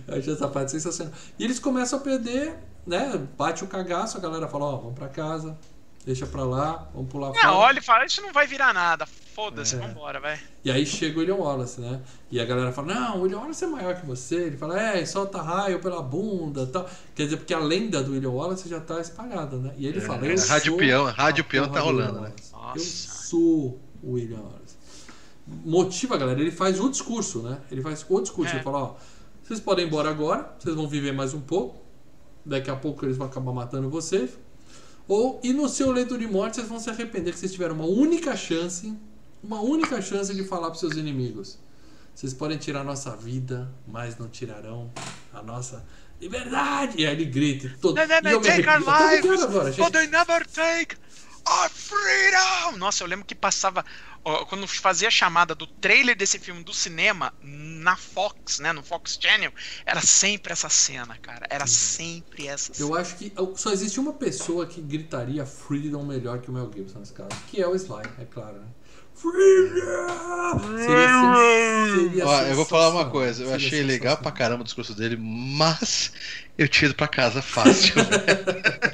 Eu achei essa parte sensacional. E eles começam a perder, né? Bate o cagaço, a galera fala, ó, vamos pra casa, deixa pra lá, vamos pular É, olha e fala, isso não vai virar nada. Foda-se, É. vambora, vai. E aí chega o William Wallace, né? E a galera fala, não, o William Wallace é maior que você. Ele fala, é, solta raio pela bunda e tal. Quer dizer, porque a lenda do William Wallace já tá espalhada, né? E ele fala, eu É, Rádio sou Peão, a Rádio Peão tá rolando, né? Nossa. Eu sou o William Wallace. Motiva a galera, ele faz o discurso, né? Ele faz o discurso, É. ele fala, ó, vocês podem ir embora agora, vocês vão viver mais um pouco, daqui a pouco eles vão acabar matando vocês. Ou, e no seu leito de morte, vocês vão se arrepender que vocês tiveram uma única chance, uma única chance de falar para seus inimigos. Vocês podem tirar a nossa vida, mas não tirarão a nossa liberdade. E aí ele grita. Todo, They, take our arrepio. Lives, arrepiado agora, gente. but they never take our freedom! Nossa, eu lembro que passava. Quando fazia a chamada do trailer desse filme do cinema na Fox, né? No Fox Channel, era sempre essa cena, cara. Era sempre essa cena. Eu acho que só existe uma pessoa que gritaria Freedom melhor que o Mel Gibson nesse caso, que é o Sly, é claro, né? Freedom! Seria, sen- seria Ó, eu vou falar uma coisa, eu seria achei legal pra caramba o discurso dele, mas eu ido pra casa fácil. *laughs*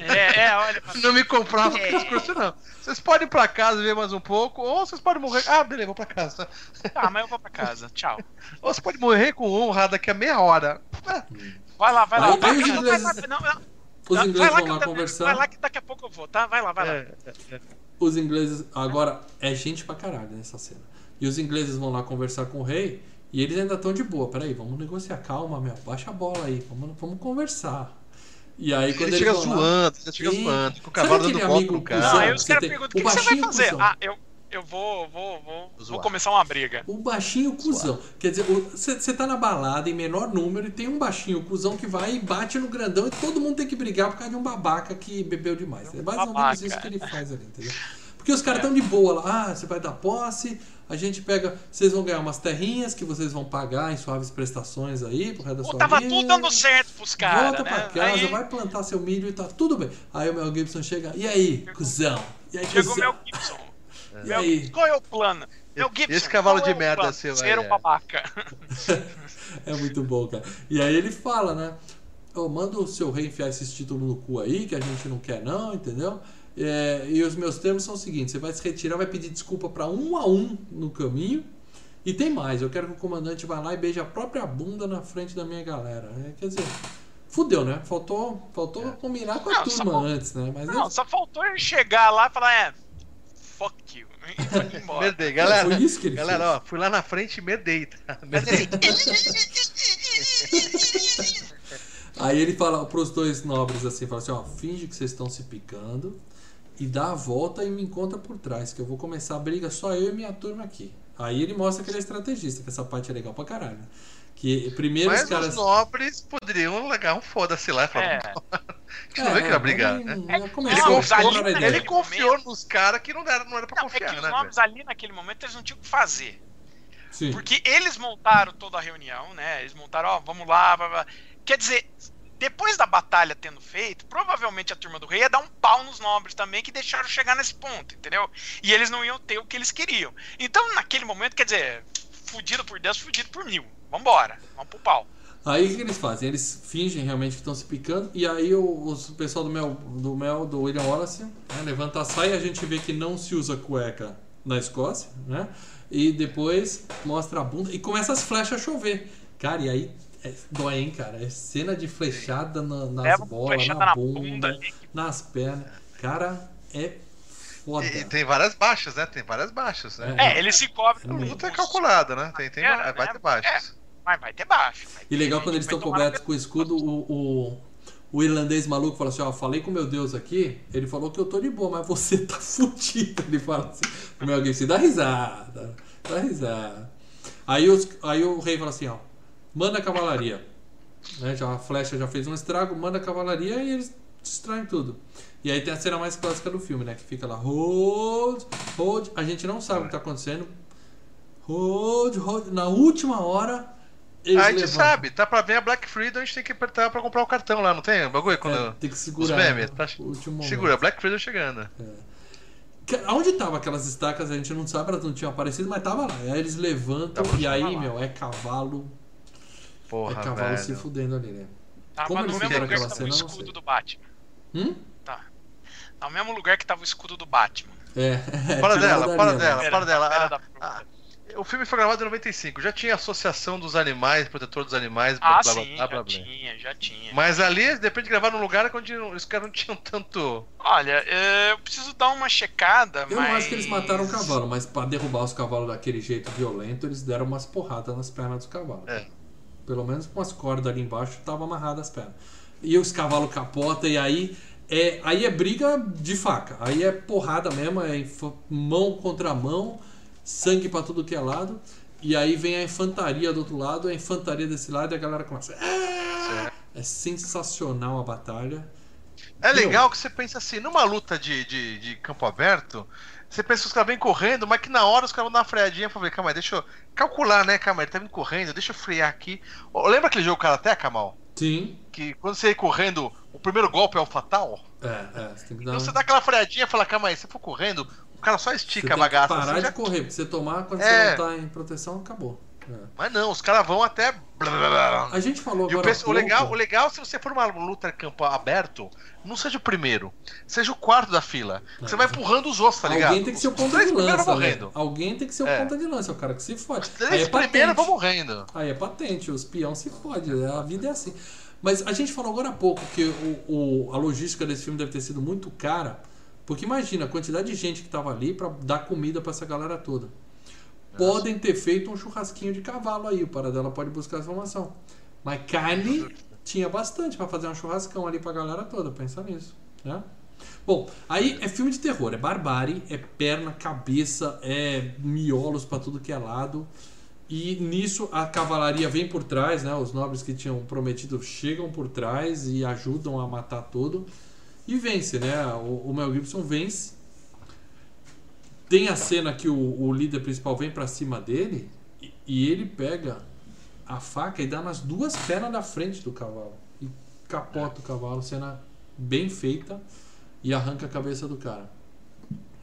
É, é, olha. não me comprava É. discurso, não. Vocês podem ir pra casa ver mais um pouco, ou vocês podem morrer. Ah, beleza, vou pra casa. Ah, mas eu vou pra casa. Tchau. Ou você pode morrer com honra daqui a meia hora. É, Vai lá, vai lá. Vai, vai lá, ingleses- não, não. Os Vai ingleses lá vão lá conversar. Vai lá que daqui a pouco eu vou, tá? Vai lá, vai lá. é, é. Os ingleses. Agora, é gente pra caralho nessa cena. E os ingleses vão lá conversar com o rei. E eles ainda estão de boa. Peraí, vamos negociar. Calma, meu. Baixa a bola aí. Vamos, vamos conversar. E aí, quando Ele eles chega vão lá- zoando, ele chega Sim. zoando, com o cavalo dando volta amigo no cara. Não, aí os caras perguntam: o que, que você vai fazer? cuzão. Ah, eu, eu vou, vou, vou, vou Zoar. começar uma briga. O baixinho cuzão. Quer dizer, você tá na balada em menor número e tem um baixinho cuzão que vai e bate no grandão e todo mundo tem que brigar por causa de um babaca que bebeu demais. É basicamente Babaca. isso que ele faz ali, entendeu? Porque os caras estão de boa lá, ah, você vai dar posse, a gente pega, vocês vão ganhar umas terrinhas que vocês vão pagar em suaves prestações aí pro resto da sua tava vida. tudo dando certo pros caras, Volta né? pra casa, Aí vai plantar seu milho e tá tudo bem. Aí o Mel Gibson chega, e aí, cuzão? E aí, chegou o cuzão? Mel Gibson. *laughs* E Mel aí? Qual é o plano? Mel Gibson, esse cavalo é de o merda seu Ser um é. babaca. *laughs* É muito bom, cara. E aí ele fala, né? Ô, manda o seu rei enfiar esses títulos no cu aí, que a gente não quer não, entendeu? É, e os meus termos são os seguintes: você vai se retirar, vai pedir desculpa pra um a um no caminho. E tem mais, eu quero que o comandante vá lá e beije a própria bunda na frente da minha galera. É, quer dizer, fudeu, né? Faltou, faltou combinar com a É. Não, turma antes, né? Mas Não, é- só faltou ele chegar lá e falar, é, fuck you. *laughs* E embora. Merdei, galera. foi isso que ele Galera, fez. ó, fui lá na frente e merdei, tá? *laughs* Assim, Aí ele fala pros dois nobres assim, fala assim, ó, finge que vocês estão se picando e dá a volta e me encontra por trás, que eu vou começar a briga só eu e minha turma aqui. Aí ele mostra que ele é estrategista, que essa parte é legal pra caralho. né? Que primeiro Mas os caras. os nobres poderiam largar um foda-se lá e falar. É. *laughs* A gente não vê que brigar, ele- né? ele É, começou Ele Não, a os confiou, ali ele confiou nos caras que não era, não era pra Não, é confiar, que os né? nomes velho? ali naquele momento eles não tinham o que fazer. Sim. Porque eles montaram toda a reunião, né? Eles montaram, ó, vamos lá, blá, blá. Quer dizer, depois da batalha tendo feito, provavelmente a turma do rei ia dar um pau nos nobres também, que deixaram chegar nesse ponto, entendeu? E eles não iam ter o que eles queriam. Então, naquele momento, quer dizer, fudido por 10, fudido por mil. Vambora, vamos pro pau. Aí o que, eles fazem? Eles fingem realmente que estão se picando e aí o, o pessoal do Mel, do Mel, do William Wallace, né, levanta a saia, a gente vê que não se usa cueca na Escócia, né? E depois mostra a bunda e começa as flechas a chover. Cara, e aí é, dói, hein, cara? É cena de flechada na- nas uma bolas, flechada na na bunda, bunda nas pernas. Cara, é foda. E, e tem várias baixas, né? Tem várias baixas, né? É, ele se cobre A com luta é calculada, né? Tem, tem, Era, vai né? ter baixas. Mas vai ter baixo. vai E ter legal gente quando eles estão cobertos com o escudo, o, o, o irlandês maluco fala assim, ó, falei com meu Deus aqui, ele falou que eu tô de boa, mas você tá *laughs* fudido. Ele fala assim, meu alguém se dá risada, dá risada. Aí, os, aí o rei fala assim, ó, manda a cavalaria. Né, já, a flecha já fez um estrago, manda a cavalaria e eles distraem tudo. E aí tem a cena mais clássica do filme, né? Que fica lá, hold, hold. A gente não sabe o que tá acontecendo. Hold, hold. Na última hora, eles a gente levantam. sabe, tá pra ver a Black Friday, a gente tem que apertar pra comprar o cartão lá, não tem? O bagulho? Quando É, tem que os segurar. memes, né? tá-. Segura, Black Friday chegando. Que- Onde tava aquelas estacas, a gente não sabe, elas não tinham aparecido, mas tava lá. Aí eles levantam e aí, lá. meu, é cavalo. Porra, é cavalo se velho. fudendo ali, né? Tá, Como mas eles no mesmo lugar que tava o cena, eu escudo do Batman. Hum? Tá. Tá no mesmo lugar que tava o escudo do Batman. É. *laughs* Para dela, dali, para né? dela. Era- dela. era Ah, da- ah, o filme foi gravado em 95, já tinha Associação dos Animais, Protetor dos Animais, Ah, blá, blá, sim, blá, blá, já blá. tinha, já tinha. Mas ali, depende de gravar num lugar onde os caras não tinham tanto. Olha, é, eu preciso dar uma checada, Eu mas... não acho que eles mataram o cavalo, mas pra derrubar os cavalos daquele jeito violento, eles deram umas porradas nas pernas dos cavalos. É. Pelo menos com as cordas ali embaixo estavam amarradas as pernas. E os cavalos capotam e aí é, aí é briga de faca. Aí é porrada mesmo, é mão contra mão, sangue pra tudo que é lado. E aí vem a infantaria do outro lado, a infantaria desse lado e a galera começa. "Ah!" É sensacional a batalha. É legal que você pensa assim, numa luta de, de, de campo aberto, você pensa que os caras vêm correndo, mas que na hora os caras vão dar uma freadinha pra ver, calma aí, deixa eu calcular, né, calma aí, ele tá vindo correndo, deixa eu frear aqui. Ô, lembra aquele jogo Karate, Kamal? Sim. Que quando você ir correndo, o primeiro golpe é o fatal? É, é. Você tem que dar Então uma- você dá aquela freadinha e fala, calma aí, se for correndo, o cara só Você estica tem a bagaça. que parar assim, de já- correr, porque você tomar quando É. você não tá em proteção, acabou. É. Mas não, os caras vão até. A gente falou o, agora. penso- o legal, o legal, se você for uma luta campo aberto, não seja o primeiro, seja o quarto da fila. Você É. vai empurrando os outros, tá ligado? Alguém tem que ser o ponta de lança, né? morrendo. Alguém tem que ser o É. ponta de lança, é o cara que se fode. Os Aí três é primeiros vão morrendo. Aí é patente, os peão se fode, a vida é assim. Mas a gente falou agora há pouco que o, o- a logística desse filme deve ter sido muito cara, porque imagina a quantidade de gente que tava ali pra dar comida pra essa galera toda. Podem ter feito um churrasquinho de cavalo aí, o Paradela pode buscar essa informação. Mas carne tinha bastante pra fazer um churrascão ali pra galera toda, pensa nisso, né? Bom, aí é filme de terror, é barbárie, é perna, cabeça, é miolos pra tudo que é lado. E nisso a cavalaria vem por trás, né? Os nobres que tinham prometido chegam por trás e ajudam a matar todo. E vence, né? O, o Mel Gibson vence. Tem a cena que o, o líder principal vem pra cima dele e, e ele pega a faca e dá nas duas pernas da frente do cavalo. E capota o cavalo, cena bem feita e arranca a cabeça do cara.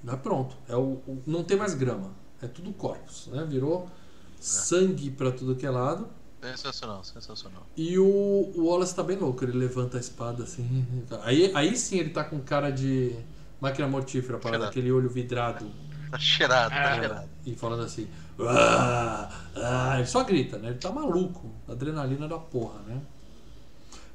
Mas pronto, é o, o- não tem mais grama, é tudo corpos, né? Virou sangue pra tudo que é lado. Sensacional, sensacional. E o, o Wallace tá bem louco, ele levanta a espada assim. *laughs* Aí, aí sim ele tá com cara de máquina mortífera, para aquele olho vidrado Tá cheirado, tá É. cheirado. e falando assim. "Ah, ah", ele só grita, né? Ele tá maluco. Adrenalina da porra, né?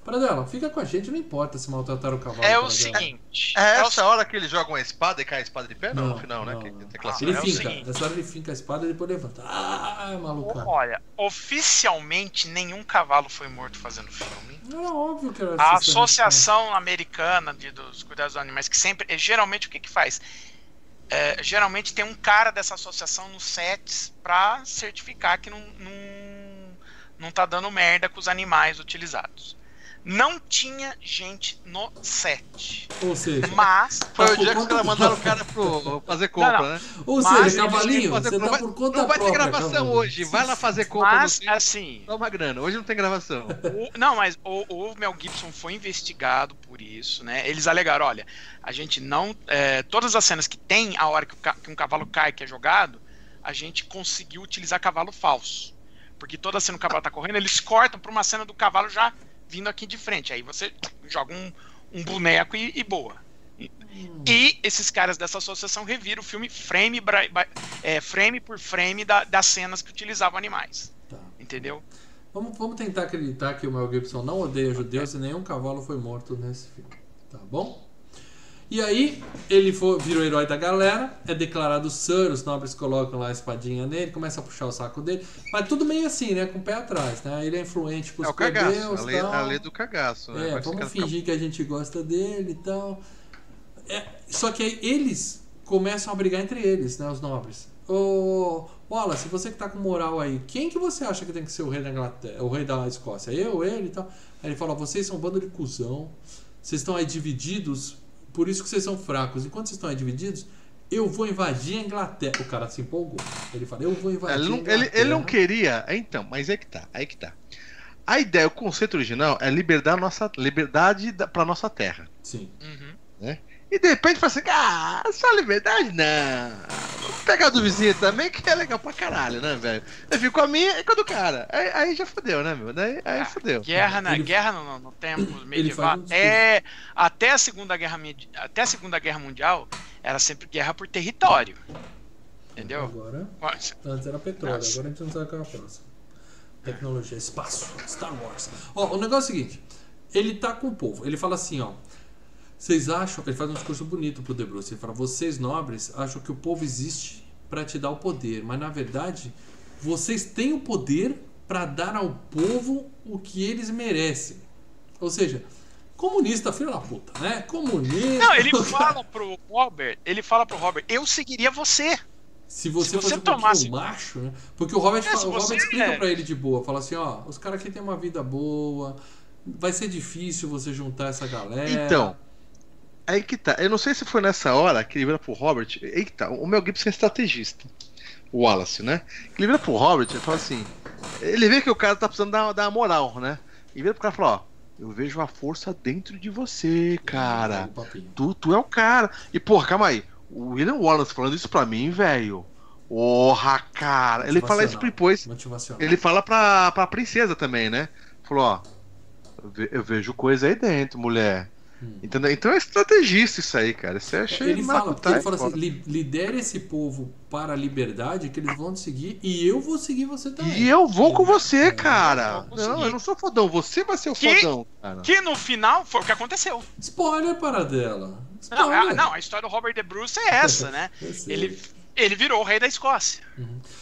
Paradela, fica com a gente, não importa se maltrataram o cavalo. É o seguinte. É o essa hora que ele joga uma espada e cai a espada de pé? Não, no final, né? não, Que- não. que é clássico. Ele É finca, seguinte. nessa hora ele finca a espada e depois levanta. Ah, malucão. Olha, oficialmente nenhum cavalo foi morto fazendo filme. Era óbvio que era A essa cena. Associação Americana de, dos Cuidados dos Animais, que sempre. é, geralmente o que, que faz? É, geralmente tem um cara dessa associação nos sets pra certificar que não, não, não tá dando merda com os animais utilizados. Não tinha gente no set. Ou seja, Mas. Foi Tá o dia que os caras mandaram o cara pro fazer compra, Não, não. né? ou Mas seja cavalinho, Fazer você compra. tá Vai- por conta não vai ter própria, gravação cavalinho. hoje. Vai lá fazer compra. Mas, no- assim. Dá uma grana. Hoje não tem gravação. *laughs* O- não, mas o, o Mel Gibson foi investigado por isso, né? Eles alegaram, olha, a gente não. é, todas as cenas que tem a hora que, o que um cavalo cai, que é jogado, a gente conseguiu utilizar cavalo falso. Porque toda cena que o cavalo tá correndo, eles cortam pra uma cena do cavalo já vindo aqui de frente. Aí você joga um, um boneco e, e boa. E, e esses caras dessa associação reviram o filme frame, é, frame por frame da- das cenas que utilizavam animais. Tá. Entendeu? Vamos, vamos tentar acreditar que o Mel Gibson não odeia judeus e nenhum cavalo foi morto nesse filme. Tá bom? E aí, ele foi, virou herói da galera, é declarado Sir, os nobres colocam lá a espadinha nele, começa a puxar o saco dele, mas tudo meio assim, né? Com o pé atrás, né? Ele é influente pros É o cagaço. A lei, tal. a lei do cagaço. Né? É, vamos fingir que a gente gosta dele e tal. É, só que aí eles começam a brigar entre eles, né, os nobres. Ô, Wallace, você que tá com moral aí, quem que você acha que tem que ser o rei da Inglaterra, o rei da Escócia? Eu, ele e tal? Aí ele fala, vocês são um bando de cuzão, vocês estão aí divididos, por isso que vocês são fracos. Enquanto vocês estão aí divididos, eu vou invadir a Inglaterra. O cara se empolgou. Ele fala, eu vou invadir Ele a não, Inglaterra. ele, ele não queria. é, Então, mas é que tá, aí que tá. A ideia, o conceito original é liberdade, nossa, liberdade da, pra nossa terra. Sim. Uhum. E de repente fala assim, ah, só liberdade? Não. Vamos pegar do vizinho também, que é legal pra caralho, né, velho? Eu fico com a minha e com a do cara. Aí, aí já fodeu, né, meu? Daí, aí Ah, fodeu. Guerra, na, Ele- guerra no, no tempo medieval. faz um discurso. é, até, a segunda guerra, até a Segunda Guerra Mundial era sempre guerra por território. Entendeu? Agora, Mas- Antes era petróleo, Nossa. agora a gente não sabe qual é a próxima. Tecnologia, espaço, Star Wars. Ó, o negócio é o seguinte: ele tá com o povo, ele fala assim, ó. Vocês acham. Ele faz um discurso bonito pro De Bruce. Ele fala: vocês nobres acham que o povo existe para te dar o poder, mas na verdade, vocês têm o poder para dar ao povo o que eles merecem. Ou seja, comunista, filho da puta, né? Comunista. Não, ele fala pro Robert, ele fala pro Robert, eu seguiria você. Se você, Se você fosse um tomasse- pouquinho macho, né? Porque o Robert, É, fala- o Robert explica é- pra ele de boa, fala assim, ó, os caras aqui têm uma vida boa, vai ser difícil você juntar essa galera. Então, aí que tá. Eu não sei se foi nessa hora que ele vira pro Robert. Aí que tá. O Mel Gibson é estrategista. O Wallace, né? Ele vira pro Robert e fala assim. Ele vê que o cara tá precisando dar, dar moral, né? E vira pro cara e fala: Ó, eu vejo a força dentro de você, cara. Tu, tu é o cara. E, porra, calma aí. O William Wallace falando isso pra mim, velho. Porra, cara. Ele fala isso depois. Ele fala pra, pra princesa também, né? Falou, ó. Eu vejo coisa aí dentro, mulher. Hum. Entendeu? Então é estrategista isso aí, cara. Isso eu achei Ele fala, maracutaia, porque ele fala assim, foda. "Li- lidere esse povo para a liberdade que eles vão te seguir e eu vou seguir você também. E eu vou com É, você, é, cara. eu Não, eu não sou fodão. Você vai ser o Que- fodão, cara. Que no final foi o que aconteceu. Spoiler para dela. Não, a, não, a história do Robert De Bruce é essa, né? *laughs* Sei. Ele, ele virou o rei da Escócia.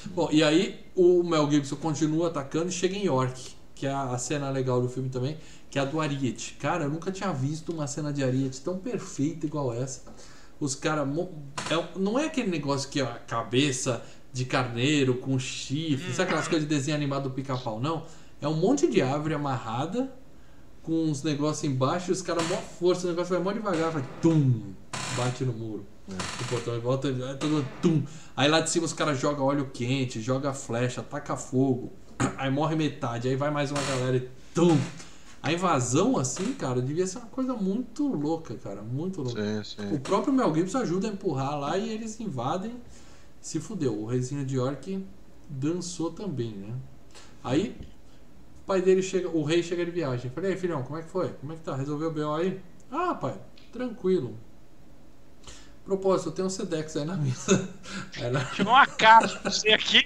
Bom, e aí o Mel Gibson continua atacando e chega em York, que é a cena legal do filme também, que é a do Ariete. Cara, eu nunca tinha visto uma cena de Ariete tão perfeita igual essa. Os caras. É, não é aquele negócio que é a cabeça de carneiro com chifre, sabe aquelas coisas de desenho animado do pica-pau? Não. É um monte de árvore amarrada com uns negócios embaixo e os caras, mó força, o negócio vai mó devagar, vai tum, bate no muro. O portão volta, aí todo tum. Aí lá de cima os caras jogam óleo quente, joga flecha, taca fogo. *clears throat* Aí morre metade, aí vai mais uma galera e tum. A invasão, assim, cara, devia ser uma coisa muito louca, cara. Muito louca. Sim, sim. O próprio Mel Gibson ajuda a empurrar lá e eles invadem. Se fudeu. O reizinho de York dançou também, né? Aí, o pai dele chega, o rei chega de viagem. Falei, aí, filhão, como é que foi? Como é que tá? Resolveu o BO aí? Ah, pai, tranquilo. Propósito, eu tenho um Sedex aí na mesa. *laughs* Na, Chegou uma caixa pra você aqui.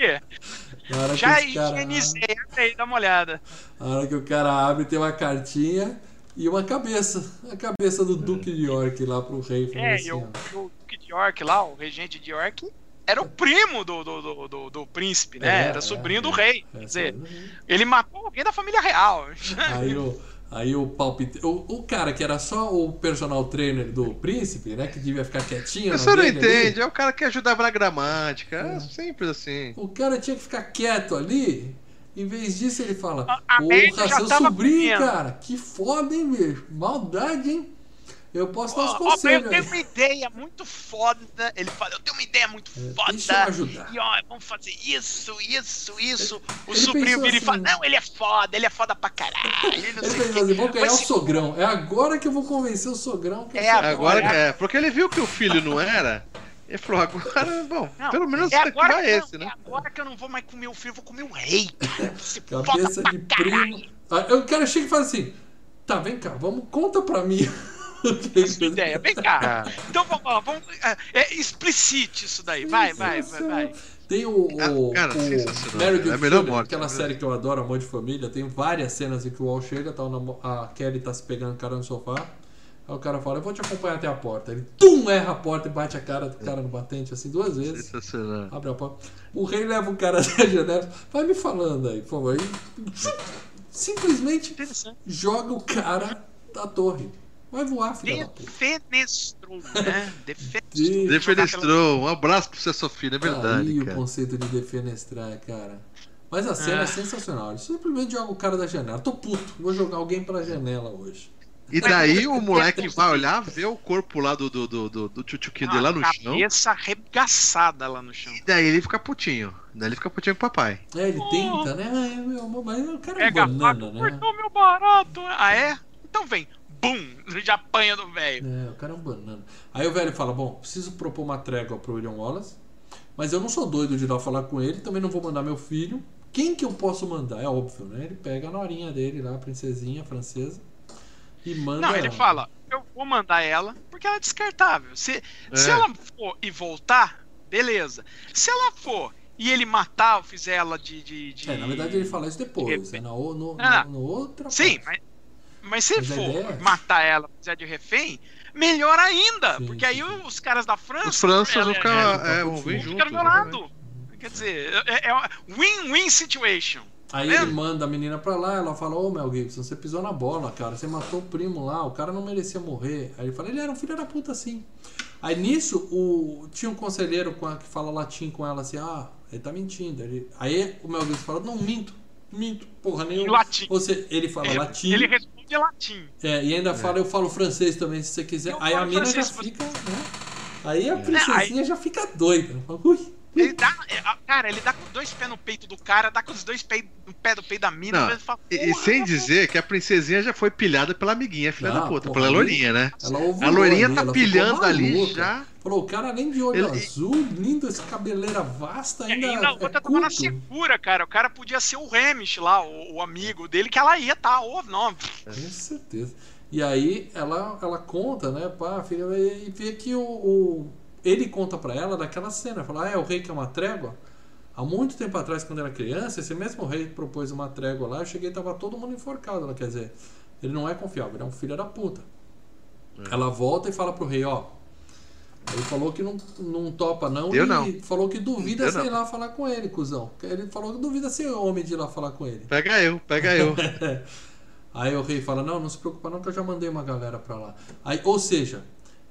Já cara- higienizei. Aí, dá uma olhada. Na hora que o cara abre, tem uma cartinha e uma cabeça. A cabeça do Duque de York lá pro rei. É, assim, e o, o Duque de York lá, o regente de York, era o primo do, do, do, do- do príncipe, né? É, era sobrinho do é. rei. É, Quer dizer, ele matou alguém da família real. Aí o, aí o palpite. O, o cara que era só o personal trainer do príncipe, né? Que devia ficar quietinho. Você não dele ali, entende, é o cara que ajudava na gramática. É simples assim. O cara tinha que ficar quieto ali. Em vez disso, ele fala: A- a Porra, já seu tava sobrinho, comendo." cara. Que foda, hein, bicho? Maldade, hein? Eu posso dar uns Ó, ó, conselhos eu aí. tenho uma ideia muito foda. Ele fala, eu tenho uma ideia muito É, foda. deixa eu ajudar. E ó, vamos fazer isso, isso, isso. O ele sobrinho pensou vira e assim- fala, não, ele é foda, ele é foda pra caralho. *laughs* Ele não Ele sei quê. assim: vou ganhar Mas o se- sogrão. É agora que eu vou convencer o sogrão que eu É Agora Agora- é, porque ele viu que o filho não era. Ele falou, agora, *laughs* bom, Não, pelo menos é agora, vai que eu- esse, né? é agora que eu não vou mais comer o filho, eu vou comer o rei. *laughs* Esse Cabeça de primo. Aí o cara chega e fala assim: Tá, vem cá, vamos, conta pra mim. *laughs* o ideia, vem cá. *laughs* Então vamos, ó, vamos é, é, explicite isso daí. Vai, vai, vai, vai. Tem o, o, Ah, cara, o. Married É melhor morte, aquela é série que eu adoro, Amor de Família. Tem várias cenas em que o Wall chega, tá o a Kelly tá se pegando o cara no sofá. Aí o cara fala, eu vou te acompanhar até a porta. Ele, tum, erra a porta e bate a cara do cara no batente, assim, duas vezes. Abre a porta. O rei leva o cara *laughs* até a janela. Vai me falando aí, por favor. E, simplesmente joga o cara da torre. Vai voar, puta. Defenestrou, né? *laughs* Defenestrou. Defenestrou, um abraço pro seu Sofia, é Tá aí verdade, o cara. conceito de defenestrar, cara. Mas a cena é Ah. sensacional. Ele simplesmente joga o cara da janela. Tô puto, vou jogar alguém pela janela hoje. E daí o moleque vai olhar, vê o corpo lá do, do, do, do, do tchutchuquinho dele lá no a chão. cabeça arregaçada lá no chão. E daí ele fica putinho. Daí ele fica putinho com o papai. É, ele tenta, né? Ai, meu amor, mas o cara é Pega a faca, banana, né? cortou meu barato. Ah, é? Então vem. Bum! Já apanha do velho. É, o cara é um banana. Aí o velho fala: Bom, preciso propor uma trégua pro William Wallace, mas eu não sou doido de ir lá falar com ele, também não vou mandar meu filho. Quem que eu posso mandar? É óbvio, né? Ele pega a norinha dele lá, a princesinha francesa, e manda. Não, ele fala, eu vou mandar ela, porque ela é descartável. Se, se É. ela for e voltar, beleza. Se ela for e ele matar ou fizer ela de. de, de- É, na verdade ele fala isso depois, de é na, no, Ah, no, no outra Sim, parte. mas, mas se Mas for ideia é- matar ela fizer de refém, melhor ainda. Sim, porque aí sim, sim. os caras da França. Os franceses vão ficar. é, É, vão vir ficar do meu exatamente. lado. Quer dizer, é, é uma win-win situation. Aí vendo? ele manda a menina pra lá, ela fala, ô Mel Gibson, você pisou na bola, cara, você matou o primo lá, o cara não merecia morrer. Aí ele fala, ele era um filho da puta assim. Aí nisso, o... tinha um conselheiro com a- que fala latim com ela assim, ah, ele tá mentindo. Ele- Aí o Mel Gibson fala, não, minto, minto, porra Em nenhuma. latim. Ou seja, ele fala Ele, latim, ele responde em latim. é, e ainda fala, eu falo francês também, se você quiser. Eu Aí a mina já fica, né? Aí a princesinha já fica doida. Ui, Ele dá. é, Cara, ele dá com dois pés no peito do cara, dá com os dois pés no pé do peito da mina. Não, fala, E, e "Porra, sem dizer que a princesinha já foi pilhada pela amiguinha, filha Não, da puta, porra, pela loirinha, né? A loirinha tá pilhando ali já. Falou, o cara além de olho Ele- azul, lindo, essa cabeleira vasta, E ainda ainda a é outra tava na culto. segura, cara. O cara podia ser o Hamish lá, o, o amigo dele, que ela ia, tá? Ou não. Com certeza. E aí ela, ela conta, né, pá, filha, e vê que o, o- ele conta pra ela daquela cena, fala, ah, é o rei que é uma trégua? Há muito tempo atrás, quando era criança, esse mesmo rei propôs uma trégua lá, eu cheguei e tava todo mundo enforcado. Ela quer dizer, ele não é confiável, ele é um filho da puta. É. Ela volta e fala pro rei, ó. Ele falou que não, não topa, não. Eu e não. falou que duvida Eu você ir lá falar com ele, cuzão. Ele falou que duvida ser homem de ir lá falar com ele. Pega eu, pega eu. *laughs* Aí o rei fala: Não, não se preocupa, não, que eu já mandei uma galera pra lá. Aí, ou seja,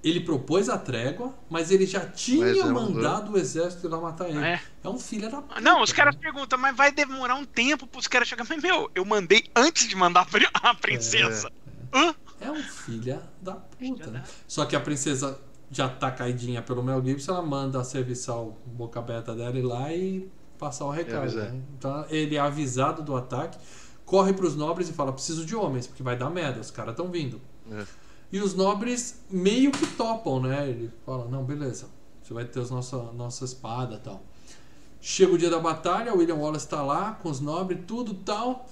ele propôs a trégua, mas ele já tinha é um- mandado o exército ir lá matar ele. É. É, um filho da puta. Não, os caras né? perguntam, mas vai demorar um tempo pros caras chegarem. Mas, meu, eu mandei antes de mandar a pri- a princesa. Hã? É um filho da puta, né? Só que a princesa já tá caidinha pelo Mel Gibson, ela manda a serviçal boca aberta dela ir lá e passar o recado. avisar. né? Então ele é avisado do ataque, corre pros nobres e fala: preciso de homens, porque vai dar merda, os caras estão vindo. É. E os nobres meio que topam, né? Ele fala: não, beleza, você vai ter a nossa, nossa espada tal. Chega o dia da batalha, o William Wallace tá lá com os nobres, tudo tal.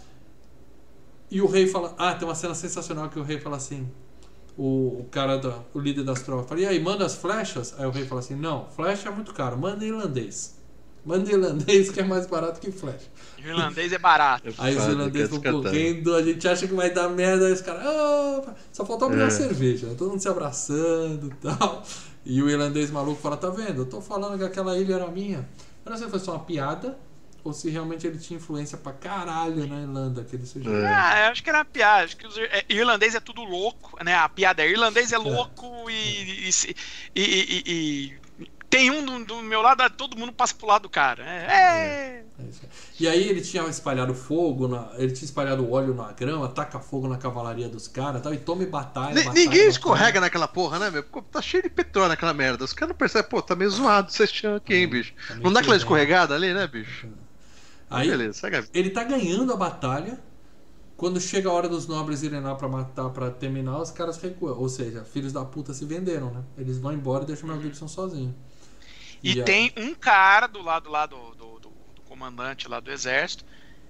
E o rei fala: Ah, tem uma cena sensacional que o rei fala assim: O, o cara, da, o líder das tropas, fala: E aí, manda as flechas? Aí o rei fala assim: Não, flecha é muito caro, manda irlandês. Manda irlandês que é mais barato que flecha. O irlandês é barato. Aí os irlandeses vão correndo, a gente acha que vai dar merda, aí os caras. Só faltou abrir uma É. cerveja, né? todo mundo se abraçando e tal. E o irlandês maluco fala: Tá vendo? Eu tô falando que aquela ilha era minha. Eu não sei se foi só uma piada ou se realmente ele tinha influência pra caralho na Irlanda, aquele sujeito. É. Ah, eu acho que era uma piada. Acho que os é, irlandês é tudo louco, né? A piada é irlandês é louco se- e- e- e- e tem um do, do meu lado, todo mundo passa pro lado do cara. É, é. É aí. E aí ele tinha espalhado fogo, na- ele tinha espalhado óleo na grama, taca fogo na cavalaria dos caras tal, e tome batalha. Ni- batalha, Ninguém batalha. escorrega naquela porra, né, meu? Pô, Tá cheio de petróleo naquela merda. Os caras não percebem, pô, tá meio zoado esse chão aqui, hein, bicho. Tá Não dá aquela escorregada ali, né, bicho? Aí Beleza, segue ele tá ganhando a batalha. Quando chega a hora dos nobres irem lá pra matar, pra terminar, os caras recuam. Ou seja, filhos da puta se venderam, né? Eles vão embora e deixam o Mel Gibson sozinho. E a- tem um cara do lado lá do, do, do- do comandante lá do exército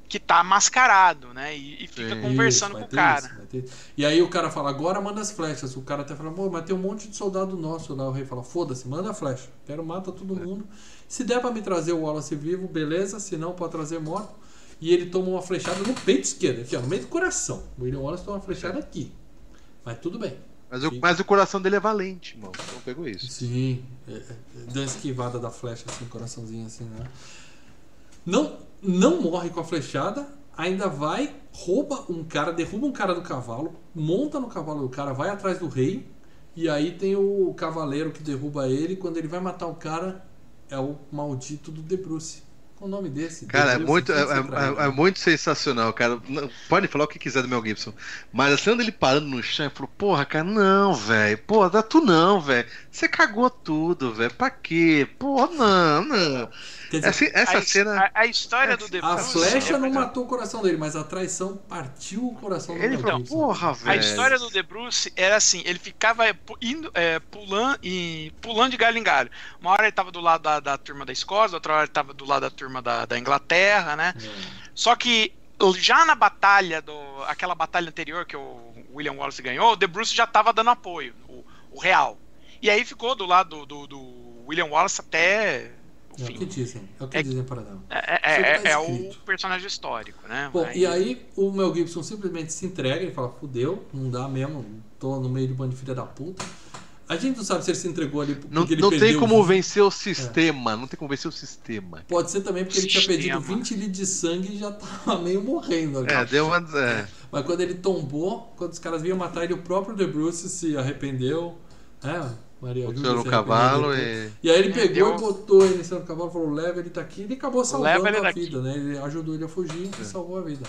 que tá mascarado, né? E, e fica conversando Isso, com o cara. isso, ter. E aí o cara fala, agora manda as flechas. O cara até fala, pô, mas tem um monte de soldado nosso lá. O rei fala, foda-se, manda a flecha. Quero mata todo mundo. Se der pra me trazer o Wallace vivo, beleza. Se não, pode trazer morto. E ele toma uma flechada no peito esquerdo, aqui, ó, no meio do coração. O William Wallace toma uma flechada aqui. Mas tudo bem. Mas o, mas o coração dele é valente, mano. Então pegou isso. Sim, é, é, deu uma esquivada da flecha, assim, coraçãozinho assim, né? Não, não morre com a flechada, ainda vai, rouba um cara, derruba um cara do cavalo, monta no cavalo do cara, vai atrás do rei, e aí tem o cavaleiro que derruba ele, quando ele vai matar o cara, é o maldito do De Bruce. O nome desse? Cara, é muito, é, é- ele. é- muito sensacional, cara. Pode falar o que quiser do Mel Gibson. Mas a cena dele parando no chão e falou: Porra, cara, não, velho. Pô, dá tu não, velho. Você cagou tudo, velho. Pra quê? Pô, não, não. Quer dizer, Essa, essa a, cena. a, a história do The a Bruce flecha é- não matou o coração dele, mas a traição partiu o coração do Ele falou: Gibson. Porra, A velho. história do The Bruce era assim, ele ficava indo, é, pulando, e, pulando de galho em galho. Uma hora ele tava do lado da, da turma da Escócia, outra hora ele tava do lado da turma da, da Inglaterra, né? É. Só que já na batalha, do, aquela batalha anterior que o William Wallace ganhou, o The Bruce já tava dando apoio, o, o real. E aí ficou do lado do, do William Wallace até o É o que fim. dizem, é o que É- dizem para dar. É, é- é- tá é o personagem histórico, né? Bom, e aí o Mel Gibson simplesmente se entrega, ele fala, fudeu, não dá mesmo, tô no meio de um bando de filha da puta. A gente não sabe se ele se entregou ali porque Não, ele não tem perdeu como 20 vencer o sistema. Não tem como vencer o sistema. Pode ser também porque ele tinha perdido 20 litros de sangue e já tava meio morrendo ali. É, deu uma. É. Mas quando ele tombou, quando os caras vinham matar ele, o próprio The Bruce se arrependeu. É, Maria Botou Júlia no cavalo e. E aí ele pegou Deu- e botou ele em cima do cavalo, falou, leva ele daqui. Ele acabou salvando ele a daqui. vida, né? Ele ajudou ele a fugir É. e salvou a vida.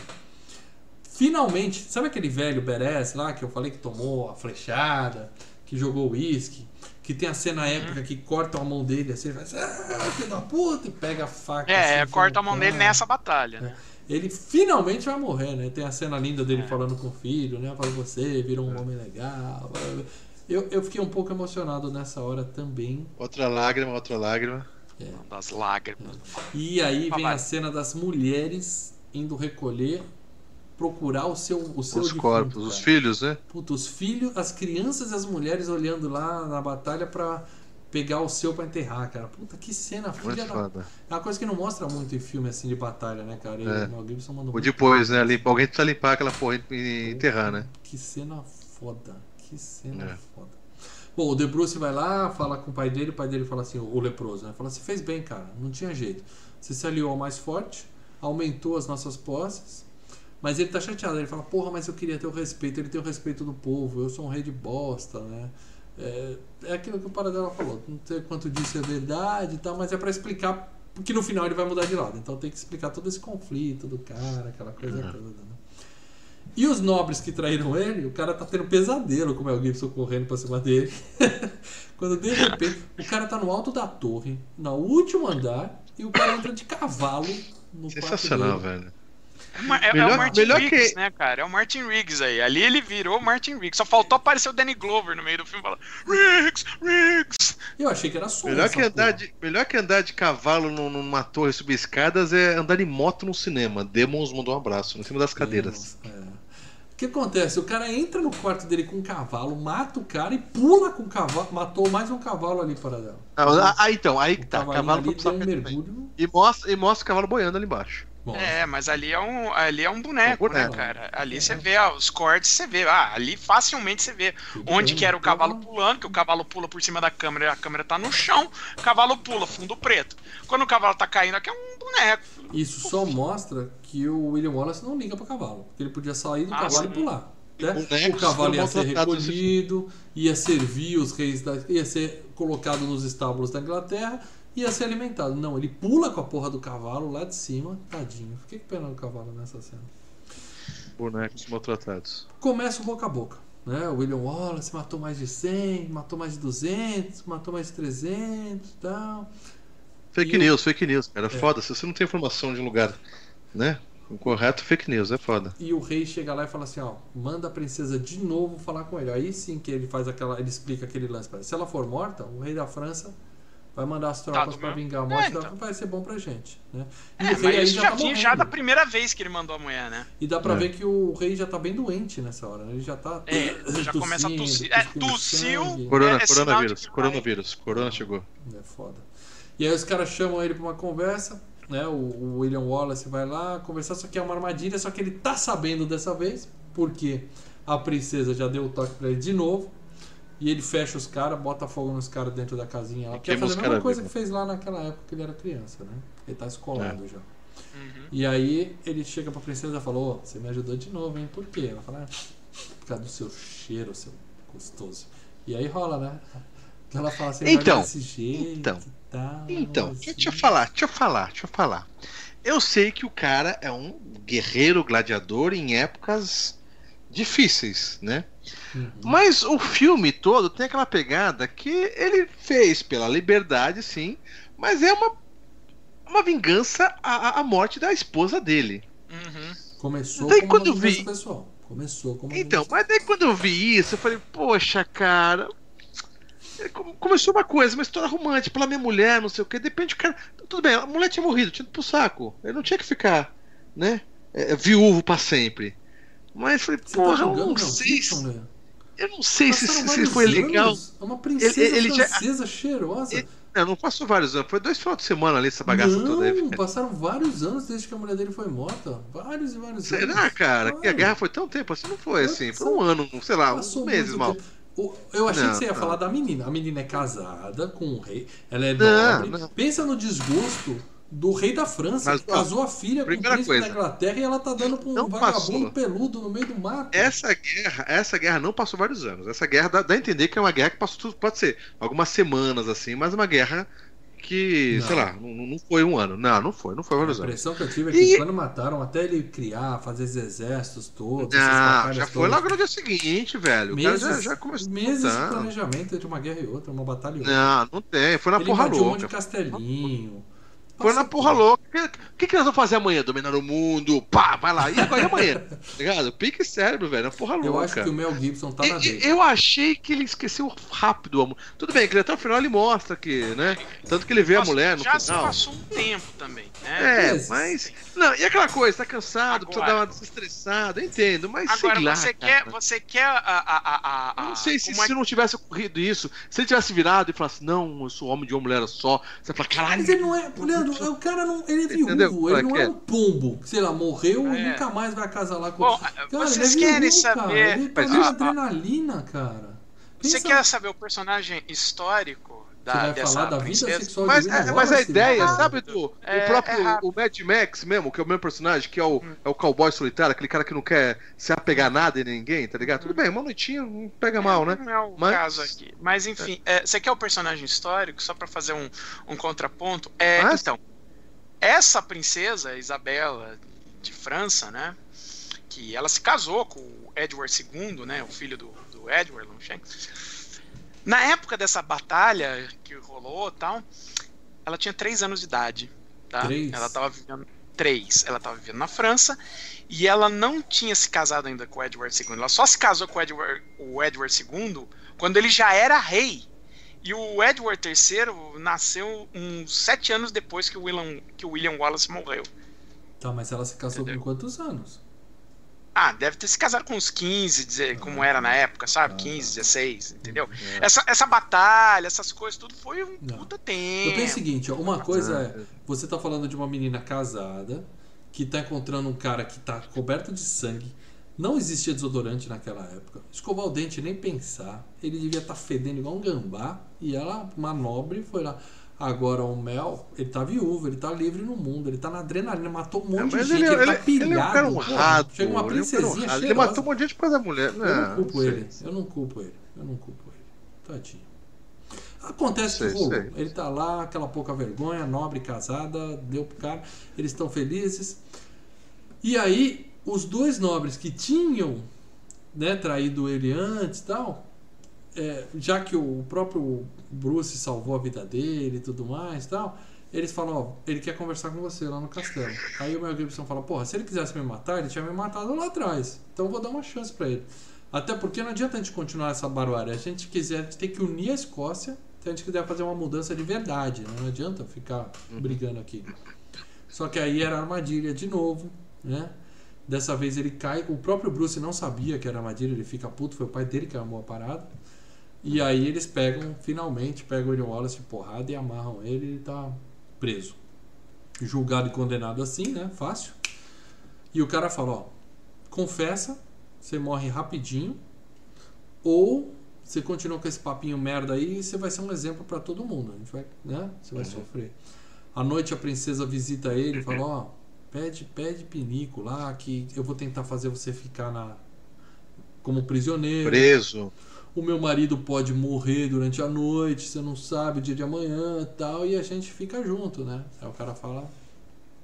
Finalmente, sabe aquele velho Beres lá que eu falei que tomou a flechada, que jogou uísque, que tem a cena Uhum. épica que corta a mão dele assim, ele faz, ah, filho da puta, e pega a faca. É, assim, corta a mão dele "Ah". nessa batalha, né? Ele finalmente vai morrer, né? Tem a cena linda dele É. falando com o filho, né? Fala, você virou um homem legal. Eu, eu fiquei um pouco emocionado nessa hora também. Outra lágrima, outra lágrima. Uma das lágrimas. E aí vem a cena das mulheres indo recolher, procurar o seu o seu Os defunto, corpos, os cara. filhos, né? Puta, os filhos, as crianças e as mulheres olhando lá na batalha pra pegar o seu pra enterrar, cara. Puta, que cena, filha da... foda. É uma coisa que não mostra muito em filme assim de batalha, né, cara? E É. o Mel Gibson mandou Ou depois, né? Limpa, alguém precisa limpar aquela porra e e enterrar, né? Que cena foda. Que cena É. foda. Bom, o De Bruce vai lá, fala com o pai dele, o pai dele fala assim, o leproso, né? Fala, você fez bem, cara, não tinha jeito. Você se aliou ao mais forte, aumentou as nossas posses, mas ele tá chateado. Ele fala, porra, mas eu queria ter o respeito, ele tem o respeito do povo, eu sou um rei de bosta, né? É, é aquilo que o Paradela falou, não sei quanto disso é verdade e tal, mas é pra explicar, porque no final ele vai mudar de lado. Então tem que explicar todo esse conflito do cara, aquela coisa toda, né? E os nobres que traíram ele, o cara tá tendo pesadelo com o Mel Gibson correndo pra cima dele. *laughs* Quando de repente o cara tá no alto da torre, no último andar, e o cara entra de cavalo no Sensacional, velho. É, o Mar- é- é Melhor- o Martin melhor Riggs, que- né, cara? É o Martin Riggs aí. Ali ele virou o Martin Riggs. Só faltou aparecer o Danny Glover no meio do filme falando Riggs, Riggs. E eu achei que era só Melhor que, andar porra. de, melhor que andar de cavalo num- numa torre subir escadas é andar de moto no cinema. Demons mandou um abraço em cima das cadeiras. É. O que acontece? O cara entra no quarto dele com um cavalo, mata o cara e pula com o cavalo. Matou mais um cavalo ali para dela. Ah, ah, então, aí O que tá. cavalinho Cavalo ali deu um mergulho. E mostra, e mostra o cavalo boiando ali embaixo. Bom, É, mas ali é um, ali é um boneco, É um boneco. né, cara? Ali você vê ah, os cortes, você vê. Ah, ali facilmente você vê onde que era o então, cavalo pulando, que o cavalo pula por cima da câmera e a câmera tá no chão, o cavalo pula, fundo preto. Quando o cavalo tá caindo aqui é um boneco. Isso só mostra que o William Wallace não liga para cavalo. Porque ele podia sair do Ah, cavalo sim. e pular. né? O cavalo ia ser recolhido, ia servir os reis da. ia ser colocado nos estábulos da Inglaterra, ia ser alimentado. Não, ele pula com a porra do cavalo lá de cima, tadinho. Fiquei com pena do cavalo nessa cena. Bonecos maltratados. Começa o boca a boca. Né? O William Wallace matou mais de 100, matou mais de 200, matou mais de 300 e tal. Fake E o- news, fake news, cara. É. Foda, se você não tem informação de um lugar, né? O correto, fake news, é foda. E o rei chega lá e fala assim, ó, manda a princesa de novo falar com ele. Aí sim que ele faz aquela, ele explica aquele lance. Se ela for morta, o rei da França vai mandar as tropas do para vingar a É, morte então. dela, vai ser bom pra gente, né? E É, o rei mas aí isso já, tá vinha já da primeira vez que ele mandou a mulher, né? E dá pra É. ver que o rei já tá bem doente nessa hora, né? Ele já tá É, já começa a tossir. É, tossiu. sangue. Corona, É, coronavírus, coronavírus, corona chegou. É foda. E aí os caras chamam ele pra uma conversa, né? O, o William Wallace vai lá conversar, só que é uma armadilha, só que ele tá sabendo dessa vez, porque a princesa já deu o toque pra ele de novo. E ele fecha os caras, bota fogo nos caras dentro da casinha lá. E Que é a mesma coisa vivo. que fez lá naquela época que ele era criança, né? Ele tá escolado já. Uhum. E aí ele chega pra princesa e falou, "Ô, você me ajudou de novo, hein? Por quê? Ela fala, "Ah, por causa do seu cheiro, seu gostoso. E aí rola, né? Que ela fala assim, Então, desse jeito então, tal, Então, assim. deixa eu te falar, deixa eu falar, deixa eu falar. Eu sei que o cara é um guerreiro gladiador em épocas difíceis, né? Uhum. Mas o filme todo tem aquela pegada que ele fez pela liberdade, sim, mas é uma, uma vingança à, à morte da esposa dele. Uhum. Começou Daí como quando uma vi- pessoal. Começou como uma Então, vingança- mas daí quando eu vi isso, eu falei, poxa, cara. é, come- Começou uma coisa, uma história romântica pela minha mulher, não sei o que. Depende do cara. Tudo bem, a mulher tinha morrido, tinha ido pro saco. Ele não tinha que ficar, né? é, viúvo pra sempre. Mas falei, Você porra, tá eu jogando não Mel sei Gibson, se, né? eu não sei se, se, foi legal. anos, É uma princesa Ele- ele já- francesa cheirosa. Ele- Não, não passou vários anos, foi dois final de semana ali essa bagaça não, toda aí. passaram vários anos desde que a mulher dele foi morta. Vários e vários anos. Será, cara? Que a guerra foi tão tempo assim? Não foi assim, foi um ano, sei lá, uns Passou meses mal. tempo. Eu achei Não, que você ia não. falar da menina. A menina é casada com o rei. Ela é Não, nobre. não. Pensa no desgosto do rei da França, Mas, que casou a filha com o príncipe da coisa, Inglaterra e ela tá dando pra um vagabundo passou. peludo no meio do mato. Essa guerra, essa guerra não passou vários anos. Essa guerra dá, dá a entender que é uma guerra que passou, tudo- pode ser, algumas semanas assim, mas uma guerra que, Não. sei lá, não, não foi um ano. Não, não foi, não foi A vários anos. impressão que eu tive é que E- quando mataram, até ele criar, fazer esses exércitos todos, Ah, já foi todas, logo no dia seguinte, velho. O meses, já, já começou. meses de planejamento entre uma guerra e outra, uma batalha e outra. não, não tem. Foi na ele porra invadiu um monte de louca. castelinho. Foi na porra louca. O que, que, que nós vamos fazer amanhã? Dominar o mundo? Pá, vai lá. E agora e amanhã? *laughs* Tá ligado? Pique cérebro, velho. Na porra louca. Eu acho que o Mel Gibson tá na E- dele. e- Eu achei que ele esqueceu rápido a mulher. Tudo bem, que até o final ele mostra que, né? Tanto que ele vê a Passou- mulher no já se final. passou um tempo também, né? É, mas. Não, e aquela coisa, tá cansado, precisa Agora. dar uma desestressada, eu entendo, mas Agora, sei lá. você, cara. quer, você quer a. a, a, a, a Eu não sei se, uma- se não tivesse ocorrido isso, se ele tivesse virado e falasse, não, eu sou homem de uma mulher só, você fala, caralho. Mas ele não é. Leandro, o cara não. Ele é Entendeu? viúvo, ele Pra não quê? é um pombo, sei lá, morreu e É. nunca mais vai casar lá com Bom, Cara, vocês ele é querem viúvo, saber. Cara. Ele tá Mas adrenalina, cara. Você Pensa- quer saber o personagem histórico Você da, vai dessa falar da vida princesa? sexual Mas, de é, mas a ideia, cara. sabe, do É- o próprio é o Mad Max mesmo, que é o mesmo personagem, que é o, é o cowboy solitário, aquele cara que não quer se apegar a nada e ninguém, tá ligado? Tudo bem, uma noitinha não pega mal, né? Não é o Mas- caso aqui. Mas enfim, é, você quer o personagem histórico, só pra fazer um, um contraponto? É, Mas- Então, essa princesa, Isabela de França, né? que ela se casou com o Edward II, né, o filho do, do Edward Longshanks. Na época dessa batalha que rolou tal, ela tinha três anos de idade. Tá? Três? Ela estava vivendo três. Ela estava vivendo na França e ela não tinha se casado ainda com o Edward II. Ela só se casou com o Edward, o Edward II quando ele já era rei. E o Edward III nasceu uns sete anos depois que o William, que o William Wallace morreu. Tá, mas ela se casou Entendeu? com quantos anos? Ah, deve ter se casado com uns 15, dizer, como era na época, sabe? Ah, 15, tá. 16, entendeu? É. Essa, essa batalha, essas coisas, tudo foi um Não. puta Eu tempo. penso o seguinte, ó, uma coisa é, você tá falando de uma menina casada que tá encontrando um cara que tá coberto de sangue. Não existia desodorante naquela época. Escovar o dente nem pensar. Ele devia estar fedendo igual um gambá. E ela, uma nobre, foi lá. Agora o Mel, ele tá viúvo, ele tá livre no mundo, ele tá na adrenalina, matou um monte de mas gente, ele, ele, ele, tá ele pilhado. é um cara pô. honrado. Chega uma ele é um princesinha cheirosa. Ele matou um monte de gente por causa da mulher. Eu não Não, culpo sei. ele. Eu não culpo ele. Eu não culpo ele. Tadinho. Acontece Sei, que rolou. Ele tá lá, aquela pouca vergonha, nobre, casada, deu pro cara. Eles estão felizes. E aí, os dois nobres que tinham né, traído ele antes e tal, é, já que o próprio Bruce salvou a vida dele e tudo mais e tal, eles falam, ó, ele quer conversar com você lá no castelo. Aí o Mel Gibson fala, porra, se ele quisesse me matar, ele tinha me matado lá atrás. Então eu vou dar uma chance pra ele. Até porque não adianta a gente continuar essa barbárie. A gente quiser, a gente tem que unir a Escócia se a gente quiser fazer uma mudança de verdade. né? Não adianta ficar brigando aqui. Só que aí era armadilha de novo, né? Dessa vez ele cai. O próprio Bruce não sabia que era armadilha, ele fica puto, foi o pai dele que armou a parada. E aí eles pegam, finalmente, pegam o William Wallace de porrada e amarram ele e ele tá preso. Julgado e condenado assim, né? Fácil. E o cara fala, ó, confessa, você morre rapidinho, ou você continua com esse papinho merda aí e você vai ser um exemplo pra todo mundo. A gente vai, né? Você vai sofrer. À noite a princesa visita ele e fala, ó, pede, pede pinico lá que eu vou tentar fazer você ficar na como prisioneiro. Preso. O meu marido pode morrer durante a noite, você não sabe o dia de amanhã e tal, e a gente fica junto, né? Aí o cara fala: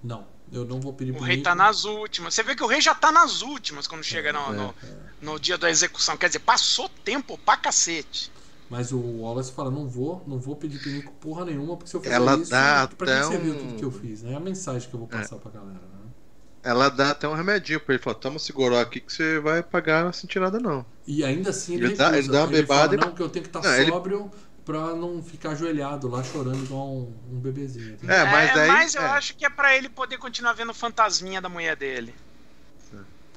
Não, eu não vou pedir O rei tá nas últimas. Você vê que o rei já tá nas últimas quando chega no, é, no, no dia da execução. Quer dizer, passou tempo pra cacete. Mas o Wallace fala: Não vou, não vou pedir pinico porra nenhuma, porque se eu fizer Ela isso, dá pra que até você viu um- tudo que eu fiz, né? É a mensagem que eu vou passar pra galera? Ela dá até um remedinho pra ele. Fala, toma esse goró aqui que você vai pagar, não sentir nada não. E ainda assim ele, Ele dá- ele dá uma Ele bebada fala, e- Não, que eu tenho que estar ele- sóbrio pra não ficar ajoelhado lá chorando igual um, um bebezinho. É, mas daí... mas eu é. acho que é pra ele poder continuar vendo o fantasminha da mulher dele.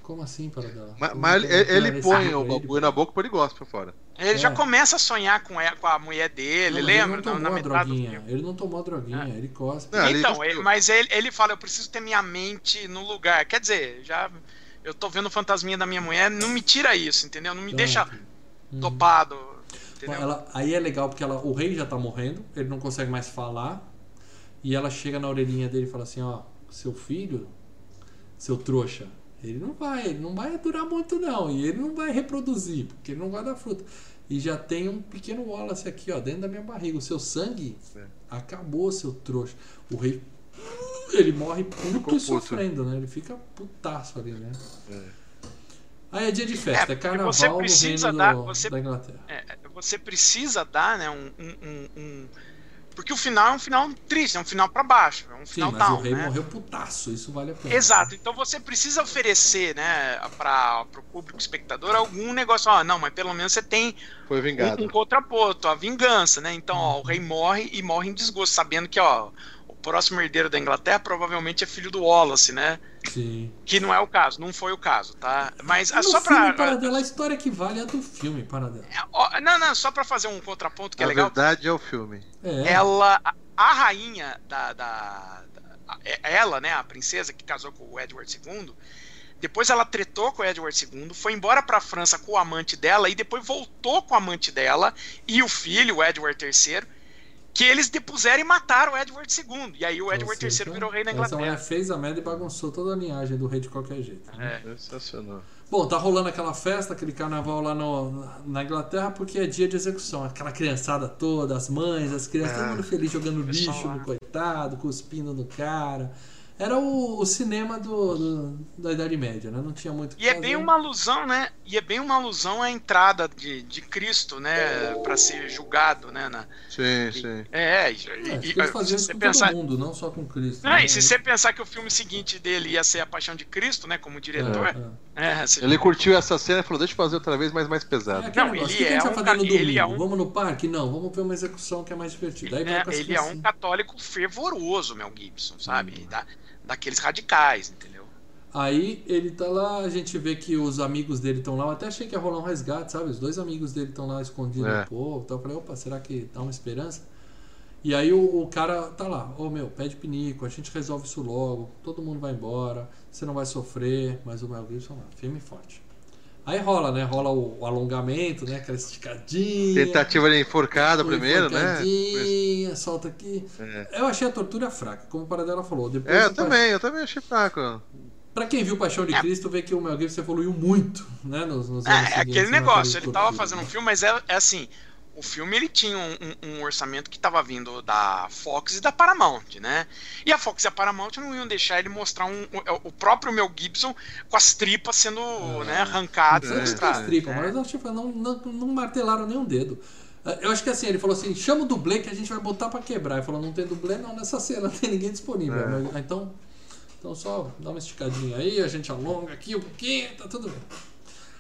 Como assim, para dela? Mas, mas ele, ele põe o bagulho na boca e ele gosta pra fora. Ele É. já começa a sonhar com, ela, com a mulher dele, Não, lembra? Ele não Na- na tomou a droguinha. Ele não tomou a droguinha, É. ele cospe. Não, ele Então, ele- mas ele, ele fala, eu preciso ter minha mente no lugar. Quer dizer, já eu tô vendo o fantasminha da minha mulher, não me tira isso, entendeu? Não me Então, deixa uhum. Entendeu? ela- aí é legal porque ela, o rei já tá morrendo, ele não consegue mais falar. E ela chega na orelhinha dele e fala assim: Ó, seu filho, seu trouxa, ele não vai, ele não vai durar muito não. E ele não vai reproduzir, porque ele não vai dar fruta. E já tem um pequeno Wallace aqui, ó, dentro da minha barriga. O seu sangue É. acabou, seu trouxa. O rei. Ele morre puto Ficou e puto. sofrendo, né? Ele fica putaço ali, né? É. Aí é dia de festa, é, carnaval você no precisa reino dar- do- você- da Inglaterra. É, você precisa dar, né, um, um- um- um- Porque o final é um final triste, é um final pra baixo, é um Sim, final mas down, o rei né? morreu putaço, isso vale a pena. Exato, então você precisa oferecer, né, para o público espectador algum negócio, ó, não, mas pelo menos você tem Foi um, vingado. um contraponto, a vingança, né? Então, ó, o rei morre e morre em desgosto, sabendo que, ó, o próximo herdeiro da Inglaterra provavelmente é filho do Wallace, né? Sim. Que não é o caso, não foi o caso, tá? Mas ah, No só filme, pra. Paradela, a história que vale é a do filme, Paradela. ó, não, não, só pra fazer um contraponto que é A legal. verdade é o filme. É. ela a- a rainha da, da- da- a- ela né a princesa que casou com o Edward II depois ela tretou com o Edward II foi embora pra França com o amante dela e depois voltou com o amante dela e o filho o Edward III que eles depuseram e mataram o Edward II e aí o Ou Edward seja, III virou rei da Essa mulher Inglaterra fez a merda e bagunçou toda a linhagem do rei de qualquer jeito. né? É. Sensacional. Bom, tá rolando aquela festa, aquele carnaval lá no, na Inglaterra, porque é dia de execução. Aquela criançada toda, as mães, as crianças, Ah, todo mundo feliz jogando lixo no coitado, cuspindo no cara. Era o, o cinema do, do- da Idade Média, né? Não tinha muito o que E é fazer. bem uma alusão, né? E é bem uma alusão à entrada de, de Cristo, né? Pra ser julgado, né? na- Sim, sim. É, e, É, e- acho e- que eles se faziam isso você com pensar. todo mundo, não só com Cristo. Não, né? e se você pensar que o filme seguinte dele ia ser A Paixão de Cristo, né? Como diretor. É, é. É, você- Ele curtiu essa cena e falou: deixa eu fazer outra vez, mas mais É pesado. Não, negócio, ele o que, que a gente é vai um fazer no ele domingo? é um- Vamos no parque? Não, vamos ver uma execução que é mais divertida. Aí vai É, ele é um católico fervoroso, Mel Gibson, sabe? Da, daqueles radicais, entendeu? Aí ele tá lá, a gente vê que os amigos dele estão lá. Eu até achei que ia rolar um resgate, sabe? Os dois amigos dele estão lá escondidos É. no povo. Então eu falei, opa, será que dá uma esperança? E aí o, o cara tá lá, ô meu, pede pinico, a gente resolve isso logo, todo mundo vai embora, você não vai sofrer, mas o Mel Gibson lá, firme e forte. Aí rola, né? Rola o, o alongamento, né? Aquela esticadinha. Tentativa de enforcada primeiro, né? enforcadinha, Solta aqui. É. Eu achei a tortura fraca, como o Paradela falou. Depois É, eu também, eu também achei fraco. Pra quem viu Paixão de Cristo, vê que o Mel Gibson evoluiu muito, né? Nos, nos É, anos é aquele na negócio, ele tava fazendo um né? filme, mas é, é assim, o filme ele tinha um, um- um orçamento que tava vindo da Fox e da Paramount, né? E a Fox e a Paramount não iam deixar ele mostrar um, o, o próprio Mel Gibson com as tripas sendo né, arrancadas. Não É, sei se tem mostradas, tripa, né? mas eu, tipo, não, não, não martelaram nem um dedo. Eh, Eu acho que assim, ele falou assim: chama o dublê que a gente vai botar pra quebrar. Ele falou: não tem dublê, não, nessa cena *laughs* não tem ninguém disponível. É. Mas, Então, então só dá uma esticadinha aí, a gente alonga aqui um pouquinho, tá tudo bem.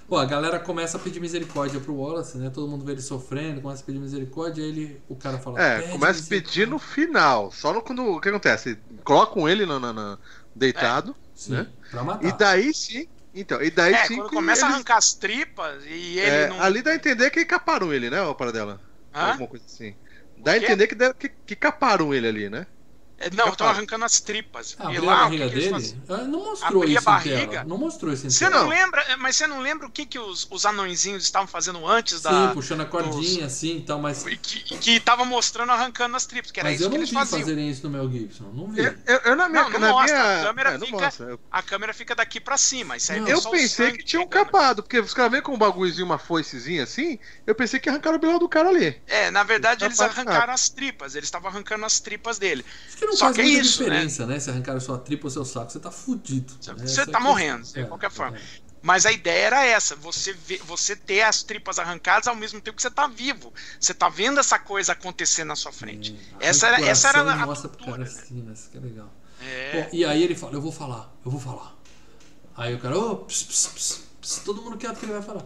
Pô, a galera começa a pedir misericórdia pro Wallace, né? Todo mundo vê ele sofrendo, começa a pedir misericórdia, aí ele, o cara fala. É, "Pede começa a pedir no final. Só no quando. O que acontece? Colocam ele no, no- no- deitado, Sim, né? pra matar. E daí sim. Então, e daí É, sim. quando começa a arrancar as tripas e ele é, não. Ali dá a entender que caparam ele, né, o dela? Hã? Alguma coisa assim. Dá a entender que, deve- que, que caparam ele ali, né? É, Não, estão arrancando as tripas. Ah, e lá, a que barriga que dele? fazem? Ah, Não mostrou Abrir a isso em barriga? Não mostrou isso em Você não lembra, é, mas você não lembra o que, que os, os anõezinhos estavam fazendo antes Sim, da. puxando a cordinha assim e tal, mas, E que, que tava mostrando arrancando as tripas, que era mas isso eu que não eles vi faziam. fazerem isso no Mel Gibson. Não vi. Eu, eu- eu na minha. Não, não na mostra, minha a câmera é, não fica- mostra. Eu, A câmera fica daqui pra cima. Isso aí Não. é eu pensei que tinham pegando. capado, porque os caras vêm com um bagulhozinho, uma foicezinha assim. Eu pensei que arrancaram o bilhão do cara ali. É, na verdade eles arrancaram as tripas. Eles estavam arrancando as tripas dele. Que não Só faz que é muita isso, diferença, né? Se arrancar sua tripa ou seu saco, você tá fudido. Você- né? você é tá a morrendo, de qualquer forma. é. Mas a ideia era essa: você, vê, você ter as tripas arrancadas ao mesmo tempo que você tá vivo. Você tá vendo essa coisa acontecer na sua frente. É, essa era, essa era a pro cara né? assim, né? Que é legal. É. Bom, e aí ele fala, eu vou falar, eu vou falar. Aí o cara, ô, ps, ps, ps, ps, todo mundo quieto que ele vai falar.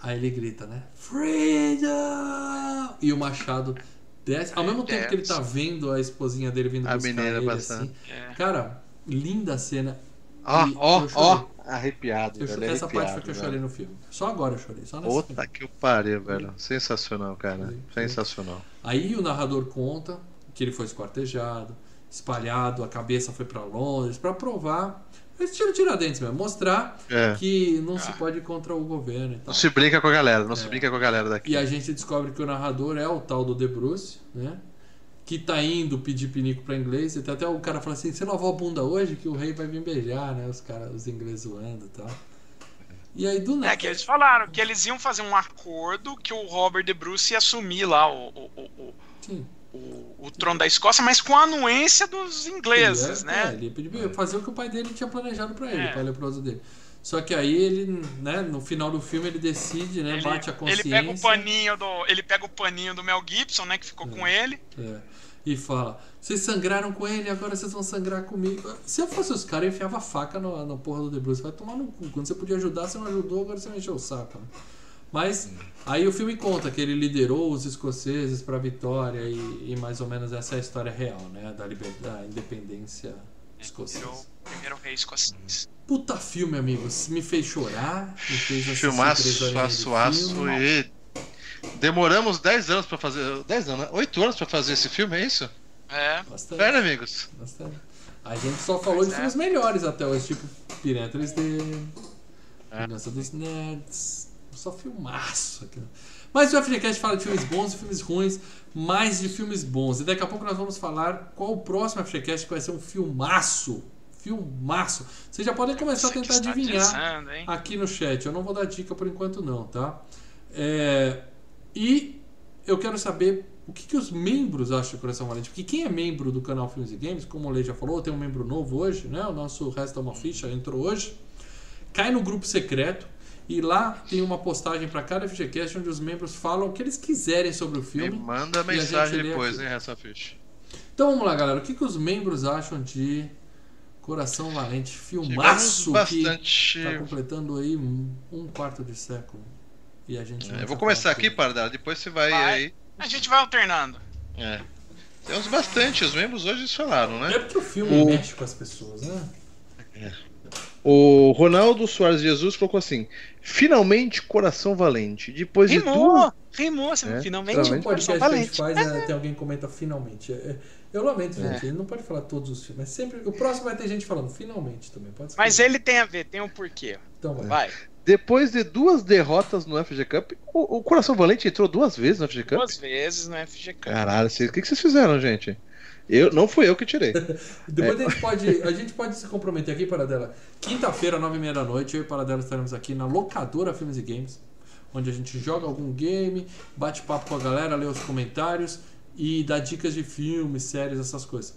Aí ele grita, né? Freedom! E o machado desce. Ao mesmo tempo que ele tá vendo a esposinha dele vindo A buscar menina ele, passando. assim. É. Cara, linda a cena. Ó, ó, eu ó. Arrepiado, Eu velho. chorei. Essa parte foi arrepiado, que eu velho. chorei no filme. Só agora eu chorei, só nessa Puta que o pariu, velho. Sensacional, cara. Sim. Sensacional. Aí o narrador conta que ele foi esquartejado, espalhado, a cabeça foi pra Londres pra provar, é estilo Tiradentes mesmo, mostrar É. que não se Ah. pode ir contra o governo e tal. Não se brinca com a galera, não se É. brinca com a galera daqui. E a gente descobre que o narrador é o tal do De Bruce, né? Que tá indo pedir pinico pra inglês. E até o cara fala assim: você lavou a bunda hoje que o rei vai vir beijar, né? Os caras, os ingleses zoando e tal. E aí do nada. É que eles falaram que eles iam fazer um acordo que o Robert De Bruce ia assumir lá o, o, o, o, Sim. O- o trono da Escócia, mas com a anuência dos ingleses, Ele é, né? ele ia pedir- fazer o que o pai dele tinha planejado pra ele, É. o pai leproso dele. Só que aí ele, né, no final do filme ele decide, né, Ele, bate a ele consciência. pega o paninho do ele pega o paninho do Mel Gibson, né, que ficou com ele. é, e fala: vocês sangraram com ele, agora vocês vão sangrar comigo. Se eu fosse os caras, eu enfiava a faca no, no porra do The Bruce. Vai tomar no cu. Quando você podia ajudar, você não ajudou, agora você encher o saco. Né? Mas aí o filme conta que ele liderou os escoceses pra vitória e, e mais ou menos essa é a história real, né? Da, liberdade, da independência escocesa. Virou o primeiro rei escocês. Puta filme, amigos. Me fez chorar, me fez assistir Filmaço, aço, aço e. Demoramos 10 anos pra fazer. 10 anos, né? 8 anos pra fazer esse filme, é isso? É. Bastante, Velho, amigos. bastante. A gente só falou Pois de é. filmes melhores até hoje, tipo Piranha 3D, É. Vingança dos Nerds. Só filmaço aqui. Mas o FGCast fala de filmes bons e filmes ruins, mais de filmes bons. E daqui a pouco nós vamos falar qual o próximo FGCast que vai ser um filmaço. Filmaço. Vocês já podem começar a tentar adivinhar. aqui no chat. Eu não vou dar dica por enquanto não, tá? É, e eu quero saber o que, que os membros acham de Coração Valente. Porque quem é membro do canal Filmes e Games, como o Lei já falou, tem um membro novo hoje, né? O nosso Resta uma Ficha entrou hoje. Cai no grupo secreto e lá tem uma postagem para cada FGCast onde os membros falam o que eles quiserem sobre o Me filme. manda E a mensagem lê depois, aqui. hein, essa ficha. Então vamos lá, galera. O que, que os membros acham de Coração Valente? Filmaço que bastante. tá completando aí um, quarto de século. E a gente. É, eu vou começar aqui. Pardal, depois você vai, Vai. aí. A gente vai alternando. É. Temos bastante, os membros hoje falaram, né? É porque o filme O- mexe com as pessoas, né? O Ronaldo Soares Jesus colocou assim: finalmente coração valente. Depois de Rimou! duas. Rimou, assim, É, finalmente. Coração que a gente valente. faz, é, tem alguém que comenta finalmente. É, é, eu lamento, gente. Ele não pode falar todos os filmes. Mas sempre. O próximo vai ter gente falando finalmente também. Pode ser. Mas ele tem a ver, tem um porquê. Então vai. Vai. Depois de duas derrotas no FG Cup, o, o Coração Valente entrou duas vezes no FG Cup. Duas vezes no FGK. Caralho, vocês- o que, que vocês fizeram, gente? Eu, não fui eu que tirei. *laughs* Depois É. a, gente pode, a gente pode se comprometer aqui, Paradela. Quinta-feira, nove e meia da noite, eu e Paradela estaremos aqui na locadora Filmes e Games, onde a gente joga algum game, bate papo com a galera, lê os comentários e dá dicas de filmes, séries, essas coisas.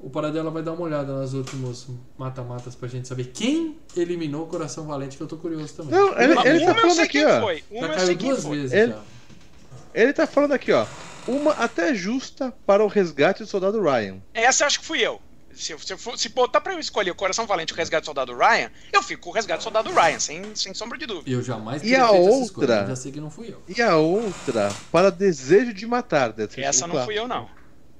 O Paradela vai dar uma olhada nos últimos mata-matas pra gente saber quem eliminou o Coração Valente, que eu tô curioso também. Não, ele, Uma, ele tá falando aqui, ó. foi. Uma Já caiu duas foi. vezes Ele- já. Ele tá falando aqui, ó. Uma até justa para o resgate do soldado Ryan. Essa eu acho que fui eu. Se, se, se botar pra eu escolher o Coração Valente e o Resgate do Soldado Ryan, eu fico com o Resgate do Soldado Ryan, sem, sem sombra de dúvida. Eu jamais E a teria feito essa escolha, outra? já sei que não fui eu. E a outra para desejo de matar. deve Essa não fui eu, não.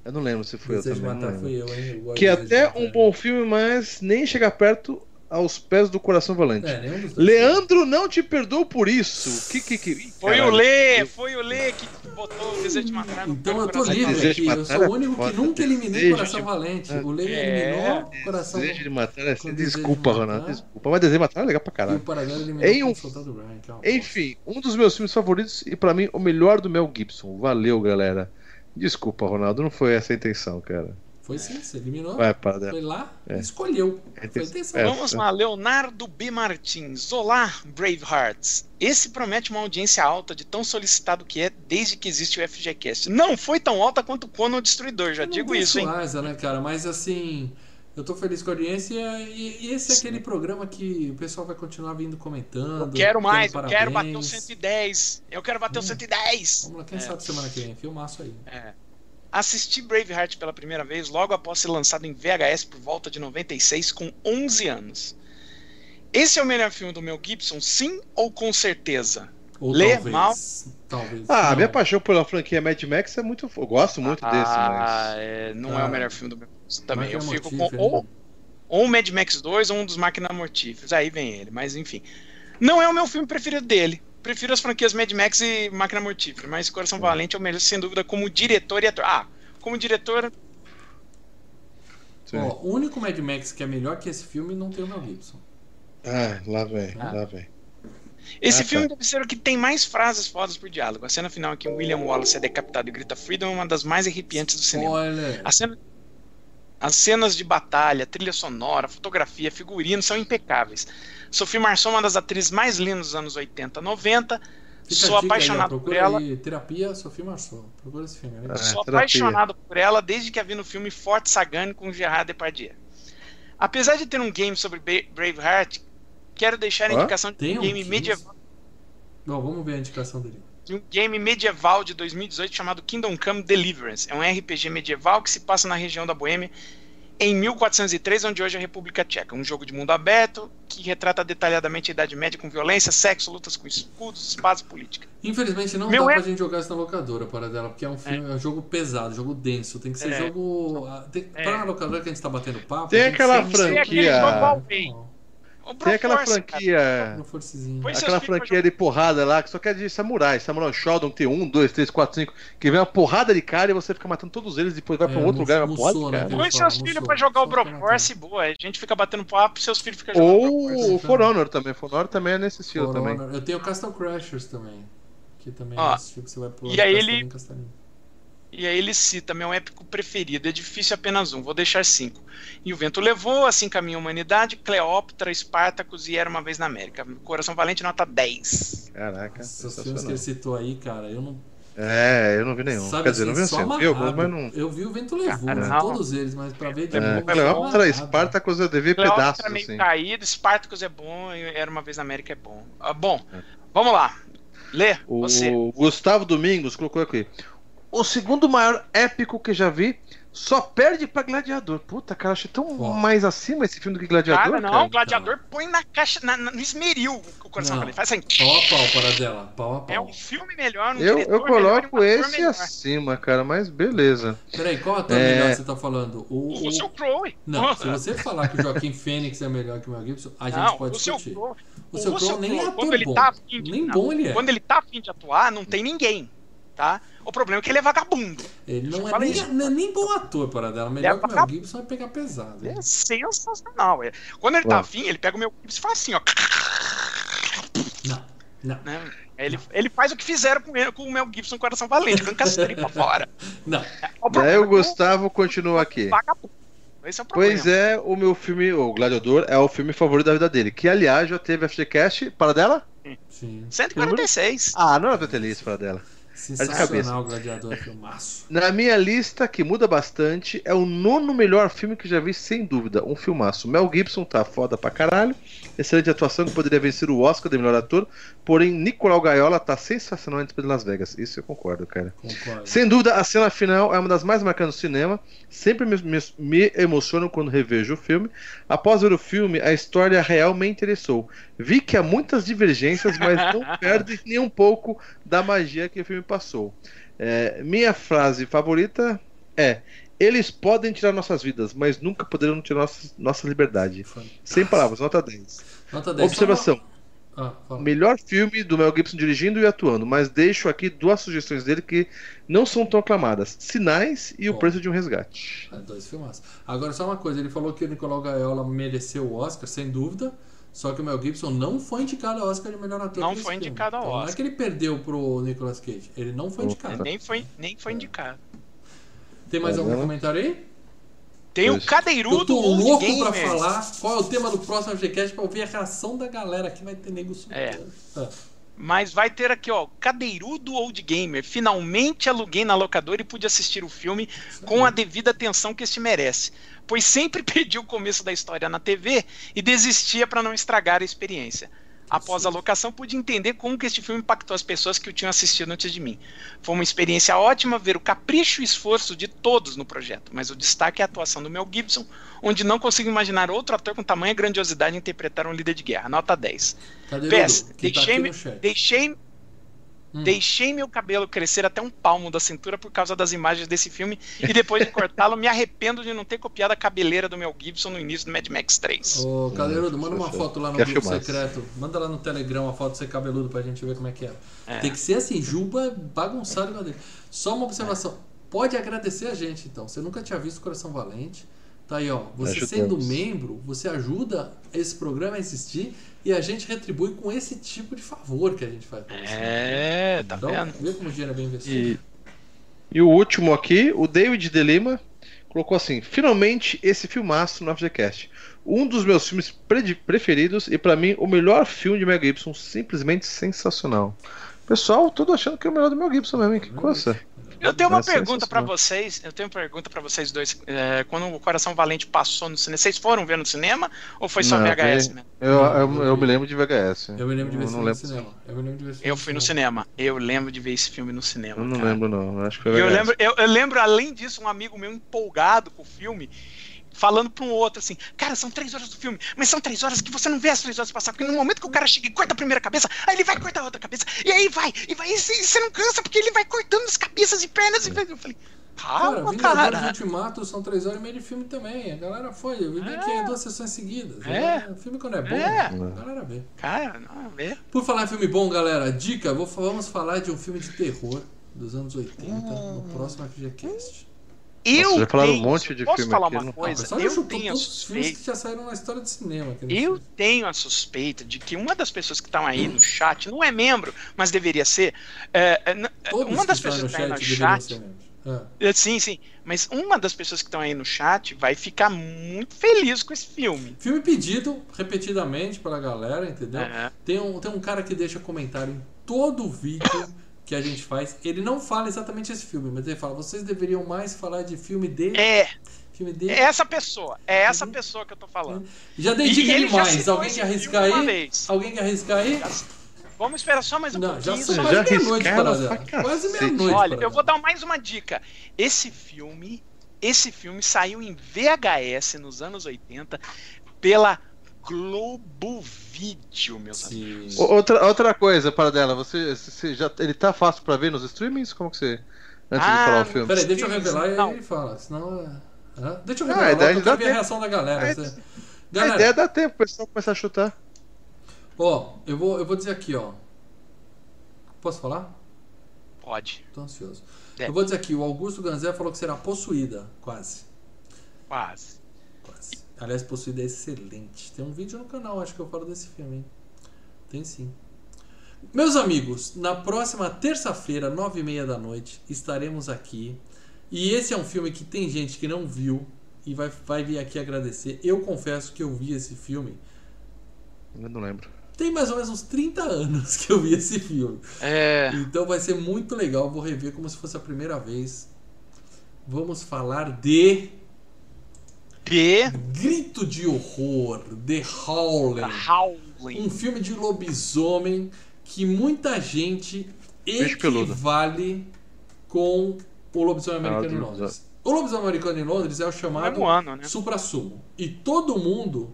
Eu não lembro se foi eu Desejo de também. matar fui eu, hein? Eu Que até um bom filme, mas nem chega perto aos pés do Coração Valente. É. Leandro não te perdoou por isso. Que que que? Foi caralho. o Lê, foi o Lê que botou o desejo de matar. no Então eu tô livre aqui. de Eu sou é o único que nunca eliminei Desejo Coração de- Valente. O Lei É. eliminou Coração Desejo de matar é assim. de Desculpa, matar. Ronaldo. Desculpa. Mas desejo de matar é legal pra e o caralho. Eliminou um- o Soldado Ryan. que é uma Enfim, um dos meus filmes favoritos e pra mim o melhor do Mel Gibson. Valeu, galera. Desculpa, Ronaldo. Não foi essa a intenção, cara. Foi sim, você eliminou. Para Foi lá É. e escolheu. É, Foi é. Vamos lá, Leonardo B. Martins. Olá, Bravehearts. Esse promete uma audiência alta de tão solicitado que é desde que existe o FGCast. Não foi tão alta quanto o Conan o Destruidor, já Não digo isso, hein? Suasa, né, cara? Mas assim, eu tô feliz com a audiência e, e esse é aquele programa que o pessoal vai continuar vindo comentando. Eu quero mais, eu quero bater o parabéns. 110. Eu quero bater o Hum. 110. Vamos lá, quem É. sabe semana que vem? Filmaço aí. É. Assisti Braveheart pela primeira vez logo após ser lançado em VHS por volta de 96, com 11 anos. Esse é o melhor filme do Mel Gibson, sim ou com certeza? Ou Lê talvez. mal. Talvez. Ah, Não. minha paixão pela franquia Mad Max é muito. Eu gosto muito desse, ah, mas. é, não Ah. é o melhor filme do Mel Gibson também. Eu Máquina fico com Mortífera, ou, né? ou Mad Max 2 ou um dos Máquinas Mortíferas. Aí vem ele, mas enfim. Não é o meu filme preferido dele. Prefiro as franquias Mad Max e Máquina Mortífera, mas Coração Valente é o melhor, sem dúvida, como diretor e ator. Ah, como diretor. Ó, o único Mad Max que é melhor que esse filme não tem o Mel Gibson. Ah, lá vem, Ah. lá vem. Esse Ah, tá. filme deve ser o que tem mais frases fodas por diálogo. A cena final em que William Wallace é decapitado e grita Freedom é uma das mais arrepiantes do cinema. Spoiler. A cena- As cenas de batalha, trilha sonora, fotografia, figurino são impecáveis. Sophie Marceau é uma das atrizes mais lindas dos anos 80, 90. Fica Sou a dica aí, apaixonado por ela. aí, Terapia Sofia Marceau. Procura esse filme, é. Ah. Sou terapia. apaixonado por ela desde que a vi no filme Forte Sagane com Gerard Depardieu. Apesar de ter um game sobre Braveheart, quero deixar a indicação de Tem um um game medieval. Bom, vamos ver a indicação dele. de um game medieval de 2018 chamado Kingdom Come Deliverance. É um RPG medieval que se passa na região da Boêmia em 1403, onde hoje é a República Tcheca. Um jogo de mundo aberto que retrata detalhadamente a Idade Média com violência, sexo, lutas com escudos, espadas e política. Infelizmente não Meu dá é- pra gente jogar isso na locadora, para dela, porque é um filme, é. um jogo pesado, jogo denso. Tem que ser É. jogo. ah, Tem, É. Pra locadora que a gente tá batendo papo. Tem tem que aquela ser- Tem aquele Tem aquela cara. franquia. Aquela franquia de porrada lá, que só quer de samurai. Samurai Shodown tem um, dois, três, quatro, cinco. Que vem uma porrada de cara e você fica matando todos eles, depois vai pra um É, outro lugar, no uma porrada sono, de cara. né? Põe seus filhos pra jogar o Broforce, boa. A gente fica batendo papo, seus filhos ficam jogando. Ou o For Honor também. For Honor também é nesse estilo também. Eu tenho o Castle Crashers também. Que também Ó, é esse tipo que você vai pular e aí ele-. E aí ele cita meu épico preferido, é difícil apenas um, vou deixar cinco. E o vento levou, assim caminha a humanidade, Cleópatra, Espartacus e Era Uma Vez na América. Coração Valente, nota 10. Caraca, Esses filmes que ele citou aí, cara, eu não. É, eu não vi nenhum. Sabe Quer dizer, assim, não vi assim. Eu mas não. Eu vi o Vento Levou, não. todos eles, mas pra ver de É, novo. é só legal. Cara, amarrado. Spartacus eu devia Cleópatra pedaços, é meio assim. caído, Spartacus é bom, e Era Uma Vez na América é bom. Ah, bom, vamos lá. Lê, O você. Gustavo Domingos colocou aqui. O segundo maior épico que já vi só perde pra Gladiador. Puta, cara, achei tão mais acima esse filme do que Gladiador. Cara, não, cara. o gladiador põe na caixa, na- na- no esmeril o coração Não. Faz assim. Pau a pau, para dela. Pau a É pau. um filme melhor, um Eu, diretor eu melhor coloco ator esse melhor. acima, cara, mas beleza. Peraí, qual ator É. melhor que você tá falando? O, Russell Crowe. Não, se você falar que o Joaquim Fênix é melhor que o Mel Gibson, a gente Não, pode o Russell discutir. Crowe. O seu Russell Crowe nem é ator bom. tá de- Nem não, bom ele é. Quando ele tá afim de atuar, não tem ninguém, tá? O problema é que ele é vagabundo. Ele não é nem, isso. não é nem bom ator para dela. Melhor é que o Mel. Gibson vai pegar pesado. hein? É sensacional. É. Quando ele tá Ué. afim, ele pega o meu Gibson e faz assim, ó. Não, não, né? Ele, ele faz o que fizeram com, ele- com o Mel Gibson no Coração Valente, arranca as tripas fora. *laughs* não. O problema o é Gustavo continua aqui. vagabundo. Esse é o problema. Pois é, o meu filme, o Gladiador, é o filme favorito da vida dele. Que, aliás, já teve FGCast para dela? Sim. 146. Ah, não era pra ter listo para dela. Sensacional, Gladiador, filmaço. Na minha lista, que muda bastante, é o nono melhor filme que já vi, sem dúvida. Um filmaço. Mel Gibson tá foda pra caralho. Excelente atuação que poderia vencer o Oscar de melhor ator. Porém, Nicolau Gaiola tá sensacional entre Las Vegas. Isso eu concordo, cara. Concordo. Sem dúvida, a cena final é uma das mais marcantes do cinema. Sempre me, me, me emociono quando revejo o filme. Após ver o filme, a história real me interessou. Vi que há muitas divergências, mas não *laughs* perde nem um pouco da magia que o filme passou. É, minha frase favorita é: Eles podem tirar nossas vidas, mas nunca poderão tirar nossa, nossa liberdade. Fantástico. Sem palavras, nota 10. Nota 10. Observação. Ah. Melhor filme do Mel Gibson dirigindo e atuando, mas deixo aqui duas sugestões dele que não são tão aclamadas: Sinais e O Bom. Preço de um Resgate. É, dois filmaços. Agora, só uma coisa: ele falou que o Nicolau Gaiola mereceu o Oscar, sem dúvida. Só que o Mel Gibson não foi indicado ao Oscar de melhor ator. Não foi indicado ao Então, Não é Oscar. que ele perdeu pro Nicolas Cage. Ele não foi indicado. Nem foi, nem foi indicado. Tem mais Tá algum comentário aí? Tem o. Eu cadeirudo tô Old louco pra falar qual é o tema do próximo FGCast pra ouvir a reação da galera que vai ter nego É. surtando. Ah, Mas vai ter aqui, ó, Cadeirudo Old Gamer. Finalmente aluguei na locadora e pude assistir o filme com a devida atenção que este merece. Pois sempre *laughs* perdi o começo da história na TV e desistia para não estragar a experiência. Após a locação, pude entender como que este filme impactou as pessoas que o tinham assistido antes de mim. Foi uma experiência ótima ver o capricho e esforço de todos no projeto, mas o destaque é a atuação do Mel Gibson, onde não consigo imaginar outro ator com tamanha grandiosidade interpretar um líder de guerra. Nota 10. Cadê PS, Dudu? Que tá deixei, aqui me- no chat. deixei, Hum. deixei meu cabelo crescer até um palmo da cintura por causa das imagens desse filme e depois de cortá-lo me arrependo de não ter copiado a cabeleira do Mel Gibson no início do Mad Max 3. Ô, Cadeirudo, manda uma foto lá no grupo secreto. Manda lá no Telegram uma foto de você cabeludo pra gente ver como é que é. É. Tem que ser assim, Juba bagunçado. Só uma observação. Pode agradecer a gente, então. Você nunca tinha visto Coração Valente. Tá aí, ó. Você Ajudamos. sendo membro, você ajuda esse programa a existir e a gente retribui com esse tipo de favor que a gente faz pra você. É, tá então, vendo? vê como o dinheiro é bem investido. E, e o último aqui, o David de Lima, colocou assim: finalmente esse filmaço no FGCast. Um dos meus filmes preferidos e pra mim o melhor filme de Mel Gibson, simplesmente sensacional. Pessoal, tudo achando que é o melhor do Mel Gibson mesmo, hein? Que coisa. Eu tenho uma pergunta pra sensacional. vocês. Eu tenho uma pergunta para vocês dois. É, quando o Coração Valente passou no cinema, vocês foram ver no cinema ou foi só Não, VHS foi- mesmo? Eu, eu, eu me lembro de VHS. Eu me lembro de ver esse não filme no lembro. cinema. Eu me lembro de ver esse filme Eu fui no cinema. Eu lembro de ver esse filme no cinema. Eu não cara. lembro, não. Acho que foi E eu VHS. lembro, eu, eu lembro, além disso, um amigo meu empolgado com o filme, falando para um outro assim: Cara, são três horas do filme, mas são três horas que você não vê as três horas passar, porque no momento que o cara chega e corta a primeira cabeça, aí ele vai cortar a outra cabeça, e aí vai, e vai, e você não cansa, porque ele vai cortando as cabeças e pernas. E eu falei: Cara, Calma, Vingadores cara. Ultimato são três horas e meia de filme também. A galera foi. Eu vi É. que é duas sessões seguidas. É. O filme quando é bom, É. a galera vê. Cara, não, vê. Por falar em filme bom, galera, dica, vou, vamos falar de um filme de terror dos anos 80 no próximo FGCast. Eu já falaram um tenho- monte de posso filme falar aqui, uma não? Ah, coisa? eu tenho a todos os filmes que suspeita. já saíram na história de cinema. aqui nesse Eu filme. tenho a suspeita de que uma das pessoas que estão aí no *clears throat* chat não é membro, mas deveria ser. é, é, Todos uma que das estão pessoas que está aí no chat. Ah, É, Sim, sim. Mas uma das pessoas que estão aí no chat vai ficar muito feliz com esse filme. Filme pedido repetidamente pela galera, entendeu? É. Tem, um, tem um cara que deixa comentário em todo o vídeo que a gente faz, ele não fala exatamente esse filme, mas ele fala: vocês deveriam mais falar de filme de. É, Filme de. é essa pessoa. É essa Uhum. pessoa que eu tô falando. Já dei dica ele já demais. Alguém quer arriscar aí? Alguém quer arriscar aí? Vamos esperar só mais um Não, já pouquinho. sei, só já mais- meia-noite, Quase meia-noite. Olha, eu vou dar mais uma dica. Esse filme, esse filme saiu em VHS nos anos 80 pela Globo Vídeo, meus amigos. Sim. O- Outra, outra coisa, para dela, você, você já, ele tá fácil pra ver nos streamings? Como que você. Antes de Ah, falar o filme. Peraí, deixa eu revelar e Não. aí ele fala. Senão. é- Hã? Deixa eu Ah, revelar, a ideia eu de quero ver a tempo. reação da galera. A Você- A Galera, ideia é dar tempo pro pessoal começar a chutar. ó, eu vou, eu vou dizer aqui, ó. Posso falar? Pode, Tô ansioso. É. Eu vou dizer aqui, o Augusto Ganzé falou que será possuída, quase. quase. Aliás, possuída é excelente. Tem um vídeo no canal, acho que eu falo desse filme, hein? Tem sim. Meus amigos, na próxima terça-feira, nove e meia da noite, estaremos aqui. E esse é um filme que tem gente que não viu e vai, vai vir aqui agradecer. Eu confesso que eu vi esse filme. Eu não lembro. Tem mais ou menos uns 30 anos que eu vi esse filme. É, Então vai ser muito legal. Vou rever como se fosse a primeira vez. Vamos falar de B. Grito de Horror, The Howling. Howling. Um filme de lobisomem que muita gente equivale com o lobisomem Ah, americano em Londres. O lobisomem americano em Londres é o chamado ano, né? supra-sumo. E todo mundo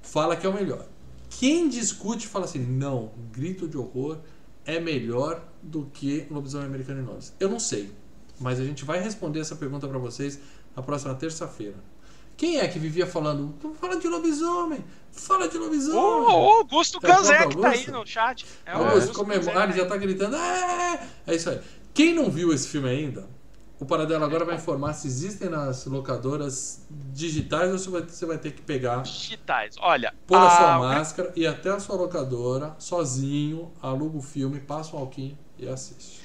fala que é o melhor. Quem discute fala assim, não, Grito de Horror é melhor do que Lobisomem Americano em Londres. Eu não sei, mas a gente vai responder essa pergunta pra vocês na próxima terça-feira. Quem é que vivia falando, fala de lobisomem, fala de lobisomem? o Augusto É o Ganzé que tá aí Augusto? no chat. É o Augusto, Augusto comemora, Ganzé. ele já tá gritando, é, é isso aí. Quem não viu esse filme ainda, o Paradelo agora vai informar se existem nas locadoras digitais ou se você vai ter que pegar Digitais. Olha, pôr a sua a- máscara e até a sua locadora, sozinho, aluga o filme, passa um alquim e assiste.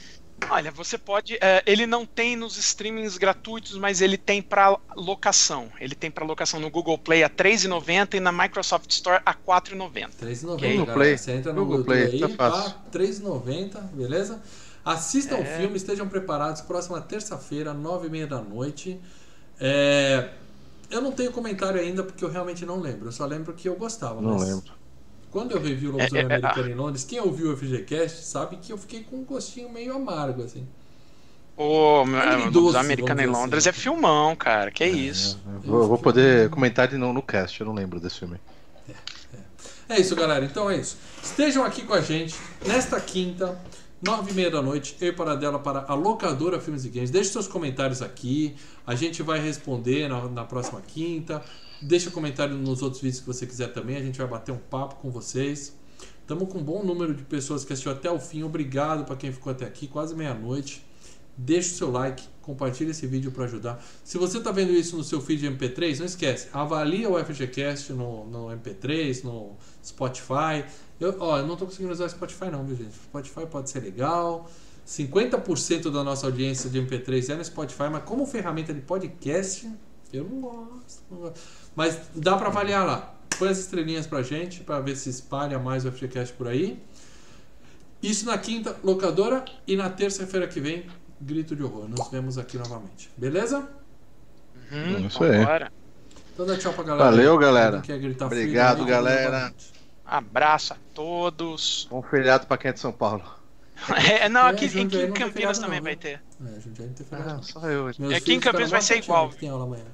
Olha, você pode. é, ele não tem nos streamings gratuitos, mas ele tem para locação. Ele tem para locação no Google Play a R$ 3,90 e na Microsoft Store a R$ 4,90. R$3,90, Google galera. Play. Você entra no Google Google Play, aí, tá fácil. pá, R$3,90, beleza? Assistam o É. filme, estejam preparados. Próxima terça-feira, nove e meia da noite. É, Eu não tenho comentário ainda porque eu realmente não lembro. Eu só lembro que eu gostava. Não mas lembro. Quando eu revi o Lobisomem É, é, é, Americano em Londres, quem ouviu o FGCast sabe que eu fiquei com um gostinho meio amargo, assim. O dos Americano em dizer Londres assim. é filmão, cara. Que isso. Eu vou, vou poder comentar de novo no cast, eu não lembro desse filme. É isso, galera. Então é isso. Estejam aqui com a gente nesta quinta, nove e meia da noite, eu e Paradela para a locadora Filmes e Games. Deixe seus comentários aqui. A gente vai responder na, na próxima quinta. Deixa comentário nos outros vídeos que você quiser também. A gente vai bater um papo com vocês. Estamos com um bom número de pessoas que assistiu até o fim. Obrigado para quem ficou até aqui, quase meia-noite. Deixe o seu like, compartilhe esse vídeo para ajudar. Se você está vendo isso no seu feed de MP3, não esquece, avalia o FGCast no, no MP3, no Spotify. Eu, ó, eu não estou conseguindo usar o Spotify não, viu gente? Spotify pode ser legal. 50% da nossa audiência de MP3 é no Spotify, mas como ferramenta de podcast, eu não gosto. não gosto. Mas dá para avaliar lá. Põe as estrelinhas pra gente, para ver se espalha mais o FGCast por aí. Isso na quinta, locadora. E na terça-feira que vem, grito de horror. Nos vemos aqui novamente. Beleza? Uhum, Isso aí. vambora. Então dá tchau pra galera. Valeu, galera. Quem quer gritar Obrigado, galera. Abraço a todos. Bom feriado pra quem é de São Paulo. *laughs* É, não, É, aqui, Jundiaí aqui em Campinas também não, vai né? ter. É, a gente já não tem feriado. Ah, só eu. Meus Aqui em filhos Campinas vai ser igual. Tem aula amanhã.